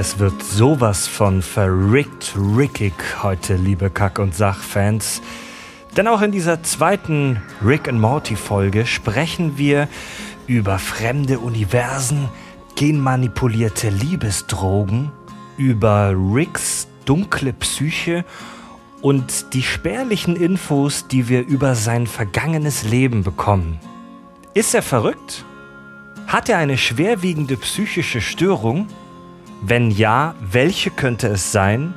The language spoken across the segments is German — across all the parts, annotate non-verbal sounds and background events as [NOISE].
Es wird sowas von verrickt rickig heute, liebe Kack- und Sachfans. Denn auch in dieser zweiten Rick and Morty Folge sprechen wir über fremde Universen, genmanipulierte Liebesdrogen, über Ricks dunkle Psyche und die spärlichen Infos, die wir über sein vergangenes Leben bekommen. Ist er verrückt? Hat er eine schwerwiegende psychische Störung? Wenn ja, welche könnte es sein?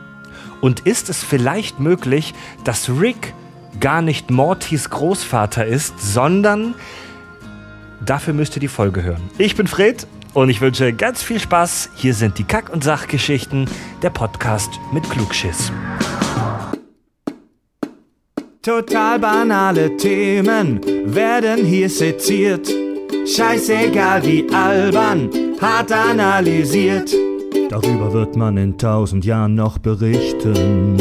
Und ist es vielleicht möglich, dass Rick gar nicht Mortys Großvater ist, sondern dafür müsst ihr die Folge hören. Ich bin Fred und ich wünsche ganz viel Spaß. Hier sind die Kack- und Sachgeschichten, der Podcast mit Klugschiss. Total banale Themen werden hier seziert. Scheißegal wie albern, hart analysiert. Darüber wird man in tausend Jahren noch berichten.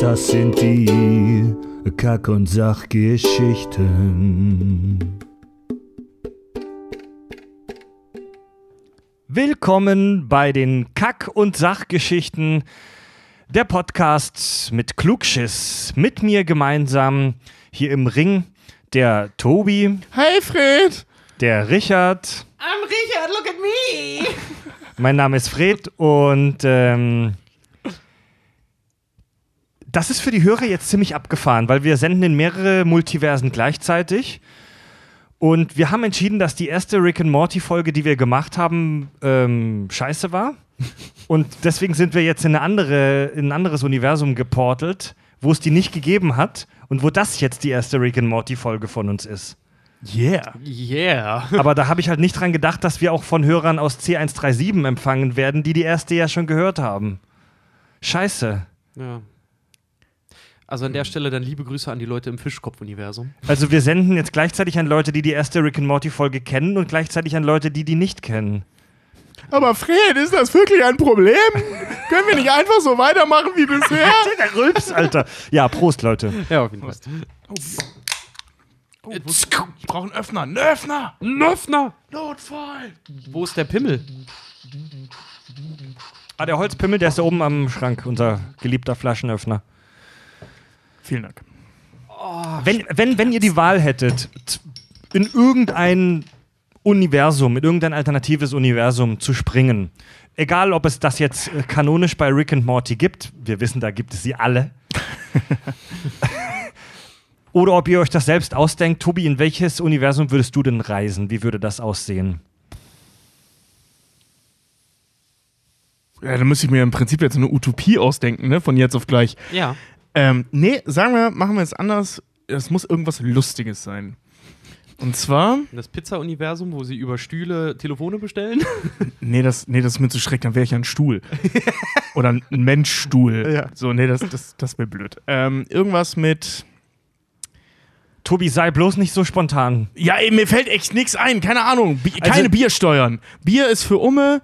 Das sind die Kack- und Sachgeschichten. Willkommen bei den Kack- und Sachgeschichten, der Podcast mit Klugschiss. Mit mir gemeinsam hier im Ring der Tobi, Hi Fred! der Richard. I'm Richard, look at me! Mein Name ist Fred und ähm, das ist für die Hörer jetzt ziemlich abgefahren, weil wir senden in mehrere Multiversen gleichzeitig. Und wir haben entschieden, dass die erste Rick and Morty Folge, die wir gemacht haben, ähm, scheiße war. Und deswegen sind wir jetzt in, eine andere, in ein anderes Universum geportelt, wo es die nicht gegeben hat und wo das jetzt die erste Rick and Morty Folge von uns ist. Yeah! Yeah. [LAUGHS] Aber da habe ich halt nicht dran gedacht, dass wir auch von Hörern aus C137 empfangen werden, die die erste ja schon gehört haben. Scheiße. Ja. Also an der Stelle dann liebe Grüße an die Leute im Fischkopf-Universum. Also wir senden jetzt gleichzeitig an Leute, die die erste Rick and Morty Folge kennen und gleichzeitig an Leute, die die nicht kennen. Aber Fred, ist das wirklich ein Problem? [LAUGHS] Können wir nicht einfach so weitermachen wie bisher? [LAUGHS] Der Rülps, Alter. Ja, Prost, Leute. Ja, auf jeden Fall. Oh, ich brauche einen Öffner. Einen Öffner! Ein Öffner! Notfall! Wo ist der Pimmel? Ah, der Holzpimmel, der ist da oben am Schrank, unser geliebter Flaschenöffner. Vielen Dank. Wenn, wenn, wenn ihr die Wahl hättet, in irgendein Universum, in irgendein alternatives Universum zu springen, egal ob es das jetzt äh, kanonisch bei Rick and Morty gibt, wir wissen, da gibt es sie alle, [LAUGHS] oder ob ihr euch das selbst ausdenkt, Tobi, in welches Universum würdest du denn reisen? Wie würde das aussehen? Ja, da müsste ich mir im Prinzip jetzt eine Utopie ausdenken, ne? Von jetzt auf gleich. Ja. Ähm, nee, sagen wir, machen wir es anders. Es muss irgendwas Lustiges sein. Und zwar, Das Pizza-Universum, wo sie über Stühle Telefone bestellen. [LAUGHS] nee, das, nee, das ist mir zu schrecklich, dann wäre ich ja ein Stuhl. [LAUGHS] Oder ein Menschstuhl. Ja. So, nee, das, das, das wäre blöd. Ähm, irgendwas mit. Tobi, sei bloß nicht so spontan. Ja, ey, mir fällt echt nichts ein, keine Ahnung. Bi Also- keine Biersteuern. Bier ist für Umme,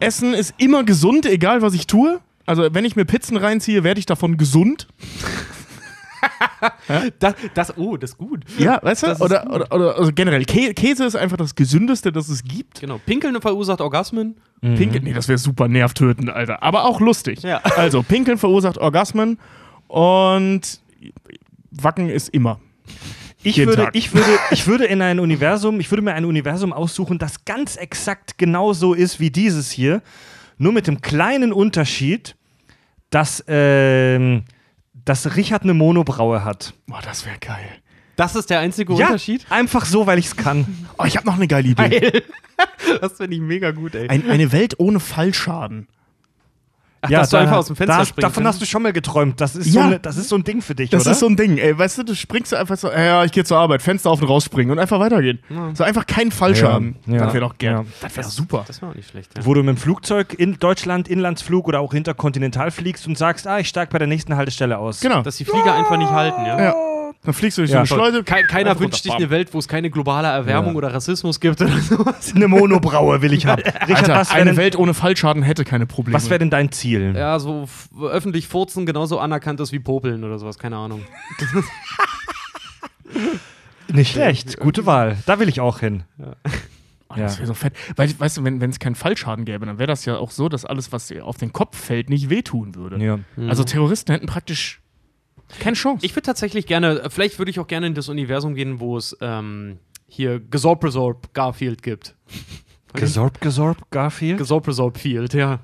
Essen ist immer gesund, egal was ich tue. Also, wenn ich mir Pizzen reinziehe, werde ich davon gesund. [LAUGHS] Das, das, oh, das ist gut. Ja, weißt du? Oder, oder, oder also generell, Kä Käse ist einfach das Gesündeste, das es gibt. Genau. Pinkeln verursacht Orgasmen. Pinkeln, nee, das wäre super nervtötend, Alter. Aber auch lustig. Ja. Also, Pinkeln verursacht Orgasmen und Wacken ist immer. Ich Jeden würde, Tag. ich, würde, ich würde in ein Universum, ich würde mir ein Universum aussuchen, das ganz exakt genauso ist wie dieses hier, nur mit dem kleinen Unterschied, dass, ähm, dass Richard eine Monobraue hat. Boah, das wäre geil. Das ist der einzige Unterschied. einfach so, weil ich es kann. Oh, ich habe noch eine geile Idee. [LAUGHS] Das finde ich mega gut, ey. Ein, eine Welt ohne Fallschaden. Ach, dass du einfach aus dem Fenster da, springen Davon kannst. hast du schon mal geträumt. Das ist, Ja. so, eine, das ist so ein Ding für dich, Das oder? ist so ein Ding, ey. Weißt du, du springst du einfach so, ja, ich gehe zur Arbeit, Fenster auf und rausspringen und einfach weitergehen. So einfach kein Fallschaden. Ja, ja, das wäre doch gern. ja. Das wäre super. Das war auch nicht schlecht. Ja. wo du mit dem Flugzeug in Deutschland, Inlandsflug oder auch interkontinental fliegst und sagst, ah, ich steig bei der nächsten Haltestelle aus. Genau. Dass die Flieger einfach nicht halten, ja. Ja. Dann fliegst du durch so Ja, eine. Schleuse. Ke keiner wünscht sich eine Welt, wo es keine globale Erwärmung Ja. oder Rassismus gibt oder sowas. Eine Monobraue will ich haben. [LAUGHS] Richard, Alter, was wäre eine denn, Welt ohne Fallschaden hätte keine Probleme. was wär denn dein Ziel? Ja, so öffentlich furzen genauso anerkannt ist wie Popeln oder sowas, keine Ahnung. [LAUGHS] Nicht schlecht, gute Wahl. Da will ich auch hin. Oh, das Ja. wäre so fett. Weil, weißt du, wenn es keinen Fallschaden gäbe, dann wäre das ja auch so, dass alles, was dir auf den Kopf fällt, nicht wehtun würde. Ja. Also Terroristen hätten praktisch keine Chance. Ich würde tatsächlich gerne, äh, vielleicht würde ich auch gerne in das Universum gehen, wo es ähm, hier Gesorb Resorb Garfield gibt. Gesorb, gesorb, Garfield? Gesorb Resorb Field, ja.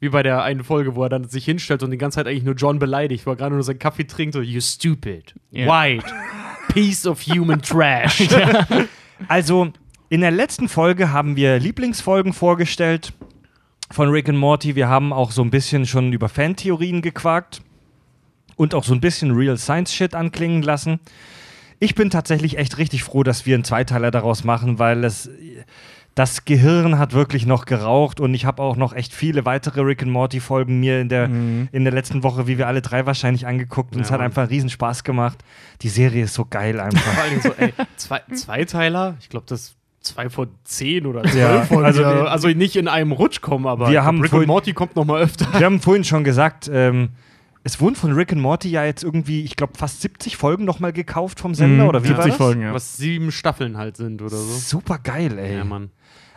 Wie bei der einen Folge, wo er dann sich hinstellt und die ganze Zeit eigentlich nur John beleidigt, wo er gerade nur seinen Kaffee trinkt und you stupid, Ja. white, piece of human trash. [LAUGHS] Also, in der letzten Folge haben wir Lieblingsfolgen vorgestellt von Rick and Morty. Wir haben auch so ein bisschen schon über Fantheorien gequakt und auch so ein bisschen Real Science Shit anklingen lassen. Ich bin tatsächlich echt richtig froh, dass wir einen Zweiteiler daraus machen, weil es das Gehirn hat wirklich noch geraucht und ich habe auch noch echt viele weitere Rick and Morty Folgen mir in der, in der letzten Woche, wie wir alle drei wahrscheinlich angeguckt und es hat einfach einen riesen Spaß gemacht. Die Serie ist so geil [LAUGHS] einfach. Vor allem so, ey, zwei, Zweiteiler, ich glaube, das zwei von zehn oder zwölf Ja, Folgen, also also, nicht in einem Rutsch kommen, aber Wir haben Rick vorhin- und Morty kommt noch mal öfter. Wir haben vorhin schon gesagt, ähm, es wurden von Rick and Morty ja jetzt irgendwie, ich glaube, fast 70 Folgen nochmal gekauft vom Sender, Mhm, oder wie war 70 das? Folgen, ja. Was sieben Staffeln halt sind oder so. Super geil, ey. Ja, Mann.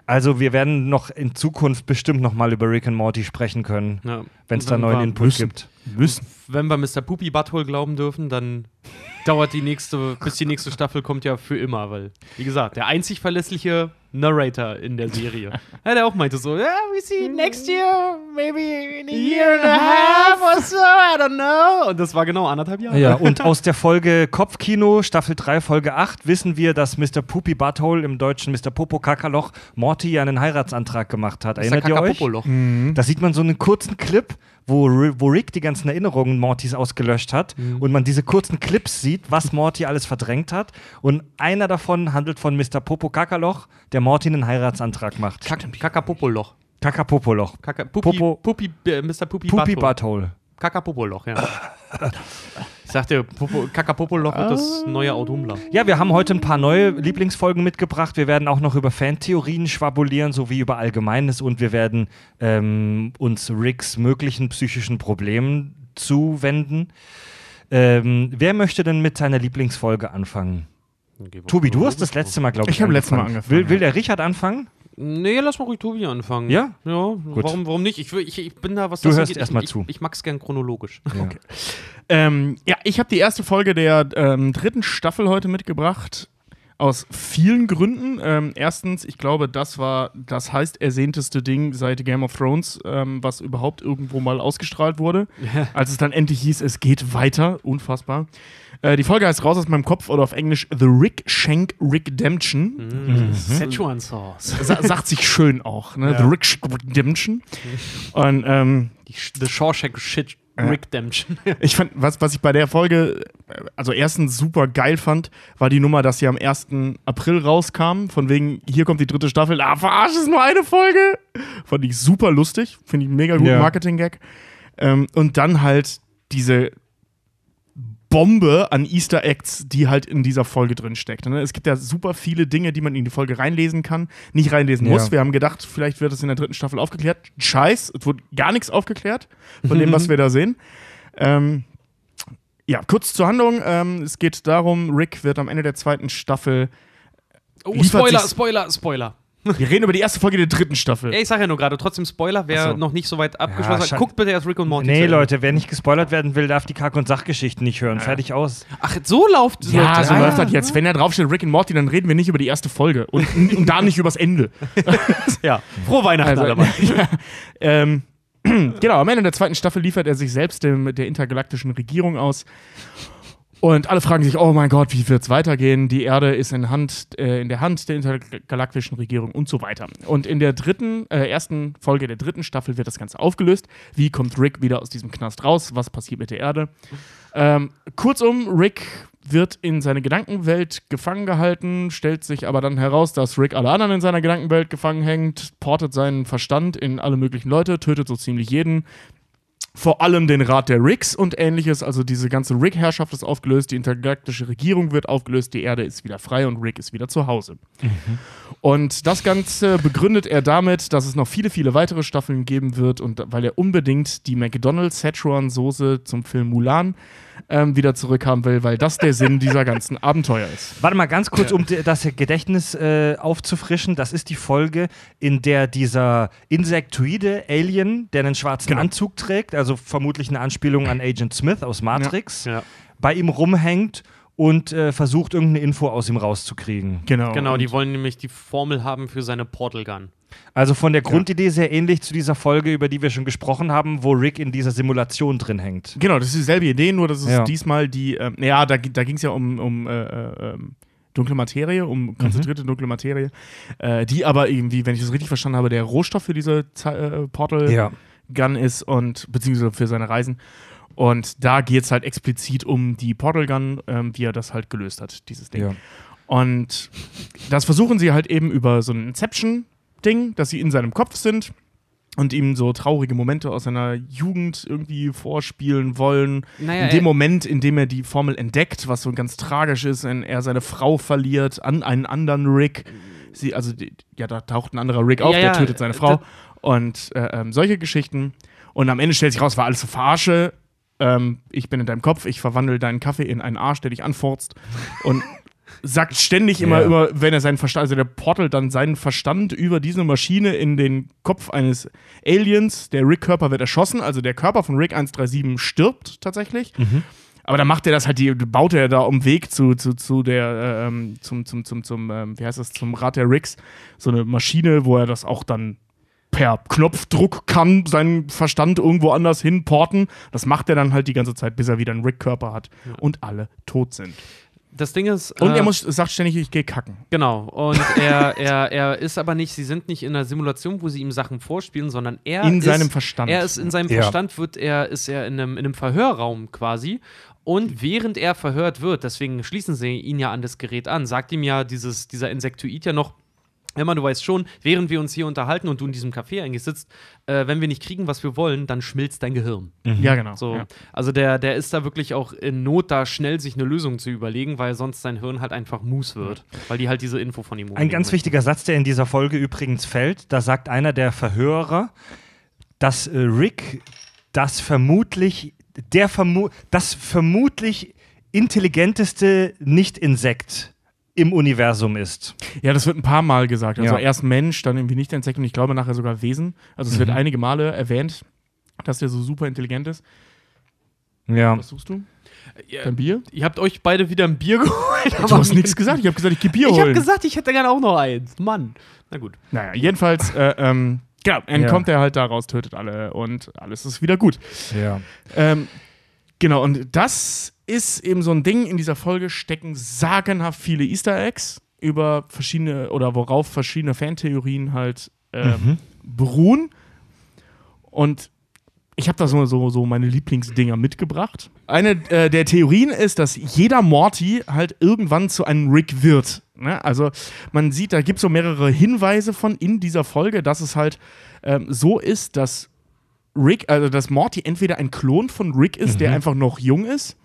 Also wir werden noch in Zukunft bestimmt nochmal über Rick and Morty sprechen können, Ja. wenn es da neuen Input müssen. gibt. Müssen. Wenn wir Mr. Poopy Butthole glauben dürfen, dann dauert die nächste, bis die nächste Staffel kommt ja für immer, weil, wie gesagt, der einzig verlässliche Narrator in der Serie. [LAUGHS] Ja, der auch meinte so, ja, we see next year, maybe in a year and a half or so, I don't know. Und das war genau anderthalb Jahre. Ja, und aus der Folge Kopfkino, Staffel 3, Folge 8, wissen wir, dass Mr. Poopy Butthole im Deutschen Mr. Popo Kakaloch Morty ja einen Heiratsantrag gemacht hat. Erinnert ihr euch? Kakapopoloch. Da sieht man so einen kurzen Clip, wo, wo Rick die ganzen Erinnerungen Mortys ausgelöscht hat und man diese kurzen Clips sieht, was Morty alles verdrängt hat. Und einer davon handelt von Mr. Popo Kakaloch, der Morty einen Heiratsantrag macht. Kak- Kakapopoloch. Kakapopoloch. Kaka Pupi, Popo- Pupi, äh, Mr. Pupi, Poopy Butthole. Kakapopoloch, ja. ich sagte, Popo, Kakapopoloch wird das neue Autumnler. Ja, wir haben heute ein paar neue Lieblingsfolgen mitgebracht. Wir werden auch noch über Fantheorien schwabulieren, sowie über Allgemeines und wir werden ähm, uns Ricks möglichen psychischen Problemen zuwenden. Ähm, wer möchte denn mit seiner Lieblingsfolge anfangen? Tobi, du hast das letzte Mal, glaube ich, Ich habe letztes Mal angefangen. Will, will ja. der Richard anfangen? Nee, lass mal ruhig Tobi anfangen. Ja? Ja, Warum, warum nicht? Ich, ich, ich bin da, was Du das hörst angeht, erst mal ich, zu. Ich, ich mag's gern chronologisch. Okay. Ähm, ja, ich habe die erste Folge der ähm, dritten Staffel heute mitgebracht. Aus vielen Gründen. Ähm, erstens, ich glaube, das war das heißt ersehnteste Ding seit Game of Thrones, ähm, was überhaupt irgendwo mal ausgestrahlt wurde. Als es dann endlich hieß, es geht weiter. Unfassbar. Äh, die Folge heißt Raus aus meinem Kopf oder auf Englisch The Rick Shank Redemption. Mhm. Szechuan Sauce. Sa sagt sich schön auch, ne? The Rick Shank Redemption. Und ähm, The Shawshank Shit Redemption. [LAUGHS] Ich fand, was, was ich bei der Folge, äh, also erstens super geil fand, war die Nummer, dass sie am 1. April rauskam. Von wegen, hier kommt die dritte Staffel. Ah, verarsch, ist nur eine Folge. Fand ich super lustig. Finde ich mega guten Ja. Marketing-Gag. Ähm, und dann halt diese Bombe an Easter Eggs, die halt in dieser Folge drin steckt. Ne? Es gibt ja super viele Dinge, die man in die Folge reinlesen kann, nicht reinlesen Ja. muss. Wir haben gedacht, vielleicht wird es in der dritten Staffel aufgeklärt. Scheiß, es wurde gar nichts aufgeklärt von dem, was wir da sehen. Ähm, ja, kurz zur Handlung. Ähm, es geht darum, Rick wird am Ende der zweiten Staffel. Oh, Spoiler, Spoiler, Spoiler. Wir reden über die erste Folge der dritten Staffel. Ja, ich sag ja nur gerade, trotzdem Spoiler, wer so. noch nicht so weit abgeschlossen scha- hat, guckt bitte erst Rick und Morty. zu Nee, Ende. Leute, wer nicht gespoilert werden will, darf die Kack- und Sachgeschichten nicht hören. Fertig aus. Ach, so läuft Ja, läuft das. so läuft das jetzt. Wenn da draufsteht Rick und Morty, dann reden wir nicht über die erste Folge und, und da nicht übers Ende. [LAUGHS] Ja, frohe Weihnachten Also, [LAUGHS] ja, ähm, [CLEARS THROAT] genau, am Ende der zweiten Staffel liefert er sich selbst dem, der intergalaktischen Regierung aus. Und alle fragen sich, oh mein Gott, wie wird es weitergehen? Die Erde ist in, Hand, äh, in der Hand der intergalaktischen Regierung und so weiter. Und in der dritten, äh, ersten Folge der dritten Staffel wird das Ganze aufgelöst. Wie kommt Rick wieder aus diesem Knast raus? Was passiert mit der Erde? Ähm, kurzum, Rick wird in seine Gedankenwelt gefangen gehalten, stellt sich aber dann heraus, dass Rick alle anderen in seiner Gedankenwelt gefangen hängt, portet seinen Verstand in alle möglichen Leute, tötet so ziemlich jeden, vor allem den Rat der Ricks und ähnliches. Also diese ganze Rick-Herrschaft ist aufgelöst, die intergalaktische Regierung wird aufgelöst, die Erde ist wieder frei und Rick ist wieder zu Hause. Und das Ganze begründet er damit, dass es noch viele, viele weitere Staffeln geben wird und weil er unbedingt die McDonald's Szechuan-Soße zum Film Mulan ähm, wieder zurückhaben will, weil das der Sinn dieser ganzen [LAUGHS] Abenteuer ist. Warte mal ganz kurz, um das Gedächtnis äh, aufzufrischen. Das ist die Folge, in der dieser insektoide Alien, der einen schwarzen Genau. Anzug trägt, also vermutlich eine Anspielung an Agent Smith aus Matrix, Ja. bei ihm rumhängt und äh, versucht, irgendeine Info aus ihm rauszukriegen. Genau. Genau, Und die wollen nämlich die Formel haben für seine Portal Gun. Also von der Grundidee sehr ähnlich zu dieser Folge, über die wir schon gesprochen haben, wo Rick in dieser Simulation drin hängt. Genau, das ist dieselbe Idee, nur dass es Ja. diesmal die, ähm, ja, da, da ging es ja um, um äh, äh, ähm, dunkle Materie, um konzentrierte dunkle Materie, äh, die aber irgendwie, wenn ich das richtig verstanden habe, der Rohstoff für diese äh, Portal Ja. Gun ist und beziehungsweise für seine Reisen. Und da geht es halt explizit um die Portal Gun, ähm, wie er das halt gelöst hat, dieses Ding. Ja. Und das versuchen sie halt eben über so ein Inception-Ding, dass sie in seinem Kopf sind und ihm so traurige Momente aus seiner Jugend irgendwie vorspielen wollen. Naja, in dem er- Moment, in dem er die Formel entdeckt, was so ganz tragisch ist, wenn er seine Frau verliert an einen anderen Rick. Sie, also, die, ja, da taucht ein anderer Rick auf, Ja, der ja, tötet seine äh, Frau. Und äh, ähm, solche Geschichten. Und am Ende stellt sich raus, war alles so Verarsche. Ähm, ich bin in deinem Kopf, ich verwandle deinen Kaffee in einen Arsch, der dich anfurzt. Und sagt ständig immer, Ja. immer, wenn er seinen Verstand, also der portelt dann seinen Verstand über diese Maschine in den Kopf eines Aliens. Der Rick-Körper wird erschossen, also der Körper von Rick 137 stirbt tatsächlich. Aber dann macht er das halt, die baut er da um Weg zu, zu, zu der, ähm, zum, zum, zum, zum, ähm, wie heißt das, zum Rat der Ricks, so eine Maschine, wo er das auch dann per Knopfdruck kann, seinen Verstand irgendwo anders hinporten. Das macht er dann halt die ganze Zeit, bis er wieder einen Rick-Körper hat und alle tot sind. Das Ding ist. Und äh, er muss, sagt ständig, ich gehe kacken. Genau. Und [LAUGHS] er, er, er ist aber nicht, sie sind nicht in einer Simulation, wo sie ihm Sachen vorspielen, sondern er In ist, seinem Verstand. Er ist in seinem Ja. Verstand, wird er, ist er in einem, in einem Verhörraum quasi. Und während er verhört wird, deswegen schließen sie ihn ja an das Gerät an, sagt ihm ja dieses, dieser Insektoid ja noch, Emma, du weißt schon, während wir uns hier unterhalten und du in diesem Café eigentlich sitzt, äh, wenn wir nicht kriegen, was wir wollen, dann schmilzt dein Gehirn. Ja, genau. So, Ja. also der, der ist da wirklich auch in Not, da schnell sich eine Lösung zu überlegen, weil sonst sein Hirn halt einfach Mus wird, weil die halt diese Info von ihm Ein ganz möchten. wichtiger Satz, der in dieser Folge übrigens fällt, da sagt einer der Verhörer, dass äh, Rick das vermutlich, der vermu das vermutlich intelligenteste Nicht-Insekt im Universum ist. ja, das wird ein paar Mal gesagt. Also Ja. erst Mensch, dann irgendwie nicht Insekt und ich glaube nachher sogar Wesen. Also es wird einige Male erwähnt, dass der so super intelligent ist. Ja. Was suchst du? Ja, Dein Bier? ihr habt euch beide wieder ein Bier [LAUGHS] geholt. Du hast nichts gesagt. Ich habe gesagt, ich gehe Bier Ich habe gesagt, ich hätte gerne auch noch eins. Mann. Na gut. Naja, jedenfalls, äh, ähm, genau, entkommt er halt da raus, tötet alle und alles ist wieder gut. ja. Ähm, genau, und das ist eben so ein Ding. In dieser Folge stecken sagenhaft viele Easter Eggs über verschiedene oder worauf verschiedene Fantheorien halt ähm, beruhen. Und ich habe da so, so, so meine Lieblingsdinger mitgebracht. Eine äh, der Theorien ist, dass jeder Morty halt irgendwann zu einem Rick wird. Ne? Also man sieht, da gibt es so mehrere Hinweise von in dieser Folge, dass es halt ähm, so ist, dass Rick, also dass Morty entweder ein Klon von Rick ist, der einfach noch jung ist,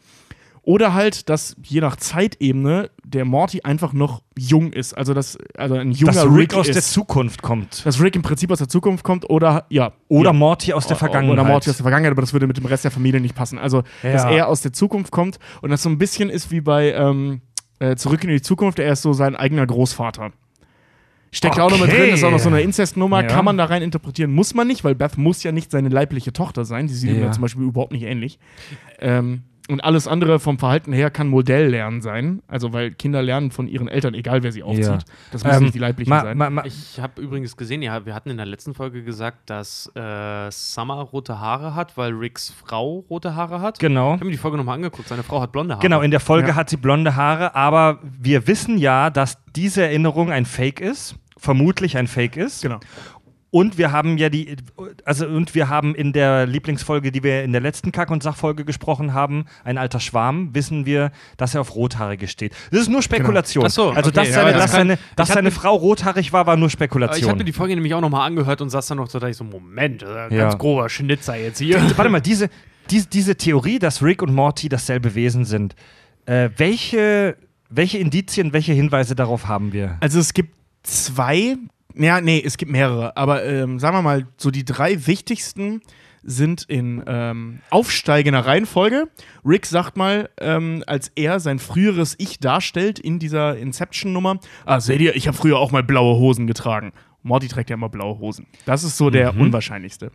oder halt, dass je nach Zeitebene der Morty einfach noch jung ist. Also, dass also ein junger Dass Rick, Rick aus ist. der Zukunft kommt. dass Rick im Prinzip aus der Zukunft kommt oder ja. Oder ja. Morty aus der Vergangenheit. Oder Morty aus der Vergangenheit, aber das würde mit dem Rest der Familie nicht passen. Also, dass Ja. er aus der Zukunft kommt und das so ein bisschen ist wie bei ähm, äh, Zurück in die Zukunft, er ist so sein eigener Großvater. Steckt auch noch mit Okay. drin, ist auch noch so eine Inzestnummer, Ja. kann man da rein interpretieren, muss man nicht, weil Beth muss ja nicht seine leibliche Tochter sein, die sieht ihm Ja. ja zum Beispiel überhaupt nicht ähnlich. Ähm, und alles andere vom Verhalten her kann Modelllernen sein, also weil Kinder lernen von ihren Eltern, egal wer sie aufzieht. Ja. Das müssen Ähm, nicht die leiblichen ma, sein. ma, ma, Ich habe übrigens gesehen, ja, wir hatten in der letzten Folge gesagt, dass äh, Summer rote Haare hat, weil Ricks Frau rote Haare hat. genau. Ich habe mir die Folge nochmal angeguckt. Seine Frau hat blonde Haare. Genau, in der Folge Ja. hat sie blonde Haare, aber wir wissen ja, dass diese Erinnerung ein Fake ist, vermutlich ein Fake ist. genau. Und wir haben ja die, also und wir haben in der Lieblingsfolge, die wir in der letzten Kack- und Sachfolge gesprochen haben, ein alter Schwarm, wissen wir, dass er auf Rothaarige steht. Das ist nur Spekulation. Ach so, also okay, dass, ja, seine, ja, das dass, kann- seine, dass seine Frau rothaarig war, war nur Spekulation. ich habe mir die Folge nämlich auch nochmal angehört und saß dann noch so, da ich so, Moment, ist ein Ja. ganz grober Schnitzer jetzt hier. [LAUGHS] Warte mal, diese, diese, diese Theorie, dass Rick und Morty dasselbe Wesen sind, äh, welche, welche Indizien, welche Hinweise darauf haben wir? Also es gibt zwei, ja, nee, es gibt mehrere, aber ähm, sagen wir mal, so die drei wichtigsten sind in ähm, aufsteigender Reihenfolge. Rick sagt mal, ähm, als er sein früheres Ich darstellt in dieser Inception-Nummer, ah, seht ihr, ich habe früher auch mal blaue Hosen getragen. Morty trägt ja immer blaue Hosen. Das ist so der unwahrscheinlichste.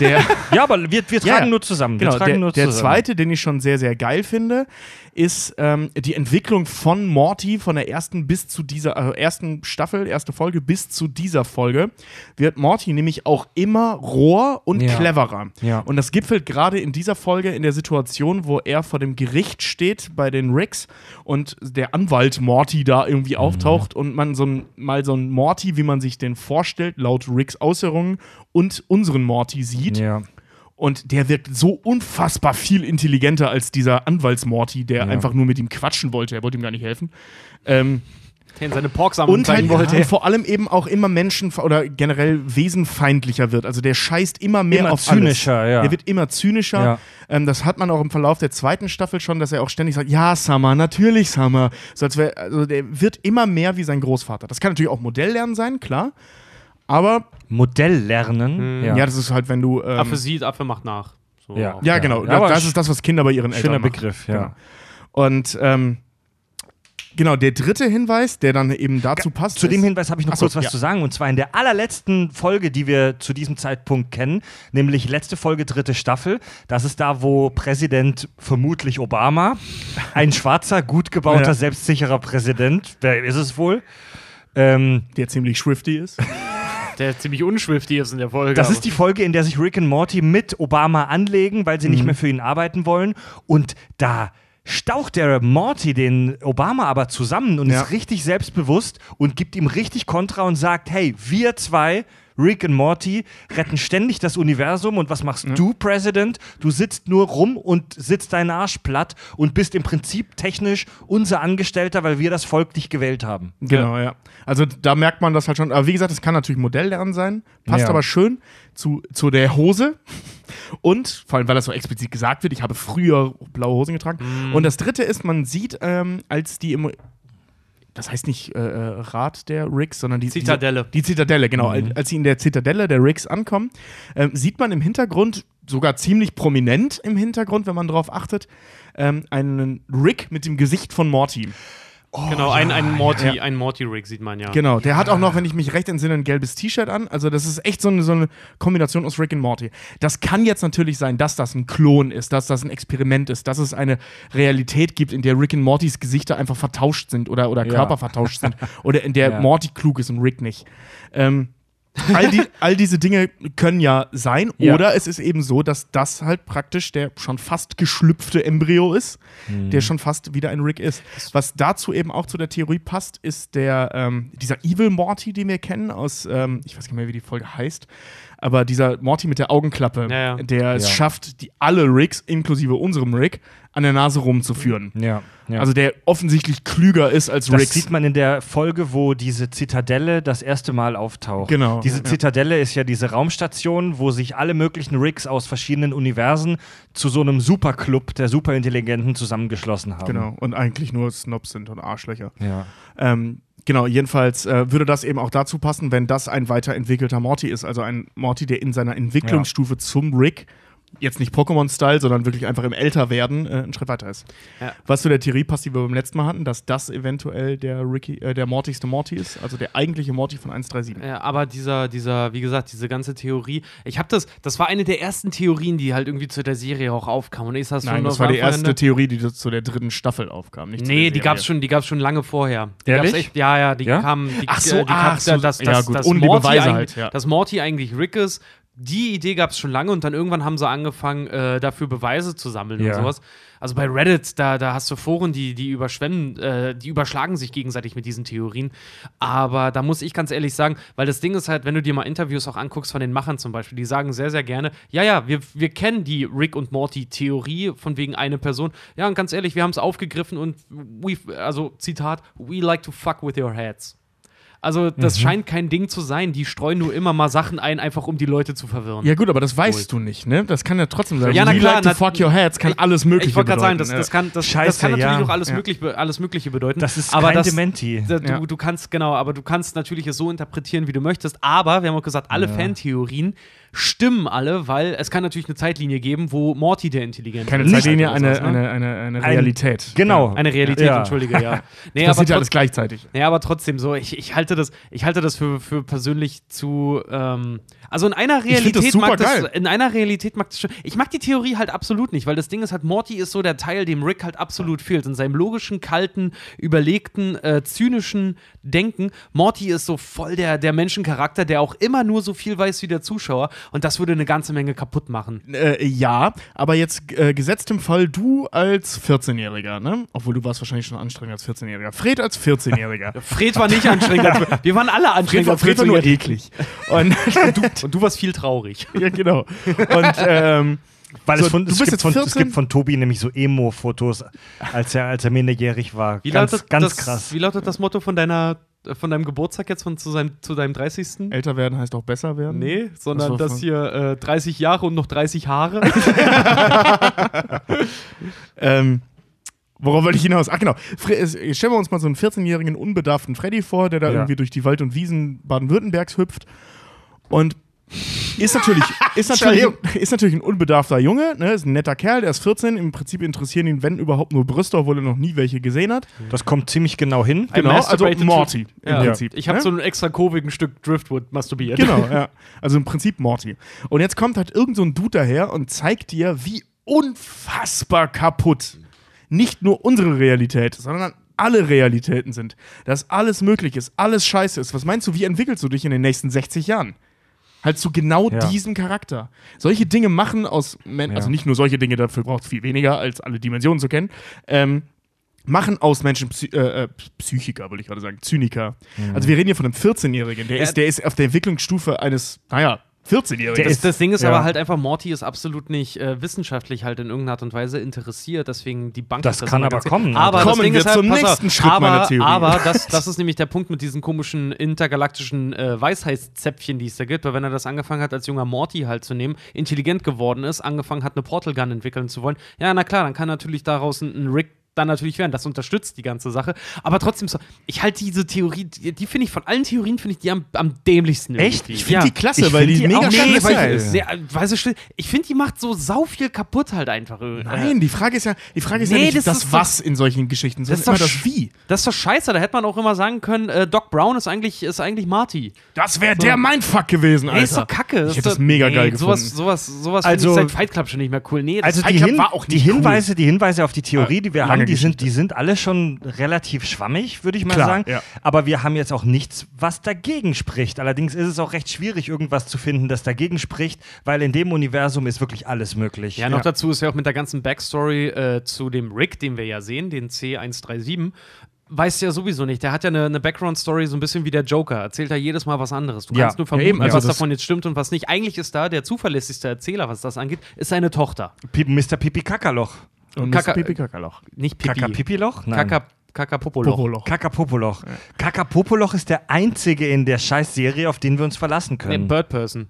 Der, Ja, aber wir, wir tragen Ja, nur zusammen. Genau, der, nur der zusammen. zweite, den ich schon sehr, sehr geil finde, ist ähm, die Entwicklung von Morty von der ersten bis zu dieser, also ersten Staffel, erste Folge bis zu dieser Folge, wird Morty nämlich auch immer roher und Ja. cleverer. Ja. Und das gipfelt gerade in dieser Folge in der Situation, wo er vor dem Gericht steht bei den Ricks und der Anwalt Morty da irgendwie auftaucht und man so ein, mal so ein Morty, wie man sich den vorstellt, laut Ricks Äußerungen, und unseren Morty sieht. Ja. Und der wirkt so unfassbar viel intelligenter als dieser Anwaltsmorty, der Ja. einfach nur mit ihm quatschen wollte. Er wollte ihm gar nicht helfen. Ähm, seine Porksammlung und halt wollte. ja, vor allem eben auch immer Menschen oder generell wesenfeindlicher wird. Also der scheißt immer mehr Immer auf zynischer, alles. ja. Der wird immer zynischer. Ja. Ähm, das hat man auch im Verlauf der zweiten Staffel schon, dass er auch ständig sagt, ja, Summer, natürlich Summer. So als wär, also der wird immer mehr wie sein Großvater. Das kann natürlich auch Modelllernen sein, klar. Aber Modell lernen. ja. das ist halt, wenn du. Ähm, Affe sieht, Affe macht nach. So Ja. ja, Ja, genau. ja, das ist das, was Kinder bei ihren Eltern Schöner machen. Begriff, ja. Genau. Und ähm, genau, der dritte Hinweis, der dann eben dazu passt. Zu dem Hinweis habe ich noch Ach so, kurz was ja. zu sagen. Und zwar in der allerletzten Folge, die wir zu diesem Zeitpunkt kennen, nämlich letzte Folge, dritte Staffel. Das ist da, wo Präsident, vermutlich Obama, [LAUGHS] ein schwarzer, gut gebauter, Ja. selbstsicherer Präsident, wer ist es wohl? Ähm, der ziemlich swifty ist. [LAUGHS] Der ziemlich unschwiftig ist in der Folge. das ist die Folge, in der sich Rick und Morty mit Obama anlegen, weil sie nicht mehr für ihn arbeiten wollen. Und da staucht der Morty den Obama aber zusammen und Ja. ist richtig selbstbewusst und gibt ihm richtig Kontra und sagt, hey, wir zwei, Rick und Morty, retten ständig das Universum und was machst du, President? Du sitzt nur rum und sitzt deinen Arsch platt und bist im Prinzip technisch unser Angestellter, weil wir das Volk dich gewählt haben. Genau, ja. Also da merkt man das halt schon. Aber wie gesagt, es kann natürlich Modelllernen sein. Passt Ja. aber schön zu, zu der Hose. Und vor allem, weil das so explizit gesagt wird, ich habe früher blaue Hosen getragen. Mhm. Und das dritte ist, man sieht, ähm, als die im. Das heißt nicht äh, äh, Rat der Ricks, sondern die Zitadelle. Die, die Zitadelle, genau. Mhm. Als, sie in der Zitadelle der Ricks ankommen, ähm, sieht man im Hintergrund, sogar ziemlich prominent im Hintergrund, wenn man drauf achtet, ähm, einen Rick mit dem Gesicht von Morty. Genau, ein, ein Morty, ja. ein Morty-Rig sieht man ja. Genau, der hat auch noch, wenn ich mich recht entsinne, ein gelbes T-Shirt an. Also das ist echt so eine, so eine Kombination aus Rick und Morty. Das kann jetzt natürlich sein, dass das ein Klon ist, dass das ein Experiment ist, dass es eine Realität gibt, in der Rick und Mortys Gesichter einfach vertauscht sind oder, oder Ja. Körper vertauscht sind. [LAUGHS] Oder in der Ja. Morty klug ist und Rick nicht. Ähm, all, die, all diese Dinge können ja sein. Ja. Oder es ist eben so, dass das halt praktisch der schon fast geschlüpfte Embryo ist, der schon fast wieder ein Rick ist. Was dazu eben auch zu der Theorie passt, ist der, ähm, dieser Evil Morty, den wir kennen aus, ähm, ich weiß nicht mehr, wie die Folge heißt, aber dieser Morty mit der Augenklappe, Ja, ja. der es schafft, die alle Ricks, inklusive unserem Rick, an der Nase rumzuführen. Ja. ja. Also der offensichtlich klüger ist als Das Ricks. sieht man in der Folge, wo diese Zitadelle das erste Mal auftaucht. Genau, Diese ja. Zitadelle ist ja diese Raumstation, wo sich alle möglichen Rigs aus verschiedenen Universen zu so einem Superclub der Superintelligenten zusammengeschlossen haben. Genau, und eigentlich nur Snobs sind und Arschlöcher. Ja. Ähm, genau, jedenfalls äh, würde das eben auch dazu passen, wenn das ein weiterentwickelter Morty ist. Also ein Morty, der in seiner Entwicklungsstufe zum Rick, jetzt nicht Pokémon-Style, sondern wirklich einfach im Älterwerden äh, einen Schritt weiter ist. Ja. Was zu der Theorie passt, die wir beim letzten Mal hatten, dass das eventuell der Ricky, äh, der Mortigste Morty ist, also der eigentliche Morty von 137. Ja, aber dieser, dieser, wie gesagt, diese ganze Theorie, ich habe das, das war eine der ersten Theorien, die halt irgendwie zu der Serie auch aufkam. Und ich saß Nein, schon das war die erste an- Theorie, die zu der dritten Staffel aufkam. Nicht Nee, die Serie. gab's schon, die gab's schon lange vorher. Die Ehrlich? echt, ja, ja, die Ja? kamen. Die, Ach so, die ach gab's, so, dass, ja, dass, gut, ohne die Morty halt, ja. Dass Morty eigentlich Rick ist, die Idee gab es schon lange und dann irgendwann haben sie angefangen, äh, dafür Beweise zu sammeln Ja. und sowas. Also bei Reddit, da, da hast du Foren, die, die überschwemmen, äh, die überschlagen sich gegenseitig mit diesen Theorien. Aber da muss ich ganz ehrlich sagen, weil das Ding ist halt, wenn du dir mal Interviews auch anguckst von den Machern zum Beispiel, die sagen sehr, sehr gerne, ja, ja, wir, wir kennen die Rick und Morty-Theorie von wegen eine Person. Ja, und ganz ehrlich, wir haben es aufgegriffen und we, also Zitat, we like to fuck with your heads. Also, das scheint kein Ding zu sein. Die streuen nur immer mal Sachen ein, einfach um die Leute zu verwirren. Ja, gut, aber das weißt du nicht, ne? Das kann ja trotzdem sein. Ja, na klar, like na- fuck your heads kann Ich- alles Mögliche Ich wollte gerade sagen, das, bedeuten, das, kann, das, das Scheiße, kann natürlich ja. auch alles, Ja. möglich, alles Mögliche bedeuten. Das ist aber kein das, Dementi. da, du, Ja. du kannst, genau, aber du kannst natürlich es so interpretieren, wie du möchtest. Aber wir haben auch gesagt, alle Fantheorien stimmen alle, weil es kann natürlich eine Zeitlinie geben, wo Morty der Intelligente Keine ist. Zeitlinie, Oder eine, sowas, ne? eine, eine, eine Ein- Realität. Genau. Eine Realität, Ja. entschuldige, ja. [LAUGHS] Nee, Das passiert ja alles gleichzeitig. ja, aber trotzdem so, ich, ich halte das, ich halte das für, für persönlich zu, ähm, also in einer das Realität super mag das, geil. in einer Realität mag das schon, ich mag die Theorie halt absolut nicht, weil das Ding ist halt, Morty ist so der Teil, dem Rick halt absolut fehlt, in seinem logischen, kalten, überlegten, äh, zynischen Denken. Morty ist so voll der, der Menschencharakter, der auch immer nur so viel weiß wie der Zuschauer und das würde eine ganze Menge kaputt machen. Äh, ja, aber jetzt äh, gesetzt im Fall du als 14-Jähriger, ne? Obwohl du warst wahrscheinlich schon anstrengend als 14-Jähriger. Fred als 14-Jähriger. [LAUGHS] Fred war nicht anstrengend, als wir- waren alle Fred anstrengend. war, als Fred war nur 14-Jährige. eklig. Und, [LAUGHS] Und du warst viel traurig. ja, genau. Und ähm, Weil So, es, von, du es, bist gibt jetzt von, es 14? gibt von Tobi nämlich so Emo-Fotos, als er, als er minderjährig war. Wie ganz lautet ganz das, krass. Wie lautet das Motto von deiner von deinem Geburtstag jetzt von zu, seinem, zu deinem 30. älter werden heißt auch besser werden. Nee, sondern war das hier äh, 30 Jahre und noch 30 Haare. [LAUGHS] Ähm, worauf wollte ich hinaus? Ach genau. Fre stellen wir uns mal so einen 14-jährigen unbedarften Freddy vor, der da Ja. irgendwie durch die Wald- und Wiesen Baden-Württembergs hüpft und ist natürlich, ist, natürlich, ist natürlich ein unbedarfter Junge, ne? ist ein netter Kerl, der ist 14, im Prinzip interessieren ihn, wenn überhaupt, nur Brüste, obwohl er noch nie welche gesehen hat. Das kommt ziemlich genau hin. Genau, also Morty im Ja. Prinzip. Ich habe ne? so ein extra kurvigen Stück Driftwood masturbiert. Genau, [LAUGHS] ja. Also im Prinzip Morty. Und jetzt kommt halt irgend so ein Dude daher und zeigt dir, wie unfassbar kaputt nicht nur unsere Realität, sondern alle Realitäten sind. Dass alles möglich ist, alles scheiße ist. Was meinst du, wie entwickelst du dich in den nächsten 60 Jahren? Halt zu genau Ja. diesem Charakter. Solche Dinge machen aus, Men also nicht nur solche Dinge, dafür braucht es viel weniger, als alle Dimensionen zu kennen, ähm, machen aus Menschen Psy äh, äh, Psychiker, würde ich gerade sagen, Zyniker. Also wir reden hier von einem 14-Jährigen, der, Ja. ist, der ist auf der Entwicklungsstufe eines, naja, 14-Jährigen. Der Das, ist- das Ding ist ja. aber halt einfach, Morty ist absolut nicht äh, wissenschaftlich halt in irgendeiner Art und Weise interessiert, deswegen die Bank Das kann aber kommen, Aber Alter. das Kommen Ding wir ist halt, zum pass auf, nächsten Schritt aber, meiner Theorie. Aber [LAUGHS] das, das ist nämlich der Punkt mit diesen komischen intergalaktischen äh, Weisheitszäpfchen, die es da gibt, weil wenn er das angefangen hat, als junger Morty halt zu nehmen, intelligent geworden ist, angefangen hat, eine Portal Gun entwickeln zu wollen, ja, na klar, dann kann natürlich daraus ein, ein Rick dann natürlich werden. Das unterstützt die ganze Sache. Aber trotzdem so, ich halte diese Theorie, die, die finde ich von allen Theorien, finde ich die am, am dämlichsten. Echt? irgendwie. ich finde ja. die klasse, Ich weil die, die mega ist. Nee, weißt du, still- ich finde, die macht so sau viel kaputt halt einfach. äh, Nein, die Frage ist ja, die Frage ist Nee, ja nicht das das, ist doch- Was in solchen Geschichten, Das sondern ist immer doch das Wie. Das ist doch scheiße, da hätte man auch immer sagen können, äh, Doc Brown ist eigentlich, ist eigentlich Marty. Das wäre der Mindfuck gewesen, Alter. Nee, ist doch kacke. Ich Ist hätte das doch- mega geil nee, sowas, gefunden. Sowas, sowas Also- finde ich seit Fight Club schon nicht mehr cool. Nee, das Also Fight die, Club Hin war auch die nicht cool. Hinweise, die Hinweise auf die Theorie, die wir haben, die sind, die sind alle schon relativ schwammig, würde ich mal Klar, sagen. ja. Aber wir haben jetzt auch nichts, was dagegen spricht. Allerdings ist es auch recht schwierig, irgendwas zu finden, das dagegen spricht, weil in dem Universum ist wirklich alles möglich. Ja, noch dazu ist ja auch mit der ganzen Backstory äh, zu dem Rick, den wir ja sehen, den C137, weißt du ja sowieso nicht. Der hat ja eine, eine Background-Story so ein bisschen wie der Joker. Erzählt ja jedes Mal was anderes. Du Ja. kannst nur Ja, vermuten, eben, also was davon jetzt stimmt und was nicht. Eigentlich ist da der zuverlässigste Erzähler, was das angeht, ist seine Tochter. Pi- Mr. Pipi Kakaloch. Und Kaka-. Pipi Kakaloch. Nicht Pipi. Kaka Pipiloch? Nein. Kaka, Kaka Popoloch. Popoloch. Kakapopoloch. Kakapopoloch ist der einzige in der Scheiß-Serie, auf den wir uns verlassen Nee, können. Bird Person.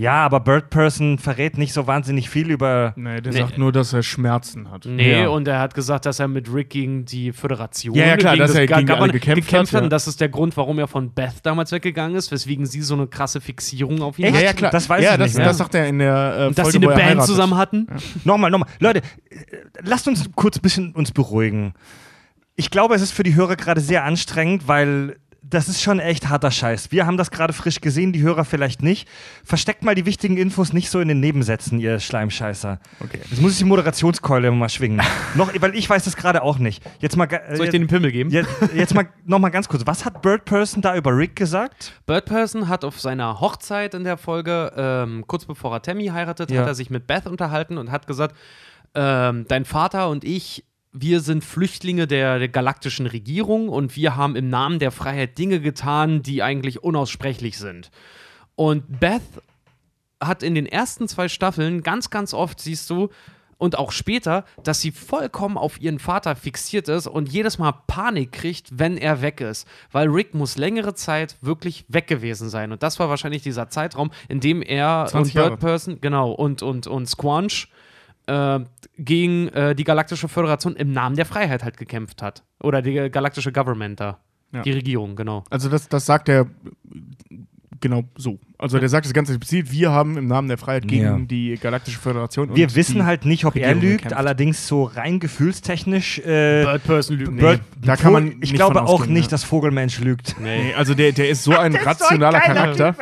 Ja, aber Bird Person verrät nicht so wahnsinnig viel über. Nee, der Nee. sagt nur, dass er Schmerzen hat. Nee, Ja. und er hat gesagt, dass er mit Rick gegen die Föderation Ja, ja, klar, gegen dass er Ga- gegen alle Government gekämpft hat, ja. Und das ist der Grund, warum er von Beth damals weggegangen ist, weswegen sie so eine krasse Fixierung auf ihn Echt? hat. Ja, ja, klar. Das weiß ja, ich das, nicht mehr. Das sagt er in der äh, Und dass Folge, sie eine wo er Band heiratet. zusammen hatten. Nochmal, nochmal. Leute, äh, lasst uns kurz ein bisschen uns beruhigen. Ich glaube, es ist für die Hörer gerade sehr anstrengend, weil das ist schon echt harter Scheiß. Wir haben das gerade frisch gesehen, die Hörer vielleicht nicht. Versteckt mal die wichtigen Infos nicht so in den Nebensätzen, ihr Schleimscheißer. Okay. Jetzt muss ich die Moderationskeule mal schwingen. [LAUGHS] noch, weil ich weiß das gerade auch nicht. Jetzt mal, äh, Soll ich dir den Pimmel geben? jetzt, jetzt mal [LAUGHS] noch mal ganz kurz. Was hat Bird Person da über Rick gesagt? Bird Person hat auf seiner Hochzeit in der Folge, ähm, kurz bevor er Tammy heiratet, Ja. hat er sich mit Beth unterhalten und hat gesagt, ähm, dein Vater und ich, wir sind Flüchtlinge der, der galaktischen Regierung und wir haben im Namen der Freiheit Dinge getan, die eigentlich unaussprechlich sind. Und Beth hat in den ersten zwei Staffeln ganz, ganz oft, siehst du, und auch später, dass sie vollkommen auf ihren Vater fixiert ist und jedes Mal Panik kriegt, wenn er weg ist. Weil Rick muss längere Zeit wirklich weg gewesen sein. Und das war wahrscheinlich dieser Zeitraum, in dem er 20 und. Bird Person, genau, und, und, und Squanch äh, gegen äh, die Galaktische Föderation im Namen der Freiheit halt gekämpft hat. Oder die galaktische Government da. Ja. Die Regierung, genau. Also das, das sagt er genau so. Also der sagt das ganz explizit, wir haben im Namen der Freiheit gegen Ja. die Galaktische Föderation. Wir und wissen halt nicht, ob er Regierung lügt, gekämpft. allerdings so rein gefühlstechnisch. Äh, Bird Person lügt Bird, da kann man ich nicht glaube auch nicht, ja. dass Vogelmensch lügt. Nee, also der, der ist so ein [LAUGHS] rationaler Charakter.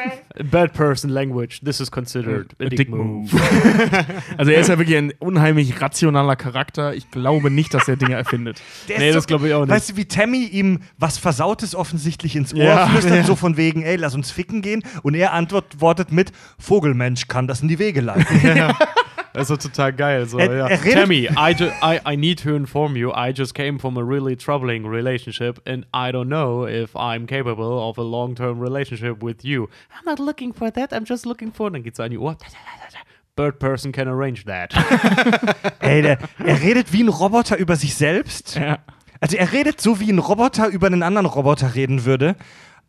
Bad person language. This is considered a dick, Dick move. Move. [LAUGHS] also er ist ja wirklich ein unheimlich rationaler Charakter. Ich glaube nicht, dass er Dinge erfindet. Der Nee, ist das glaube ich auch nicht. Weißt du, wie Tammy ihm was Versautes offensichtlich ins Ohr Ja. flüstert, Ja. so von wegen, ey, lass uns ficken gehen. Und er antwortet mit, Vogelmensch kann das in die Wege leiten. [LAUGHS] Das ist total geil. So, Er- ja. er Tammy, I, ju I, I need to inform you, I just came from a really troubling relationship and I don't know if I'm capable of a long-term relationship with you. I'm not looking for that, I'm just looking for... Dann geht's an die Ohr. Bird person can arrange that. [LAUGHS] ey, der, er redet wie ein Roboter über sich selbst. Ja. Also er redet so, wie ein Roboter über einen anderen Roboter reden würde.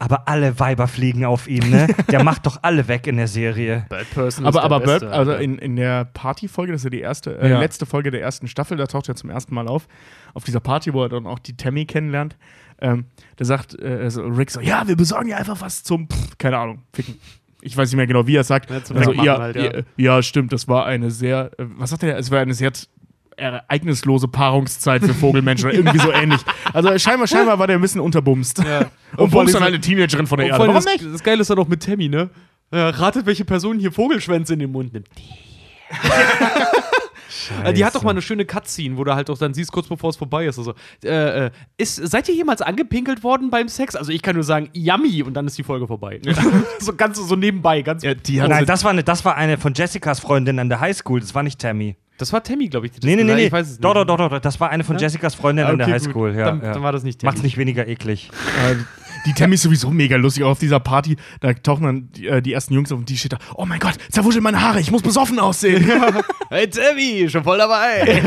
Aber alle Weiber fliegen auf ihn, ne? Der macht doch alle weg in der Serie. [LAUGHS] Bird person Aber, ist aber der Bird, Beste, also in, in der Party-Folge, das ist ja die erste, äh, Ja. letzte Folge der ersten Staffel, da taucht er zum ersten Mal auf. Auf dieser Party, wo er dann auch die Tammy kennenlernt. Ähm, da sagt äh, so Rick so: Ja, wir besorgen dir einfach was zum, pff, keine Ahnung, Ficken. Ich weiß nicht mehr genau, wie er es sagt. Ja, also, ja, halt, ja. ja. ja, stimmt, das war eine sehr, äh, was sagt er? Es war eine sehr ereignislose Paarungszeit für Vogelmenschen oder irgendwie so [LAUGHS] ähnlich. Also scheinbar, scheinbar war der ein bisschen unterbumst. Ja. Und allem bumst dann ist- halt eine Teenagerin von der Und Erde. Warum das, nicht? das Geile ist dann auch mit Tammy, ne? Äh, ratet, welche Person hier Vogelschwänze in den Mund nimmt. Äh, [LAUGHS] Die hat doch mal eine schöne Cutscene, wo du halt auch dann siehst, kurz bevor es vorbei ist. Also, äh, ist seid ihr jemals angepinkelt worden beim Sex? Also ich kann nur sagen, yummy, und dann ist die Folge vorbei. [LAUGHS] so ganz so nebenbei, ganz. Ja, die hat Nein, das war, eine, das war eine von Jessicas Freundin an der Highschool. Das war nicht Tammy. Das war Tammy, glaube ich. die das Nee, nee, nee, nee. Ich weiß es Doch, doch, nicht. doch, doch. Das war eine von Ja? Jessicas Freundin Ah, an der okay, gut. Highschool. Ja, Dann- ja. dann war das nicht Tammy. Macht's nicht weniger eklig. Äh, die Tammy ist sowieso mega lustig. Auch auf dieser Party, da tauchen dann die, äh, die ersten Jungs auf und die steht da: Oh mein Gott, zerwuschelt meine Haare, ich muss besoffen aussehen. [LAUGHS] Hey Tammy, schon voll dabei.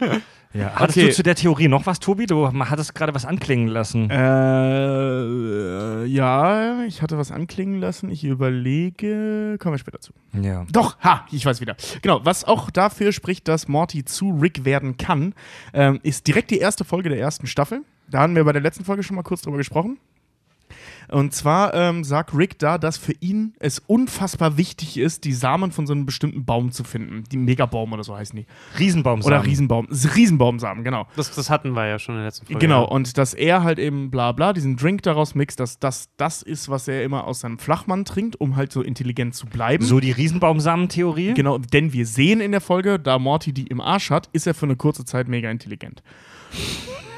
[LAUGHS] Ja. Hattest Okay. du zu der Theorie noch was, Tobi? Du hattest gerade was anklingen lassen. äh, ja, ich hatte was anklingen lassen. Ich überlege. Kommen wir später zu. Ja. Doch, ha, ich weiß wieder. Genau, was auch dafür spricht, dass Morty zu Rick werden kann, ähm, ist direkt die erste Folge der ersten Staffel. Da haben wir bei der letzten Folge schon mal kurz drüber gesprochen. Und zwar ähm, sagt Rick da, dass für ihn es unfassbar wichtig ist, die Samen von so einem bestimmten Baum zu finden. Die Megabaum oder so heißen die. Riesenbaum Oder Riesenbaum. Riesenbaumsamen, genau. Das, das hatten wir ja schon in der letzten Folge. Genau, und dass er halt eben bla bla diesen Drink daraus mixt, dass das das ist, was er immer aus seinem Flachmann trinkt, um halt so intelligent zu bleiben. So die Riesenbaumsamen-Theorie? Genau, denn wir sehen in der Folge, da Morty die im Arsch hat, ist er für eine kurze Zeit mega intelligent.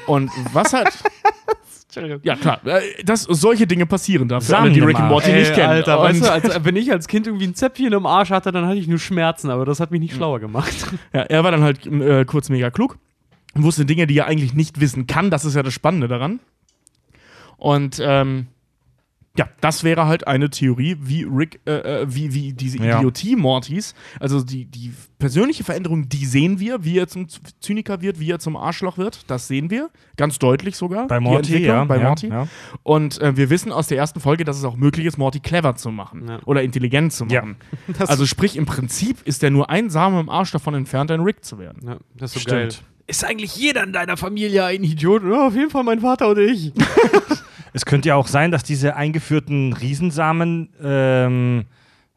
Und was halt. [LAUGHS] ja, klar, äh, das, solche Dinge passieren da für alle, Samen die Rick und Arsch. Morty Ey, nicht kennen. Alter, weißt du, als, wenn ich als Kind irgendwie ein Zäpfchen im Arsch hatte, dann hatte ich nur Schmerzen, aber das hat mich nicht schlauer gemacht. [LAUGHS] ja, er war dann halt äh, kurz mega klug und wusste Dinge, die er eigentlich nicht wissen kann. Das ist ja das Spannende daran. Und ähm, ja, das wäre halt eine Theorie, wie Rick, äh, äh, wie, wie diese Ja. Idiotie Mortys, also die, die persönliche Veränderung, die sehen wir, wie er zum Zyniker wird, wie er zum Arschloch wird, das sehen wir, ganz deutlich sogar. Bei Morty, ja. Bei ja, Morty. Ja. Und äh, wir wissen aus der ersten Folge, dass es auch möglich ist, Morty clever zu machen Ja. oder intelligent zu Ja. machen. [LAUGHS] Also sprich, im Prinzip ist er nur ein Samen im Arsch davon entfernt, ein Rick zu werden. Ja, das ist so Stimmt. geil. Ist eigentlich jeder in deiner Familie ein Idiot? Ja, auf jeden Fall mein Vater und ich. [LAUGHS] Es könnte ja auch sein, dass diese eingeführten Riesensamen ähm,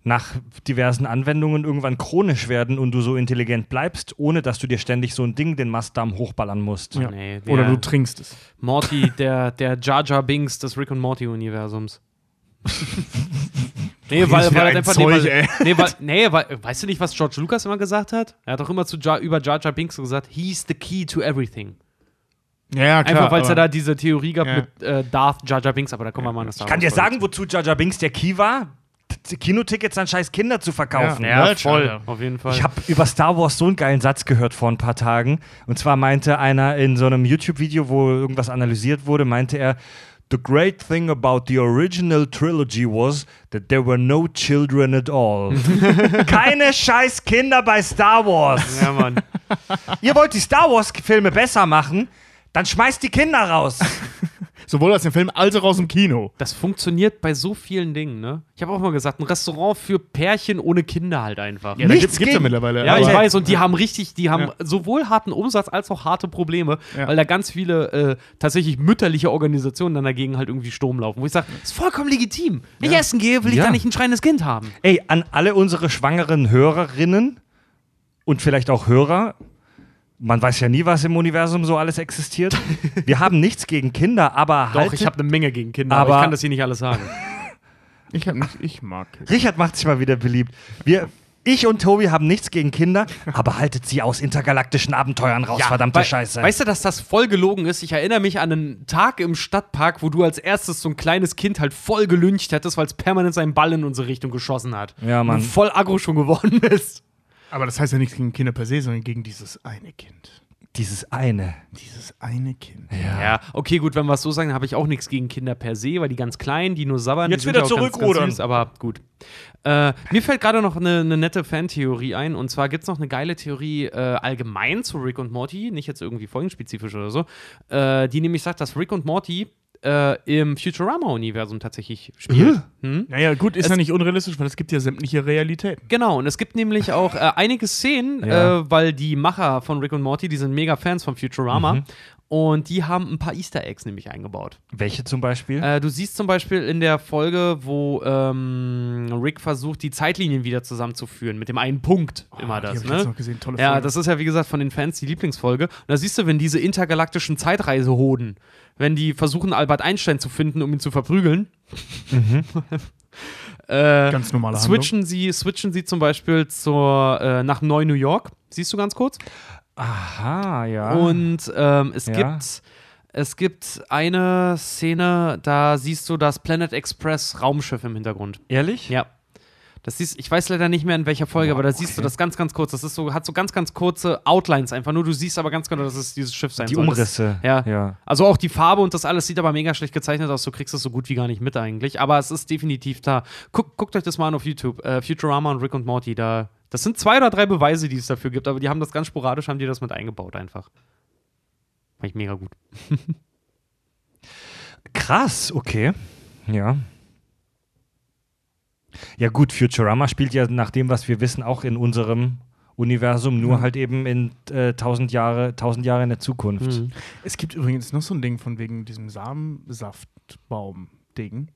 nach diversen Anwendungen irgendwann chronisch werden und du so intelligent bleibst, ohne dass du dir ständig so ein Ding den Mastdarm hochballern musst. Ja. Nee, Oder der- du trinkst es. Morty, der, der Jar Jar Binks des Rick und Morty-Universums. [LAUGHS] nee, weil, weil er einfach. Zeug, nee, weil, nee, weil, nee, weil, weißt du nicht, was George Lucas immer gesagt hat? Er hat doch immer zu Jar, über Jar Jar Binks gesagt: He's the key to everything. Ja, ja, klar. Einfach, weil es ja da diese Theorie gab Ja. mit äh, Darth Jar Jar Binks, aber da kommen wir mal in das Ich kann dir sagen, wozu Jar Jar Binks der Key war? Kinotickets an scheiß Kinder zu verkaufen. Ja, Merch, voll, Alter. auf jeden Fall. Ich habe über Star Wars so einen geilen Satz gehört vor ein paar Tagen. Und zwar meinte einer in so einem YouTube-Video, wo irgendwas analysiert wurde, meinte er, The great thing about the original trilogy was that there were no children at all. [LAUGHS] Keine scheiß Kinder bei Star Wars. ja, Mann. Ihr wollt die Star Wars-Filme besser machen? Dann schmeißt die Kinder raus. [LAUGHS] Sowohl aus dem Film als auch aus dem Kino. Das funktioniert bei so vielen Dingen, ne? Ich habe auch mal gesagt, ein Restaurant für Pärchen ohne Kinder halt einfach. Ja, Nichts gibt's, gibt's ja mittlerweile. Ja, ich weiß, und die haben richtig, die haben Ja. sowohl harten Umsatz als auch harte Probleme, Ja. weil da ganz viele äh, tatsächlich mütterliche Organisationen dann dagegen halt irgendwie Sturm laufen. Wo ich sage, ist vollkommen legitim. Wenn ich essen gehe, will ich Ja. da nicht ein schreiendes Kind haben. Ey, an alle unsere schwangeren Hörerinnen und vielleicht auch Hörer, man weiß ja nie, was im Universum so alles existiert. [LAUGHS] Wir haben nichts gegen Kinder, aber Doch, haltet, ich habe eine Menge gegen Kinder, aber, Aber- ich kann das hier nicht alles sagen. [LAUGHS] Ich, hab nicht, ich mag Kids. Richard macht sich mal wieder beliebt. Wir, ich und Tobi haben nichts gegen Kinder, [LAUGHS] aber haltet sie aus intergalaktischen Abenteuern raus, verdammte wei- Scheiße. Weißt du, dass das voll gelogen ist? Ich erinnere mich an einen Tag im Stadtpark, wo du als erstes so ein kleines Kind halt voll gelüncht hättest, weil es permanent seinen Ball in unsere Richtung geschossen hat. Ja, Mann. Und voll aggro schon geworden bist. Aber das heißt ja nichts gegen Kinder per se, sondern gegen dieses eine Kind. Dieses eine. Dieses eine Kind. Ja. okay, gut, wenn wir es so sagen, habe ich auch nichts gegen Kinder per se, weil die ganz klein, die nur sabbern. Jetzt die wieder ja zurückrudern. Ganz süß, aber gut. Äh, mir fällt gerade noch eine, eine nette Fantheorie ein. Und zwar gibt es noch eine geile Theorie äh, allgemein zu Rick und Morty, nicht jetzt irgendwie folgenspezifisch oder so, äh, die nämlich sagt, dass Rick und Morty äh, im Futurama-Universum tatsächlich spielt. Hm? Naja, gut, ist Es- ja nicht unrealistisch, weil es gibt ja sämtliche Realitäten. Genau, und es gibt nämlich auch äh, einige Szenen, Ja. äh, weil die Macher von Rick und Morty, die sind mega Fans von Futurama. Und die haben ein paar Easter Eggs nämlich eingebaut. Welche zum Beispiel? Äh, du siehst zum Beispiel in der Folge, wo ähm, Rick versucht, die Zeitlinien wieder zusammenzuführen, mit dem einen Punkt immer Oh, die das. ich jetzt Ne? noch gesehen, tolle Ja, Folge. das ist ja wie gesagt von den Fans die Lieblingsfolge. Und da siehst du, wenn diese intergalaktischen Zeitreisehoden, wenn die versuchen, Albert Einstein zu finden, um ihn zu verprügeln, [LAUGHS] äh, Ganz normale Handlung. switchen sie, switchen sie zum Beispiel zur, äh, nach Neu New York. Siehst du ganz kurz? Aha, ja. Und ähm, es Ja. gibt es gibt eine Szene, da siehst du das Planet Express Raumschiff im Hintergrund. Ehrlich? Ja. Das siehst, ich weiß leider nicht mehr in welcher Folge, Boah, aber da siehst du okay. das ganz, ganz kurz. Das ist so, hat so ganz, ganz kurze Outlines einfach. Nur du siehst aber ganz genau, dass es dieses Schiff sein Die soll. Umrisse. Das, ja. ja. Also auch die Farbe und das alles sieht aber mega schlecht gezeichnet aus. Du kriegst es so gut wie gar nicht mit eigentlich. Aber es ist definitiv da. Guck, guckt euch das mal an auf YouTube. Äh, Futurama und Rick und Morty. Da, das sind zwei oder drei Beweise, die es dafür gibt. Aber die haben das ganz sporadisch, haben die das mit eingebaut einfach. Fand ich mega gut. [LAUGHS] Krass, okay. Ja. Ja, gut, Futurama spielt ja nach dem, was wir wissen, auch in unserem Universum, nur halt eben in äh, tausend Jahre, tausend Jahre in der Zukunft. Mhm. Es gibt übrigens noch so ein Ding von wegen diesem Samensaftbaum-Ding.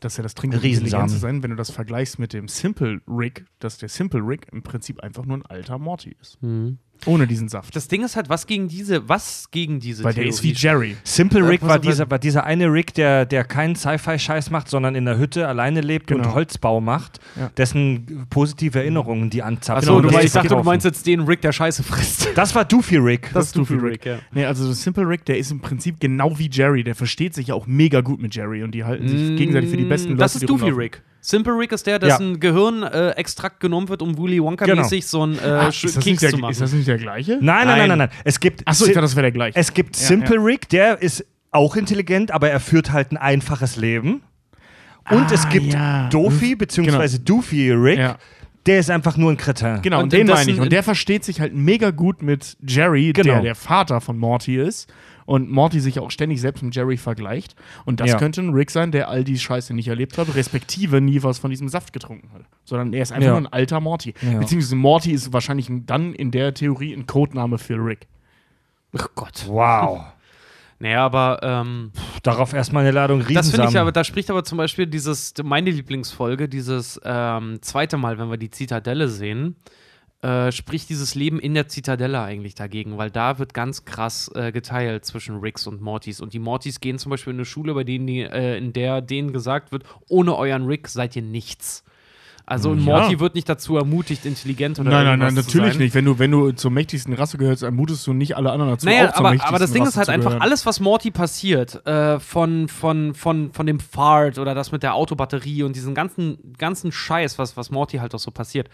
Das ist ja das Trinken Riesensamen. zu sein, wenn du das vergleichst mit dem Simple Rick, dass der Simple Rick im Prinzip einfach nur ein alter Morty ist. Mhm. Ohne diesen Saft. Das Ding ist halt, was gegen diese, was gegen diese Weil der ist wie Theorie Jerry. Simple Äh, Rick war dieser, war dieser eine Rick, der, der keinen Sci-Fi-Scheiß macht, sondern in der Hütte alleine lebt und Genau. Holzbau macht, Ja. dessen positive Erinnerungen die anzapfen. Achso, und du das meinst, zu ich dachte, du meinst jetzt den Rick, der Scheiße frisst. [LAUGHS] Das war Doofy Rick. Das ist Doofy Doofy Rick. Rick, ja. Nee, also so Simple Rick, der ist im Prinzip genau wie Jerry. Der versteht sich ja auch mega gut mit Jerry und die halten sich gegenseitig für die besten Leute. Mm, Das ist Doofy rumlaufen. Rick. Simple Rick ist der, dessen Gehirnextrakt genommen wird, um Willy Wonka-mäßig so ein äh, Ah, ist, das Keks zu machen. ist das nicht der gleiche? Nein, nein, nein, Nein. nein, nein. Es gibt, Achso, ich dachte, das wäre der gleiche. es gibt Ja, Simple ja. Rick, der ist auch intelligent, aber er führt halt ein einfaches Leben. Und es Ah, gibt ja. Doofy, beziehungsweise Doofy Rick, Ja. der ist einfach nur ein Kretin. Genau, Und und, den in meine ich. Und der versteht sich halt mega gut mit Jerry, Genau. der der Vater von Morty ist. Und Morty sich auch ständig selbst mit Jerry vergleicht. Und das Ja. könnte ein Rick sein, der all die Scheiße nicht erlebt hat, respektive nie was von diesem Saft getrunken hat. Sondern er ist einfach Ja. nur ein alter Morty. Ja. Beziehungsweise Morty ist wahrscheinlich dann in der Theorie ein Codename für Rick. Ach Gott. Wow. [LAUGHS] Naja, aber ähm, Darauf erstmal eine Ladung Riesensamen. das finde ich aber, da spricht aber zum Beispiel dieses, meine Lieblingsfolge, dieses ähm, zweite Mal, wenn wir die Zitadelle sehen, äh, spricht dieses Leben in der Zitadelle eigentlich dagegen, weil da wird ganz krass äh, geteilt zwischen Ricks und Mortys. Und die Mortys gehen zum Beispiel in eine Schule, bei denen die, äh, in der denen gesagt wird, ohne euren Rick seid ihr nichts. Also Ja. Morty wird nicht dazu ermutigt, intelligent oder Nein, nein, nein, natürlich nicht. Wenn du, wenn du zur mächtigsten Rasse gehörst, ermutest du nicht alle anderen dazu. Naja, auch zur aber, mächtigsten aber das Ding Rasse ist halt einfach, alles, was Morty passiert, äh, von, von, von, von dem Fart oder das mit der Autobatterie und diesen ganzen, ganzen Scheiß, was, was Morty halt auch so passiert.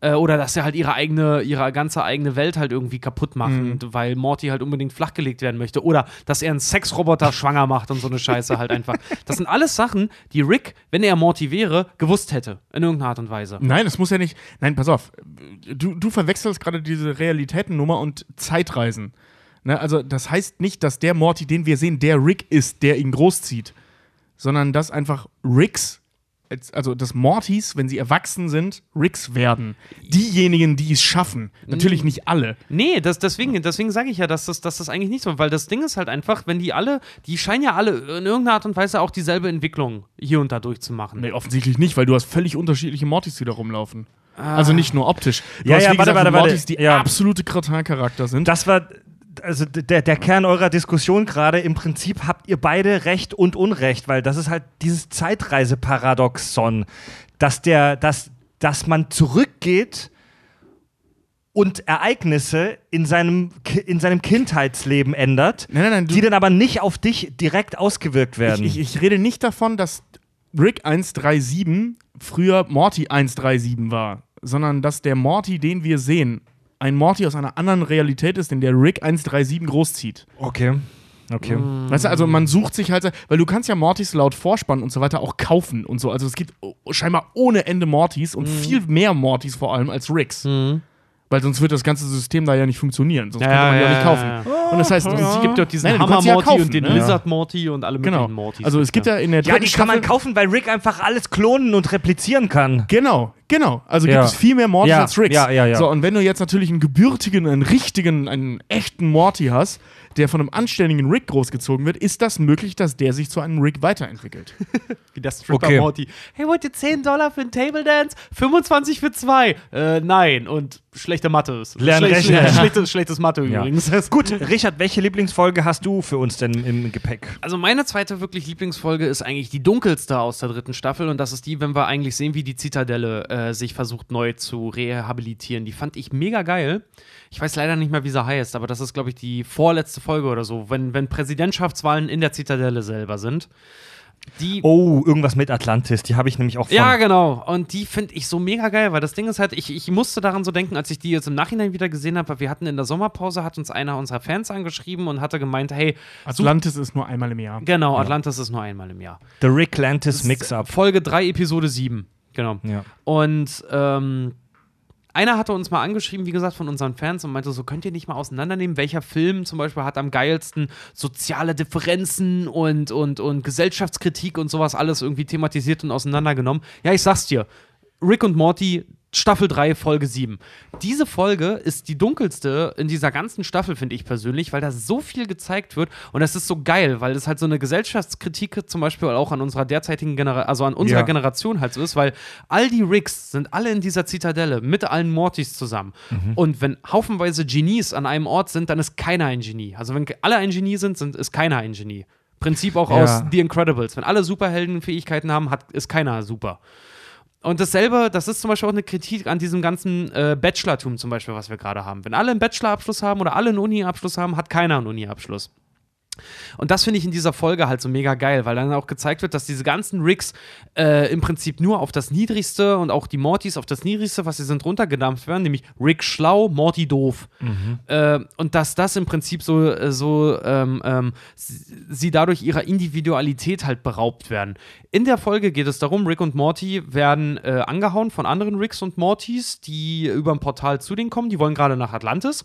Äh, oder dass er halt ihre eigene, ihre ganze eigene Welt halt irgendwie kaputt macht, Mhm. weil Morty halt unbedingt flachgelegt werden möchte. Oder dass er einen Sexroboter schwanger macht und so eine Scheiße halt einfach. [LAUGHS] Das sind alles Sachen, die Rick, wenn er Morty wäre, gewusst hätte. In irgendeiner Art und Weise. Nein, es muss ja nicht. Nein, pass auf. Du, du verwechselst gerade diese Realitätennummer und Zeitreisen. Ne, also, das heißt nicht, dass der Morty, den wir sehen, der Rick ist, der ihn großzieht. Sondern dass einfach Ricks, also dass Mortys, wenn sie erwachsen sind, Ricks werden. Diejenigen, die es schaffen. Natürlich nicht alle. Nee, das, deswegen, deswegen sage ich ja, dass das, dass das eigentlich nicht so, weil das Ding ist halt einfach, wenn die alle, die scheinen ja alle in irgendeiner Art und Weise auch dieselbe Entwicklung hier und da durchzumachen. Nee, offensichtlich nicht, weil du hast völlig unterschiedliche Mortys, die da rumlaufen. Also nicht nur optisch. Du Ja, hast, ja, warte, gesagt, warte, warte. Mortys, die Ja. absolute Kretin-Charakter sind. Das war also der, der Kern eurer Diskussion gerade. Im Prinzip habt ihr beide Recht und Unrecht, weil das ist halt dieses Zeitreiseparadoxon, dass der, dass, dass man zurückgeht und Ereignisse in seinem, in seinem Kindheitsleben ändert, Nein, nein, nein, die dann aber nicht auf dich direkt ausgewirkt werden. Ich, ich, ich rede nicht davon, dass Rick 137 früher Morty 137 war, sondern dass der Morty, den wir sehen, ein Morty aus einer anderen Realität ist, in der Rick 137 großzieht. okay. Okay. Weißt du, also man sucht sich halt, weil du kannst ja Mortys laut Vorspann und so weiter auch kaufen und so. Also es gibt oh, scheinbar ohne Ende Mortys und viel mehr Mortys vor allem als Ricks. Weil sonst wird das ganze System da ja nicht funktionieren. Sonst Ja, könnte man ja, ja, nicht kaufen. ja, Und das heißt, Es gibt ja diesen Nein, Hammer sie ja Morty kaufen, und den ne? Lizard Morty und alle Genau. möglichen Mortys. Also es gibt ja in der Ja, die kann man kaufen, weil Rick einfach alles klonen und replizieren kann. Genau, genau. Also Ja. gibt es viel mehr Mortys Ja, als Ricks. ja, ja, ja. So, und wenn du jetzt natürlich einen gebürtigen, einen richtigen, einen echten Morty hast, der von einem anständigen Rick großgezogen wird, ist das möglich, dass der sich zu einem Rick weiterentwickelt. [LAUGHS] Wie der Stripper Okay. Morty. Hey, wollt ihr 10 Dollar für einen Table Dance? 25 für zwei? Äh, nein. Und schlechte Mathe. ist- Lernen Schlech- rechnen. schle- [LAUGHS] Schlechtes, schlechtes Mathe Ja. übrigens. Gut, Richard, welche Lieblingsfolge hast du für uns denn im Gepäck? Also meine zweite wirklich Lieblingsfolge ist eigentlich die dunkelste aus der dritten Staffel und das ist die, wenn wir eigentlich sehen, wie die Zitadelle äh, sich versucht neu zu rehabilitieren. Die fand ich mega geil. Ich weiß leider nicht mehr, wie sie heißt, aber das ist, glaube ich, die vorletzte Folge oder so, wenn, wenn Präsidentschaftswahlen in der Zitadelle selber sind. Die Oh, irgendwas mit Atlantis, die habe ich nämlich auch von. Ja, genau. Und die finde ich so mega geil, weil das Ding ist halt, ich, ich musste daran so denken, als ich die jetzt im Nachhinein wieder gesehen habe, weil wir hatten in der Sommerpause, hat uns einer unserer Fans angeschrieben und hatte gemeint, hey, Atlantis ist nur einmal im Jahr. genau, Atlantis ist nur einmal im Jahr. The Rick Lantis Mix-Up. Folge 3, Episode 7. Genau. Ja. Und ähm, einer hatte uns mal angeschrieben, wie gesagt, von unseren Fans und meinte, so könnt ihr nicht mal auseinandernehmen, welcher Film zum Beispiel hat am geilsten soziale Differenzen und, und, und Gesellschaftskritik und sowas alles irgendwie thematisiert und auseinandergenommen. Ja, ich sag's dir, Rick und Morty, Staffel 3, Folge 7. Diese Folge ist die dunkelste in dieser ganzen Staffel, finde ich persönlich, weil da so viel gezeigt wird und das ist so geil, weil es halt so eine Gesellschaftskritik zum Beispiel auch an unserer derzeitigen Generation, also an unserer Ja. Generation halt so ist, weil all die Ricks sind alle in dieser Zitadelle mit allen Mortys zusammen. Und wenn haufenweise Genies an einem Ort sind, dann ist keiner ein Genie. Also wenn alle ein Genie sind, sind ist keiner ein Genie. Prinzip auch Ja. aus The Incredibles. Wenn alle Superheldenfähigkeiten haben, hat, ist keiner super. Und dasselbe, das ist zum Beispiel auch eine Kritik an diesem ganzen äh, Bachelortum zum Beispiel, was wir gerade haben. Wenn alle einen Bachelorabschluss haben oder alle einen Uni-Abschluss haben, hat keiner einen Uni-Abschluss. Und das finde ich in dieser Folge halt so mega geil, weil dann auch gezeigt wird, dass diese ganzen Rigs äh, im Prinzip nur auf das Niedrigste und auch die Mortys auf das Niedrigste, was sie sind, runtergedampft werden, nämlich Rick schlau, Morty doof. Äh, und dass das im Prinzip so, äh, so ähm, ähm, sie, sie dadurch ihrer Individualität halt beraubt werden. In der Folge geht es darum, Rick und Morty werden äh, angehauen von anderen Ricks und Mortys, die über ein Portal zu denen kommen. Die wollen gerade nach Atlantis.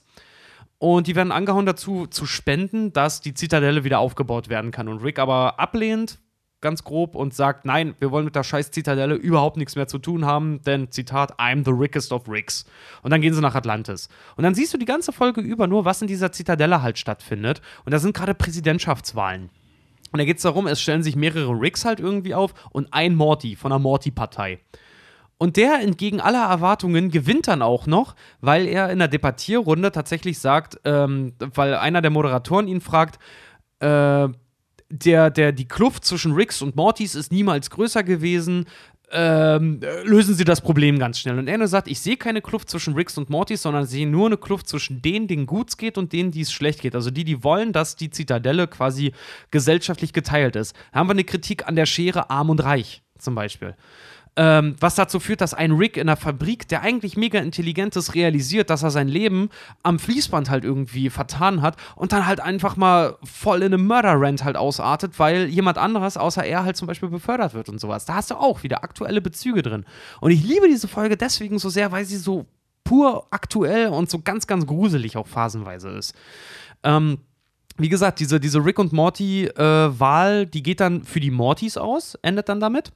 Und die werden angehauen dazu, zu spenden, dass die Zitadelle wieder aufgebaut werden kann. Und Rick aber ablehnt, ganz grob und sagt, nein, wir wollen mit der scheiß Zitadelle überhaupt nichts mehr zu tun haben, denn Zitat, I'm the rickest of Ricks. Und dann gehen sie nach Atlantis. Und dann siehst du die ganze Folge über nur, was in dieser Zitadelle halt stattfindet. Und da sind gerade Präsidentschaftswahlen. Und da geht es darum, es stellen sich mehrere Ricks halt irgendwie auf und ein Morty von der Morty-Partei. Und der entgegen aller Erwartungen gewinnt dann auch noch, weil er in der Debattierrunde tatsächlich sagt, ähm, weil einer der Moderatoren ihn fragt, äh, der, der, die Kluft zwischen Ricks und Mortys ist niemals größer gewesen. Ähm, lösen Sie das Problem ganz schnell. Und er nur sagt, ich sehe keine Kluft zwischen Ricks und Mortys, sondern sehe nur eine Kluft zwischen denen, denen gut geht und denen, die es schlecht geht. Also die, die wollen, dass die Zitadelle quasi gesellschaftlich geteilt ist. Da haben wir eine Kritik an der Schere arm und reich zum Beispiel. Ähm, was dazu führt, dass ein Rick in der Fabrik, der eigentlich mega intelligent ist, realisiert, dass er sein Leben am Fließband halt irgendwie vertan hat und dann halt einfach mal voll in einem Murder-Rant halt ausartet, weil jemand anderes außer er halt zum Beispiel befördert wird und sowas. Da hast du auch wieder aktuelle Bezüge drin. Und ich liebe diese Folge deswegen so sehr, weil sie so pur aktuell und so ganz, ganz gruselig auch phasenweise ist. Ähm, wie gesagt, diese, diese Rick und Morty-Wahl, äh, die geht dann für die Mortys aus, endet dann damit.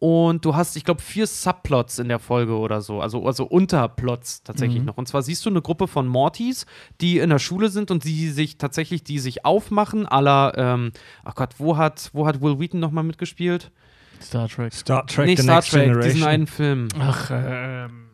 Und du hast, ich glaube, vier Subplots in der Folge oder so, also, also Unterplots tatsächlich mhm. noch. Und zwar siehst du eine Gruppe von Mortys, die in der Schule sind und die sich tatsächlich, die sich aufmachen, aller, ähm, ach Gott, wo hat, wo hat Will Wheaton nochmal mitgespielt? Star Trek. Star Trek, nee, The Star Next Trek, Generation. diesen einen Film. Ach, ähm.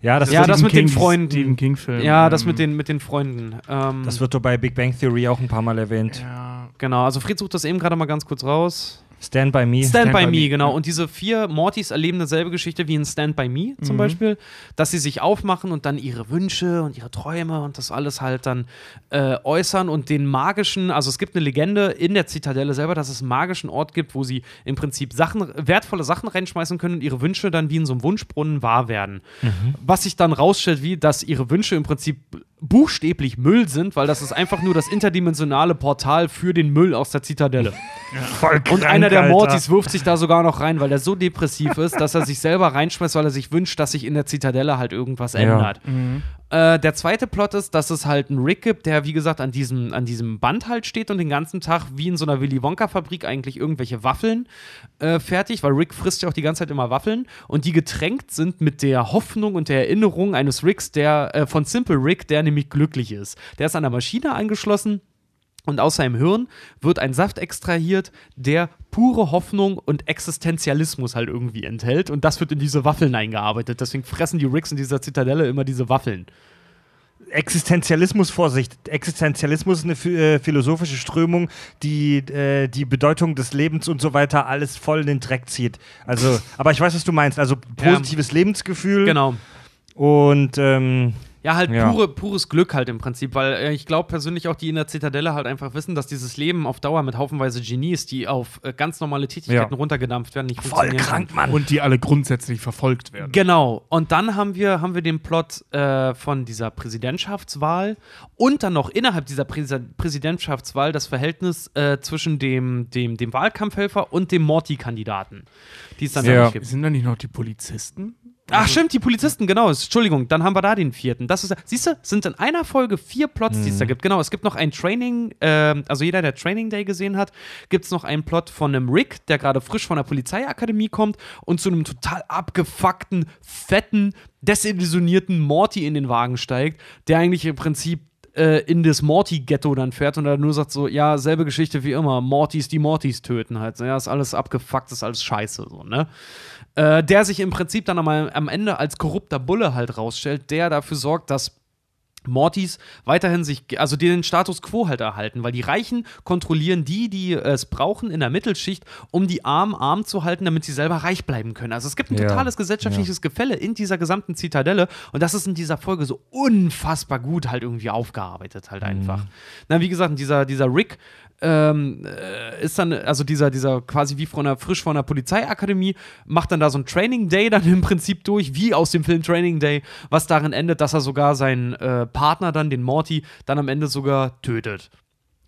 Ja, das, Ja, das mit den King- Freunden. Stephen King-Film. Ja, das ähm, mit den, mit den Freunden. Ähm, das wird doch bei Big Bang Theory auch ein paar Mal erwähnt. Ja. genau, also Fried sucht das eben gerade mal ganz kurz raus. Stand by Me. Stand, Stand by, by Me, Me, genau. ja. Und diese vier Mortys erleben dasselbe Geschichte wie in Stand by Me zum Mhm. Beispiel, dass sie sich aufmachen und dann ihre Wünsche und ihre Träume und das alles halt dann äh, äußern und den magischen, also es gibt eine Legende in der Zitadelle selber, dass es einen magischen Ort gibt, wo sie im Prinzip Sachen, wertvolle Sachen reinschmeißen können und ihre Wünsche dann wie in so einem Wunschbrunnen wahr werden. Was sich dann rausstellt, wie, dass ihre Wünsche im Prinzip buchstäblich Müll sind, weil das ist einfach nur das interdimensionale Portal für den Müll aus der Zitadelle. [LAUGHS] Voll Und krank, einer der Alter. Mortys wirft sich da sogar noch rein, weil er so depressiv ist, dass er sich selber reinschmeißt, weil er sich wünscht, dass sich in der Zitadelle halt irgendwas ändert. Äh, der zweite Plot ist, dass es halt einen Rick gibt, der, wie gesagt, an diesem, an diesem Band halt steht und den ganzen Tag wie in so einer Willy Wonka-Fabrik eigentlich irgendwelche Waffeln äh, fertig, weil Rick frisst ja auch die ganze Zeit immer Waffeln und die getränkt sind mit der Hoffnung und der Erinnerung eines Ricks, der, äh, von Simple Rick, der nämlich glücklich ist. Der ist an der Maschine angeschlossen. Und aus seinem Hirn wird ein Saft extrahiert, der pure Hoffnung und Existenzialismus halt irgendwie enthält. Und das wird in diese Waffeln eingearbeitet. Deswegen fressen die Ricks in dieser Zitadelle immer diese Waffeln. Existenzialismus, Vorsicht. Existenzialismus ist eine äh, philosophische Strömung, die äh, die Bedeutung des Lebens und so weiter alles voll in den Dreck zieht. Also, aber ich weiß, was du meinst. Also positives Lebensgefühl Genau. und ähm, Ja, halt Ja. Pure, pures Glück halt im Prinzip, weil äh, ich glaube persönlich auch, die in der Zitadelle halt einfach wissen, dass dieses Leben auf Dauer mit haufenweise Genies, die auf äh, ganz normale Tätigkeiten Ja. runtergedampft werden, nicht voll funktionieren krank. Mann. Und die alle grundsätzlich verfolgt werden. Genau. Und dann haben wir, haben wir den Plot äh, von dieser Präsidentschaftswahl und dann noch innerhalb dieser Präsi Präsidentschaftswahl das Verhältnis äh, zwischen dem, dem, dem Wahlkampfhelfer und dem Morty-Kandidaten. Die es dann Ja. Sind da nicht noch die Polizisten? Ach, stimmt, die Polizisten, genau. Entschuldigung, dann haben wir da den vierten. Das ist, siehst du, sind in einer Folge vier Plots, die es da gibt. Genau, es gibt noch ein Training, ähm, also jeder, der Training Day gesehen hat, gibt es noch einen Plot von einem Rick, der gerade frisch von der Polizeiakademie kommt und zu einem total abgefuckten, fetten, desillusionierten Morty in den Wagen steigt, der eigentlich im Prinzip äh, in das Morty-Ghetto dann fährt und dann nur sagt so, ja, selbe Geschichte wie immer, Mortys, die Mortys töten halt. Ja, ist alles abgefuckt, ist alles scheiße, so, ne? Äh, der sich im Prinzip dann am, am Ende als korrupter Bulle halt rausstellt, der dafür sorgt, dass Mortys weiterhin sich, also den Status quo halt erhalten, weil die Reichen kontrollieren die, die es brauchen in der Mittelschicht, um die Armen arm zu halten, damit sie selber reich bleiben können. Also es gibt ein Ja. totales gesellschaftliches Gefälle in dieser gesamten Zitadelle und das ist in dieser Folge so unfassbar gut halt irgendwie aufgearbeitet halt einfach. Na, wie gesagt, dieser, dieser Rick ähm, äh, ist dann, also dieser, dieser quasi wie von einer, frisch von der Polizeiakademie, macht dann da so ein Training Day dann im Prinzip durch, wie aus dem Film Training Day, was darin endet, dass er sogar seinen äh, Partner dann, den Morty, dann am Ende sogar tötet.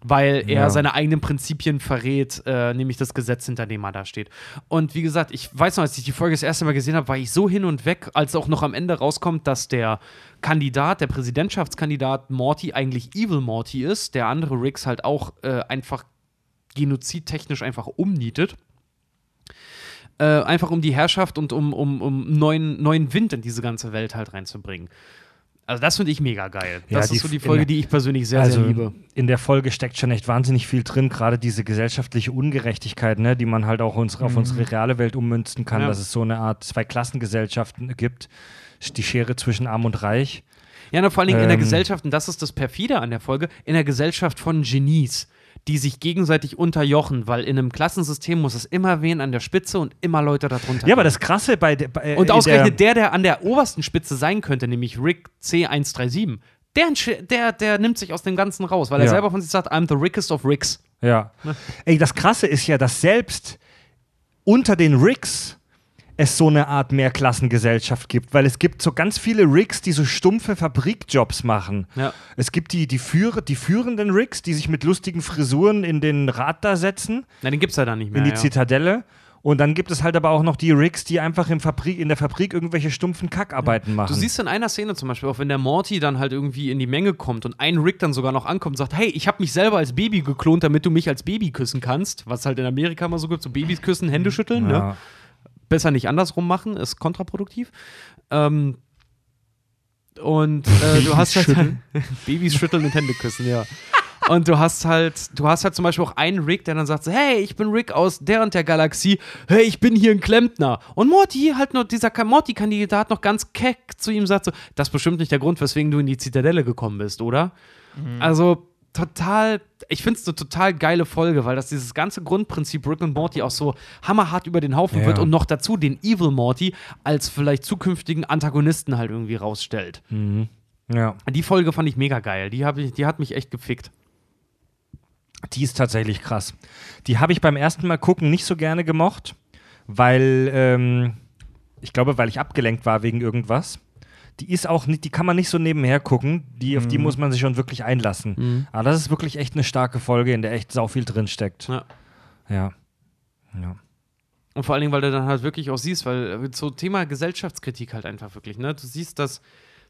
Weil er Ja. seine eigenen Prinzipien verrät, äh, nämlich das Gesetz, hinter dem er da steht. Und wie gesagt, ich weiß noch, als ich die Folge das erste Mal gesehen habe, war ich so hin und weg, als auch noch am Ende rauskommt, dass der Kandidat, der Präsidentschaftskandidat Morty eigentlich Evil Morty ist, der andere Ricks halt auch äh, einfach genozidtechnisch einfach umnietet. Äh, einfach um die Herrschaft und um, um, um neuen, neuen Wind in diese ganze Welt halt reinzubringen. Also das finde ich mega geil. Ja, Das ist so die Folge, der- die ich persönlich sehr, also sehr liebe. in der Folge steckt schon echt wahnsinnig viel drin, gerade diese gesellschaftliche Ungerechtigkeit, ne, die man halt auch unsere, auf unsere reale Welt ummünzen kann, Ja. dass es so eine Art Zwei-Klassengesellschaften gibt, die Schere zwischen Arm und Reich. Ja, na, vor allen Dingen in der Ähm. Gesellschaft, und das ist das perfide an der Folge, in der Gesellschaft von Genies, die sich gegenseitig unterjochen, weil in einem Klassensystem muss es immer wen an der Spitze und immer Leute darunter. Ja, aber das Krasse bei, der- bei Und in ausgerechnet der, der an der obersten Spitze sein könnte, nämlich Rick C137, der, der, der nimmt sich aus dem Ganzen raus, weil er Ja. selber von sich sagt, I'm the Rickest of Ricks. Ja. Ey, das Krasse ist ja, dass selbst unter den Ricks es so eine Art Mehrklassengesellschaft gibt, weil es gibt so ganz viele Ricks, die so stumpfe Fabrikjobs machen. Ja. Es gibt die, die, führ die führenden Ricks, die sich mit lustigen Frisuren in den Rad da setzen, Na, den gibt's ja dann nicht mehr. in die ja. Zitadelle. Und dann gibt es halt aber auch noch die Ricks, die einfach im Fabrik, in der Fabrik irgendwelche stumpfen Kackarbeiten machen. Du siehst in einer Szene zum Beispiel, auch wenn der Morty dann halt irgendwie in die Menge kommt und ein Rick dann sogar noch ankommt und sagt, hey, ich habe mich selber als Baby geklont, damit du mich als Baby küssen kannst, was halt in Amerika immer so gibt, so Babys küssen, Hände schütteln, ne? Besser nicht andersrum machen, ist kontraproduktiv. Ähm, und äh, du hast halt [LAUGHS] Babys schütteln und Hände küssen, ja. Und du hast halt, du hast halt zum Beispiel auch einen Rick, der dann sagt so, hey, ich bin Rick aus der und der Galaxie, hey, ich bin hier ein Klempner. Und Morty halt nur, dieser Ka- Morty-Kandidat noch ganz keck zu ihm sagt so, das ist bestimmt nicht der Grund, weswegen du in die Zitadelle gekommen bist, oder? Also total, ich finde es eine total geile Folge, weil das dieses ganze Grundprinzip Rick und Morty auch so hammerhart über den Haufen Ja. wird und noch dazu den Evil Morty als vielleicht zukünftigen Antagonisten halt irgendwie rausstellt. ja. Die Folge fand ich mega geil. Die, ich, die hat mich echt gefickt. Die ist tatsächlich krass. Die habe ich beim ersten Mal gucken nicht so gerne gemocht, weil ähm, ich glaube, weil ich abgelenkt war wegen irgendwas. Die ist auch nicht, die kann man nicht so nebenher gucken. Die, Auf Mhm. die muss man sich schon wirklich einlassen. Aber das ist wirklich echt eine starke Folge, in der echt sau viel drin steckt. Ja. Ja. ja. Und vor allen Dingen, weil du dann halt wirklich auch siehst, weil äh, so Thema Gesellschaftskritik halt einfach wirklich, ne? Du siehst, dass,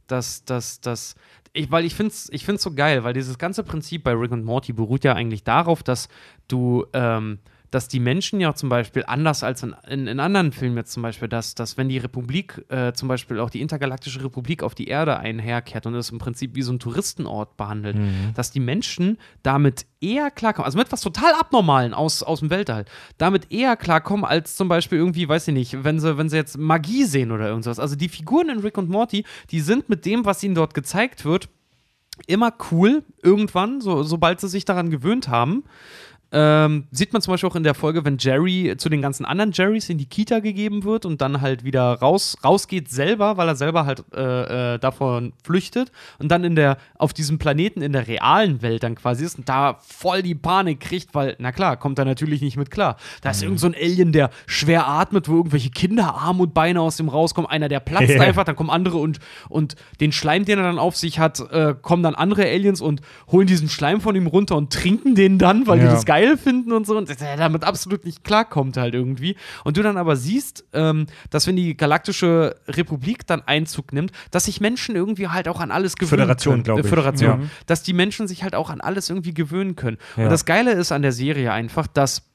dass, dass, dass, ich, weil ich finde es ich find's so geil, weil dieses ganze Prinzip bei Rick und Morty beruht ja eigentlich darauf, dass du, ähm, dass die Menschen ja zum Beispiel anders als in, in, in anderen Filmen jetzt zum Beispiel, dass, dass wenn die Republik, äh, zum Beispiel auch die intergalaktische Republik auf die Erde einherkehrt und es im Prinzip wie so ein Touristenort behandelt, dass die Menschen damit eher klarkommen, also mit was total Abnormalen aus, aus dem Weltall, damit eher klarkommen als zum Beispiel irgendwie, weiß ich nicht, wenn sie, wenn sie jetzt Magie sehen oder irgendwas. Also die Figuren in Rick und Morty, die sind mit dem, was ihnen dort gezeigt wird, immer cool, irgendwann, so, sobald sie sich daran gewöhnt haben. Ähm, sieht man zum Beispiel auch in der Folge, wenn Jerry zu den ganzen anderen Jerrys in die Kita gegeben wird und dann halt wieder raus, rausgeht selber, weil er selber halt äh, äh, davon flüchtet und dann in der, auf diesem Planeten in der realen Welt dann quasi ist und da voll die Panik kriegt, weil, na klar, kommt er natürlich nicht mit klar. Da ist irgend so ein Alien, der schwer atmet, wo irgendwelche Kinderarme und Beine aus dem rauskommen. Einer, der platzt einfach, dann kommen andere und, und den Schleim, den er dann auf sich hat, äh, kommen dann andere Aliens und holen diesen Schleim von ihm runter und trinken den dann, weil die Ja. das geil finden und so und der damit absolut nicht klarkommt halt irgendwie. Und du dann aber siehst, ähm, dass wenn die galaktische Republik dann Einzug nimmt, dass sich Menschen irgendwie halt auch an alles gewöhnen Föderation, können. glaub Äh, ich. Föderation. Ja. Dass die Menschen sich halt auch an alles irgendwie gewöhnen können. Ja. Und das Geile ist an der Serie einfach, dass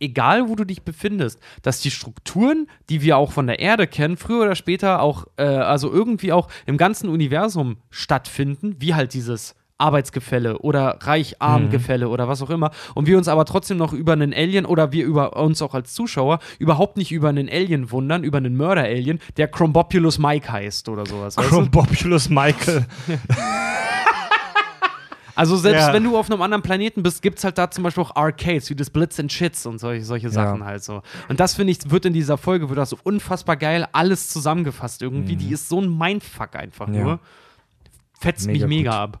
egal wo du dich befindest, dass die Strukturen, die wir auch von der Erde kennen, früher oder später auch, äh, also irgendwie auch im ganzen Universum stattfinden, wie halt dieses Arbeitsgefälle oder Reich-Arm-Gefälle oder was auch immer. Und wir uns aber trotzdem noch über einen Alien oder wir über uns auch als Zuschauer überhaupt nicht über einen Alien wundern, über einen Mörder-Alien, der Chrombopulus Mike heißt oder sowas. Chrombopulus Michael. [LAUGHS] Also selbst Ja. wenn du auf einem anderen Planeten bist, gibt es halt da zum Beispiel auch Arcades, wie das Blitz and Shits und solche, solche Sachen halt so. Und das finde ich, wird in dieser Folge, wird das so unfassbar geil alles zusammengefasst irgendwie. Die ist so ein Mindfuck einfach Mhm. Ja. nur. Fetzt Mega mich mega gut. ab.